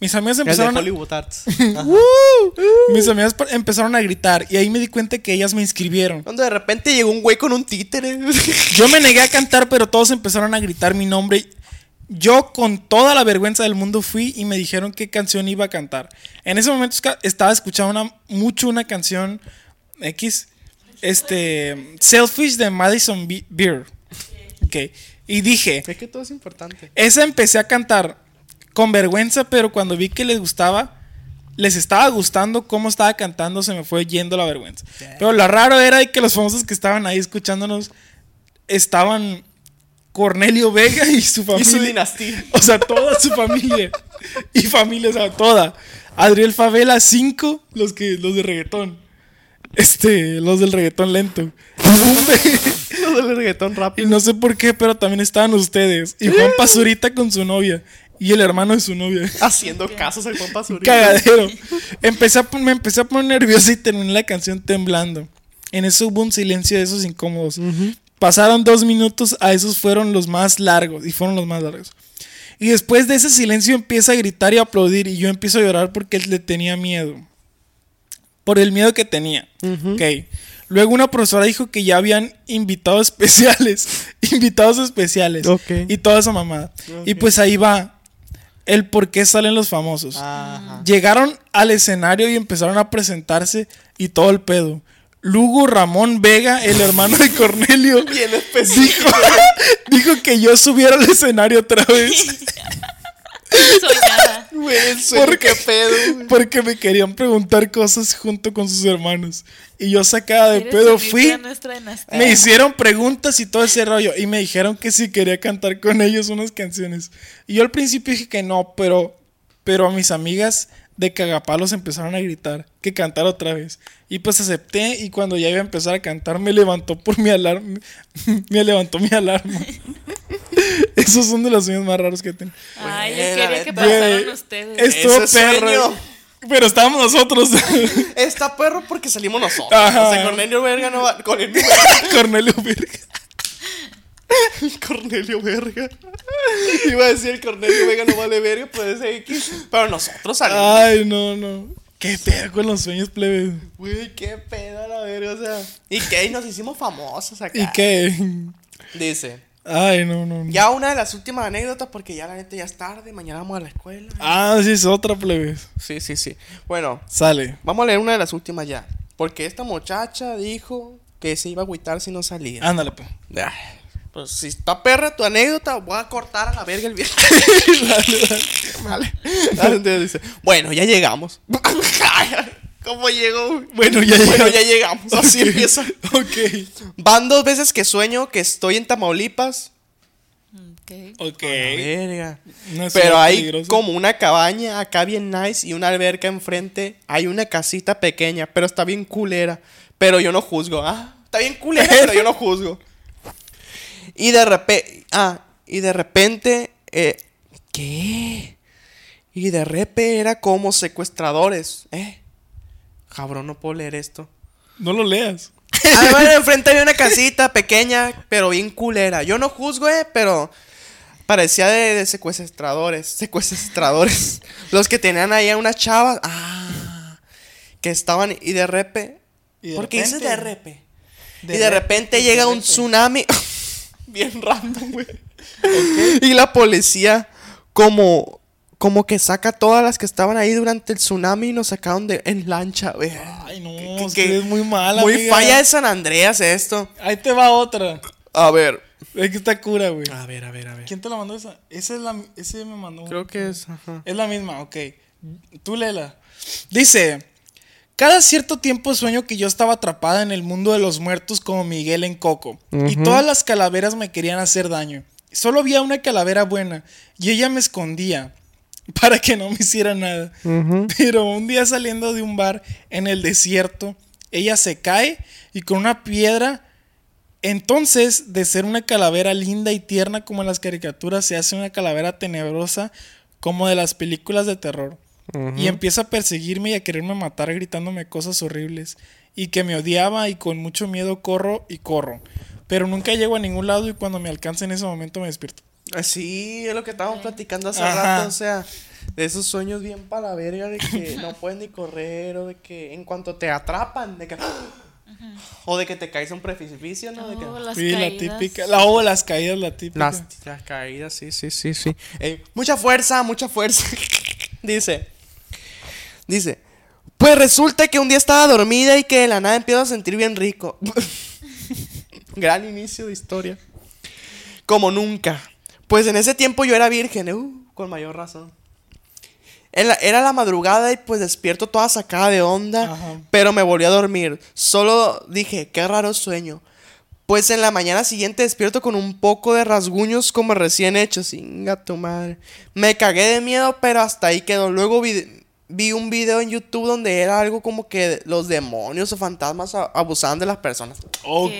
B: Mis amigos
A: de
B: empezaron a,
A: Arts. [LAUGHS]
B: mis amigas empezaron a gritar. Y ahí me di cuenta que ellas me inscribieron.
A: Cuando de repente llegó un güey con un títere. [LAUGHS]
B: Yo me negué a cantar, pero todos empezaron a gritar mi nombre. Yo con toda la vergüenza del mundo fui y me dijeron qué canción iba a cantar. En ese momento estaba escuchando una- mucho una canción X, este, Selfish de Madison Be- Beer. Ok. Y dije,
A: es que todo es importante.
B: esa empecé a cantar con vergüenza, pero cuando vi que les gustaba, les estaba gustando cómo estaba cantando, se me fue yendo la vergüenza. Pero lo raro era que los famosos que estaban ahí escuchándonos estaban Cornelio Vega y su
A: Y
B: familia.
A: su dinastía.
B: O sea, toda su familia. Y familia, o sea, toda. Adriel Favela, cinco, los que, los de reggaetón. Este, los del reggaetón lento. Un ve-
A: Lo del reggaetón
B: y
A: rápido.
B: no sé por qué, pero también estaban ustedes. Y Juan Pazurita con su novia. Y el hermano de su novia.
A: Haciendo casos al Juan Pazurita.
B: Cagadero. Empecé a, me empecé a poner nervioso y terminé la canción temblando. En eso hubo un silencio de esos incómodos. Pasaron dos minutos, a esos fueron los más largos. Y fueron los más largos. Y después de ese silencio empieza a gritar y a aplaudir. Y yo empiezo a llorar porque le tenía miedo. Por el miedo que tenía. Ok. Luego una profesora dijo que ya habían invitados [LAUGHS] especiales. invitados especiales.
A: Ok.
B: Y toda esa mamada. Y pues ahí va. El por qué salen los famosos.
A: Ajá.
B: Llegaron al escenario y empezaron a presentarse y todo el pedo. Lugo Ramón Vega, el hermano de Cornelio, [LAUGHS]
A: Bien
B: dijo, [LAUGHS] dijo que yo subiera al escenario otra vez
C: Soñada.
A: Güey, el sueño,
B: ¿Por
A: qué pedo. güey.
B: porque me querían preguntar cosas junto con sus hermanos. Y yo sacada de
C: ¿Quieres
B: pedo fui, me hicieron preguntas y todo ese rollo. Y me dijeron que si quería cantar con ellos unas canciones. Y yo al principio dije que no, pero, pero a mis amigas de cagapalos empezaron a gritar que cantara otra vez. Y pues acepté y cuando ya iba a empezar a cantar me levantó por mi alarma. [LAUGHS] me levantó mi alarma. [LAUGHS] [LAUGHS] Esos son de los sueños más raros que tengo.
C: Ay, yo quería que pasaran ustedes.
B: Estuvo
A: Ese
B: perro.
A: sueño.
B: Pero estábamos nosotros. [LAUGHS]
A: Está perro porque salimos nosotros.
B: Ajá.
A: O sea, Cornelio Verga no va. Cornelio Verga. [LAUGHS]
B: Cornelio
A: Verga. Iba a decir Cornelio Verga no vale verga, puede ser X. Pero nosotros salimos.
B: Ay, no, no. Qué pedo con los sueños, plebes.
A: Güey, qué pedo a la verga, o sea. ¿Y qué? Y nos hicimos famosos acá.
B: ¿Y qué?
A: Dice.
B: Ay, no, no. no.
A: Ya una de las últimas anécdotas, porque ya la neta ya es tarde, mañana vamos a la escuela.
B: Ah, sí, es otra, plebes.
A: Sí, sí, sí. Bueno,
B: Sale.
A: vamos a leer una de las últimas ya. Porque esta muchacha dijo que se iba a agüitar si no salía.
B: Ándale, pues.
A: Ay, Pues si está perra tu anécdota, voy a cortar a la verga el video. [LAUGHS] vale. Entonces dice, bueno, ya llegamos. [LAUGHS] ¿Cómo llegó?
B: Bueno, ya
A: Bueno,
B: llegamos.
A: ya llegamos. Así empieza.
B: Ok.
A: Van dos veces que sueño que estoy en Tamaulipas.
C: Ok.
B: Ok.
A: Verga. Pero hay como una cabaña acá bien nice y una alberca enfrente. Hay una casita pequeña, pero está bien culera. Pero yo no juzgo. Ah, está bien culera, pero yo no juzgo. Y de repente. Ah, y de repente. eh, ¿Qué? Y de repente era como secuestradores. Eh. Cabrón, no puedo leer esto.
B: No lo leas. [LAUGHS]
A: Bueno, enfrente había una casita pequeña, pero bien culera. Yo no juzgo, eh, pero parecía de, de secuestradores. Secuestradores. [LAUGHS] Los que tenían ahí a unas chavas. Ah. Que estaban. Y de repe.
B: Y de
A: ¿Por qué dices
B: repente-
A: de repe?
B: De
A: y de
B: re-
A: repente
B: de
A: llega un
B: repe.
A: tsunami. [LAUGHS] bien random, güey. Y la policía, como. Como que saca todas las que estaban ahí durante el tsunami y nos sacaron de, en lancha, güey.
B: Ay, no,
A: Que-
B: es
A: que-
B: que es muy mala,
A: Muy
B: amiga.
A: falla de San Andreas esto.
B: Ahí te va otra.
A: A ver.
B: Es que está cura, güey.
A: A ver, a ver, a ver.
B: ¿Quién te la mandó esa? Esa es la, ese me mandó.
A: Creo que es. Ajá.
B: Es la misma, ok. Tú léela. Dice, cada cierto tiempo sueño que yo estaba atrapada en el mundo de los muertos como Miguel en Coco. Y todas las calaveras me querían hacer daño. Solo había una calavera buena y ella me escondía para que no me hiciera nada. Pero un día saliendo de un bar en el desierto, ella se cae y con una piedra... Entonces, de ser una calavera linda y tierna como en las caricaturas, se hace una calavera tenebrosa como de las películas de terror. Y empieza a perseguirme y a quererme matar gritándome cosas horribles. Y que me odiaba y con mucho miedo corro y corro. Pero nunca llego a ningún lado y cuando me alcanza en ese momento me despierto.
A: Sí, es lo que estábamos platicando hace
B: Ajá.
A: rato. O sea, de esos sueños bien para la verga de que [LAUGHS] no puedes ni correr o de que en cuanto te atrapan, de que. O de que te caes a un precipicio, ¿no? De que,
C: Oh, las
B: Sí, la
C: caídas.
B: típica. La o las caídas, la típica.
A: Las, las caídas, sí, sí, sí, sí. Eh, mucha fuerza, mucha fuerza. [LAUGHS] dice. Dice. Pues resulta que un día estaba dormida y que de la nada empiezo a sentir bien rico. [LAUGHS] Gran inicio de historia. Como nunca. Pues en ese tiempo yo era virgen, uh, con mayor razón. Era, la madrugada y pues despierto toda sacada de onda,
B: Ajá.
A: pero me volví a dormir. Solo dije, qué raro sueño. Pues en la mañana siguiente despierto con un poco de rasguños como recién hechos. Inga tu madre. Me cagué de miedo, pero hasta ahí quedó. Luego vi, vi un video en YouTube donde era algo como que los demonios o fantasmas abusaban de las personas.
B: Ok.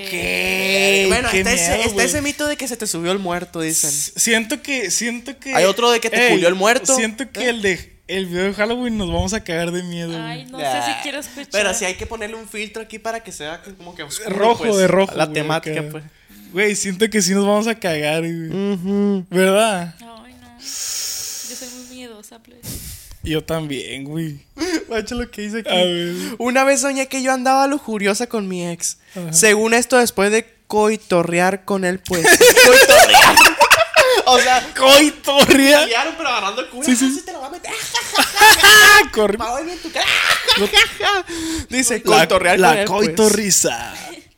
A: bueno, está, ese, está mito de que se te subió el muerto, dicen.
B: Siento que, siento que.
A: Hay otro de que te culió el muerto.
B: Siento que
A: ¿Eh?
B: el de el video de Halloween nos vamos a cagar de miedo.
C: Ay, no sé si quiero escuchar.
A: Pero sí hay que ponerle un filtro aquí para que sea como que oscuro,
B: rojo
A: pues,
B: de rojo.
A: La temática, pues.
B: Güey, siento que sí nos vamos a cagar, güey. ¿Verdad?
C: Ay, no. Yo soy muy miedosa, please.
B: Yo también, güey.
A: Guacha lo que dice aquí.
B: A ver.
A: Una vez soñé que yo andaba lujuriosa con mi ex. Según esto, después de coitorrear con él, pues. [LAUGHS] coitorrear. o sea,
B: ¡Coitorria!
A: coitorrearon, pero agarrando el culo.
B: Sí, sí.
A: Ah, te lo va a meter. [LAUGHS] Hoy en tu cara. [LAUGHS] Dice,
B: La,
A: coitorrear con
B: la
A: él, pues.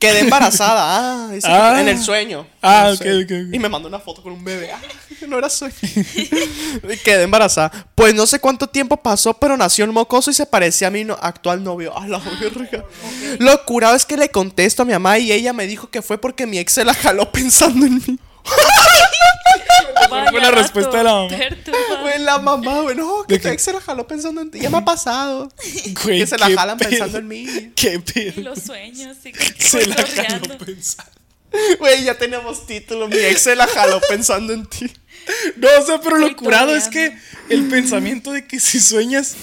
A: Quedé [LAUGHS] embarazada. Ah, dice que
B: Ah.
A: en el sueño.
B: Ah,
A: el
B: ok,
A: sueño.
B: ok, ok.
A: Y me mandó una foto con un bebé. Ah, [LAUGHS] no era sueño. [LAUGHS] Quedé embarazada. Pues no sé cuánto tiempo pasó, pero nació el mocoso y se parecía a mi no- actual novio. A la verga. Lo curado es que le contesto a mi mamá y ella me dijo que fue porque mi ex se la jaló pensando en mí.
B: Fue la respuesta de la mamá.
A: Fue la mamá, güey. No, que
B: ¿De
A: tu
B: qué?
A: ex se la jaló pensando en ti. Ya me ha pasado.
B: Güey,
A: que se la jalan
B: pedo.
A: pensando en mí.
B: Qué
C: Y
B: pedo.
C: los sueños, sí,
B: Se la jaló pensando.
A: Güey, ya tenemos título. Mi ex se la jaló pensando en ti.
B: No, o sea, pero lo curado es que el pensamiento de que si sueñas.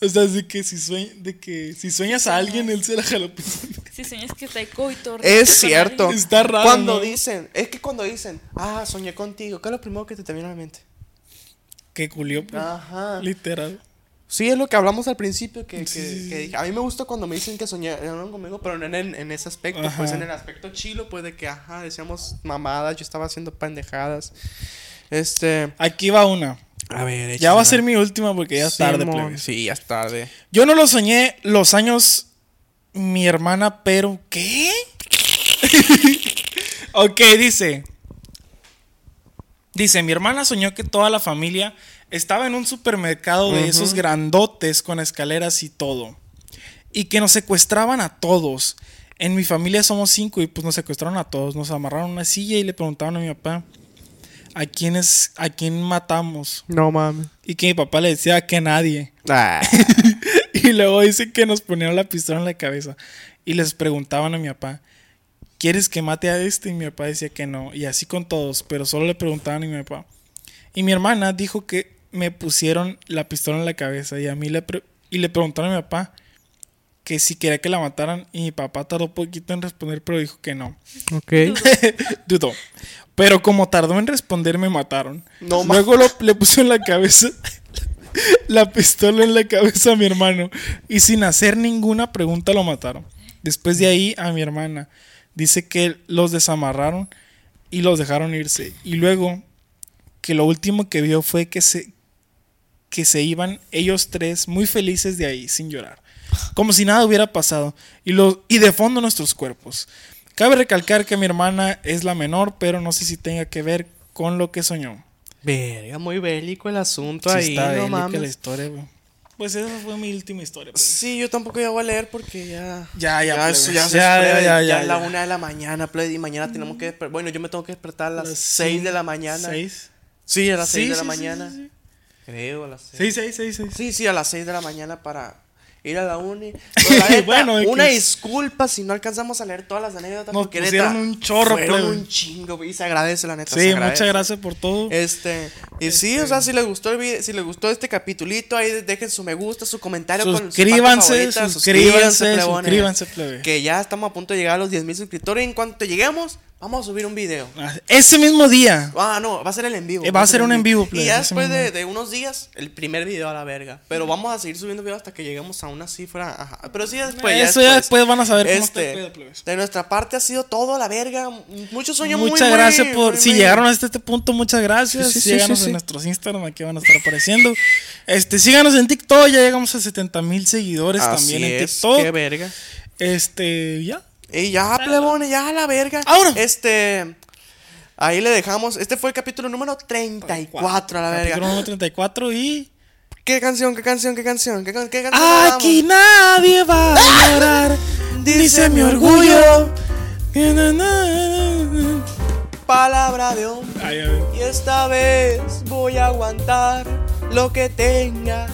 B: O sea, de que si, sueñ- de que si sueñas a alguien, él se la jaló pensando.
C: Si sueñas que está coitor.
A: Es cierto.
B: Está raro,
A: Cuando
B: ¿no?
A: dicen, es que cuando dicen, ah, soñé contigo, ¿qué es lo primero que te, te viene a la mente?
B: Que culió, pues.
A: Ajá.
B: Literal.
A: Sí, es lo que hablamos al principio, que,
B: Sí.
A: que. A mí me gusta cuando me dicen que soñaron conmigo, pero no en, en- en ese aspecto,
B: Ajá.
A: pues en el aspecto chilo, pues de que, ajá, decíamos mamadas, yo estaba haciendo pendejadas. Este.
B: Aquí va una.
A: A ver,
B: Ya va a ser mi última porque ya es tarde, plebes.
A: Sí, ya es tarde.
B: Yo no lo soñé los años mi hermana, pero ¿qué? [LAUGHS] Ok, dice. Dice, mi hermana soñó que toda la familia estaba en un supermercado de esos grandotes con escaleras y todo. Y que nos secuestraban a todos. En mi familia somos cinco y pues nos secuestraron a todos. Nos amarraron a una silla y le preguntaban a mi papá a quién es, a quién matamos.
A: No mames.
B: Y que mi papá le decía que nadie.
A: Ah. [LAUGHS] [LAUGHS]
B: Y luego dice que nos ponían la pistola en la cabeza. Y les preguntaban a mi papá, ¿quieres que mate a este? Y mi papá decía que no. Y así con todos, pero solo le preguntaban a mi papá. Y mi hermana dijo que me pusieron la pistola en la cabeza. Y a mí le, pre- y le preguntaron a mi papá que si quería que la mataran. Y mi papá tardó poquito en responder, pero dijo que no.
A: Ok. [LAUGHS]
B: Dudó. Pero como tardó en responder, me mataron.
A: No
B: Luego lo- le puso en la cabeza [LAUGHS] la pistola en la cabeza a mi hermano. Y sin hacer ninguna pregunta lo mataron. Después de ahí a mi hermana. Dice que los desamarraron y los dejaron irse. Y luego que lo último que vio fue que se, que se iban ellos tres muy felices de ahí, sin llorar. Como si nada hubiera pasado. Y, lo, y de fondo nuestros cuerpos. Cabe recalcar que mi hermana es la menor, pero no sé si tenga que ver con lo que soñó.
A: Verga, muy bélico el asunto
B: Sí
A: ahí,
B: está
A: no mames.
B: la historia, güey. Pues esa fue mi última historia. pues.
A: Sí, yo tampoco ya voy a leer porque ya.
B: Ya, ya,
A: Ya, eso ya, se
B: Ya, ya, ya,
A: ya
B: ya,
A: es la una de la mañana, plebe, y mañana tenemos que despertar. Bueno, yo me tengo que despertar a las
B: Las
A: 6 de la mañana.
B: ¿Seis?
A: Sí, a las
B: Sí,
A: 6 de la
B: sí,
A: mañana.
B: sí, sí.
A: Creo, a las 6.
B: Seis, seis, seis, seis.
A: Sí, sí, a las 6 de la mañana para ir a la uni. [LAUGHS] Pero la neta,
B: Bueno, X.
A: una disculpa si no alcanzamos a leer todas las anécdotas.
B: Nos
A: porque
B: pusieron
A: neta,
B: un chorro,
A: Fueron
B: plebe.
A: un chingo, y se agradece, la neta.
B: Sí,
A: se
B: muchas gracias por todo.
A: Este, y sí, o sea, si les gustó el video, si les gustó este capitulito, ahí dejen su me gusta, su comentario con su
B: Suscríbanse, suscríbanse,
A: plebones.
B: suscríbanse, plebe.
A: Que ya estamos a punto de llegar a los 10.000 suscriptores. En cuanto lleguemos, vamos a subir un video.
B: Ah, Ese mismo día.
A: Ah, no, va a ser el en vivo.
B: Eh, va a ser un en vivo, plebe,
A: Y ya
B: ese
A: después de, de unos días, el primer video a la verga. Pero vamos a seguir subiendo videos hasta que lleguemos a una cifra. Ajá. Pero sí, después.
B: Eso ya después van a saber cómo está el
A: Este,
B: pedo, plebes.
A: de nuestra parte ha sido todo a la verga. Muchos sueños muy
B: Muchas
A: muy,
B: gracias por.
A: muy,
B: si
A: muy-
B: llegaron hasta este punto, muchas gracias.
A: Sí, sí, sí,
B: síganos
A: sí, sí.
B: en nuestros Instagram, aquí van a estar apareciendo. Este, síganos en TikTok, ya llegamos a 70 mil seguidores
A: Así
B: también en
A: es,
B: TikTok.
A: Qué verga.
B: Este, ya.
A: Y ya, plebones, ya la verga.
B: Ahora.
A: Este. Ahí le dejamos. Este fue el capítulo número 34 a la
B: Capítulo
A: verga.
B: número 34 y.
A: ¿Qué canción, qué canción, qué canción? ¿Qué, can- qué canción?
B: Aquí nadie va a llorar, dice mi orgullo. Que na, na, na, na.
A: Palabra de hombre.
B: Ay.
A: Y esta vez voy a aguantar lo que tenga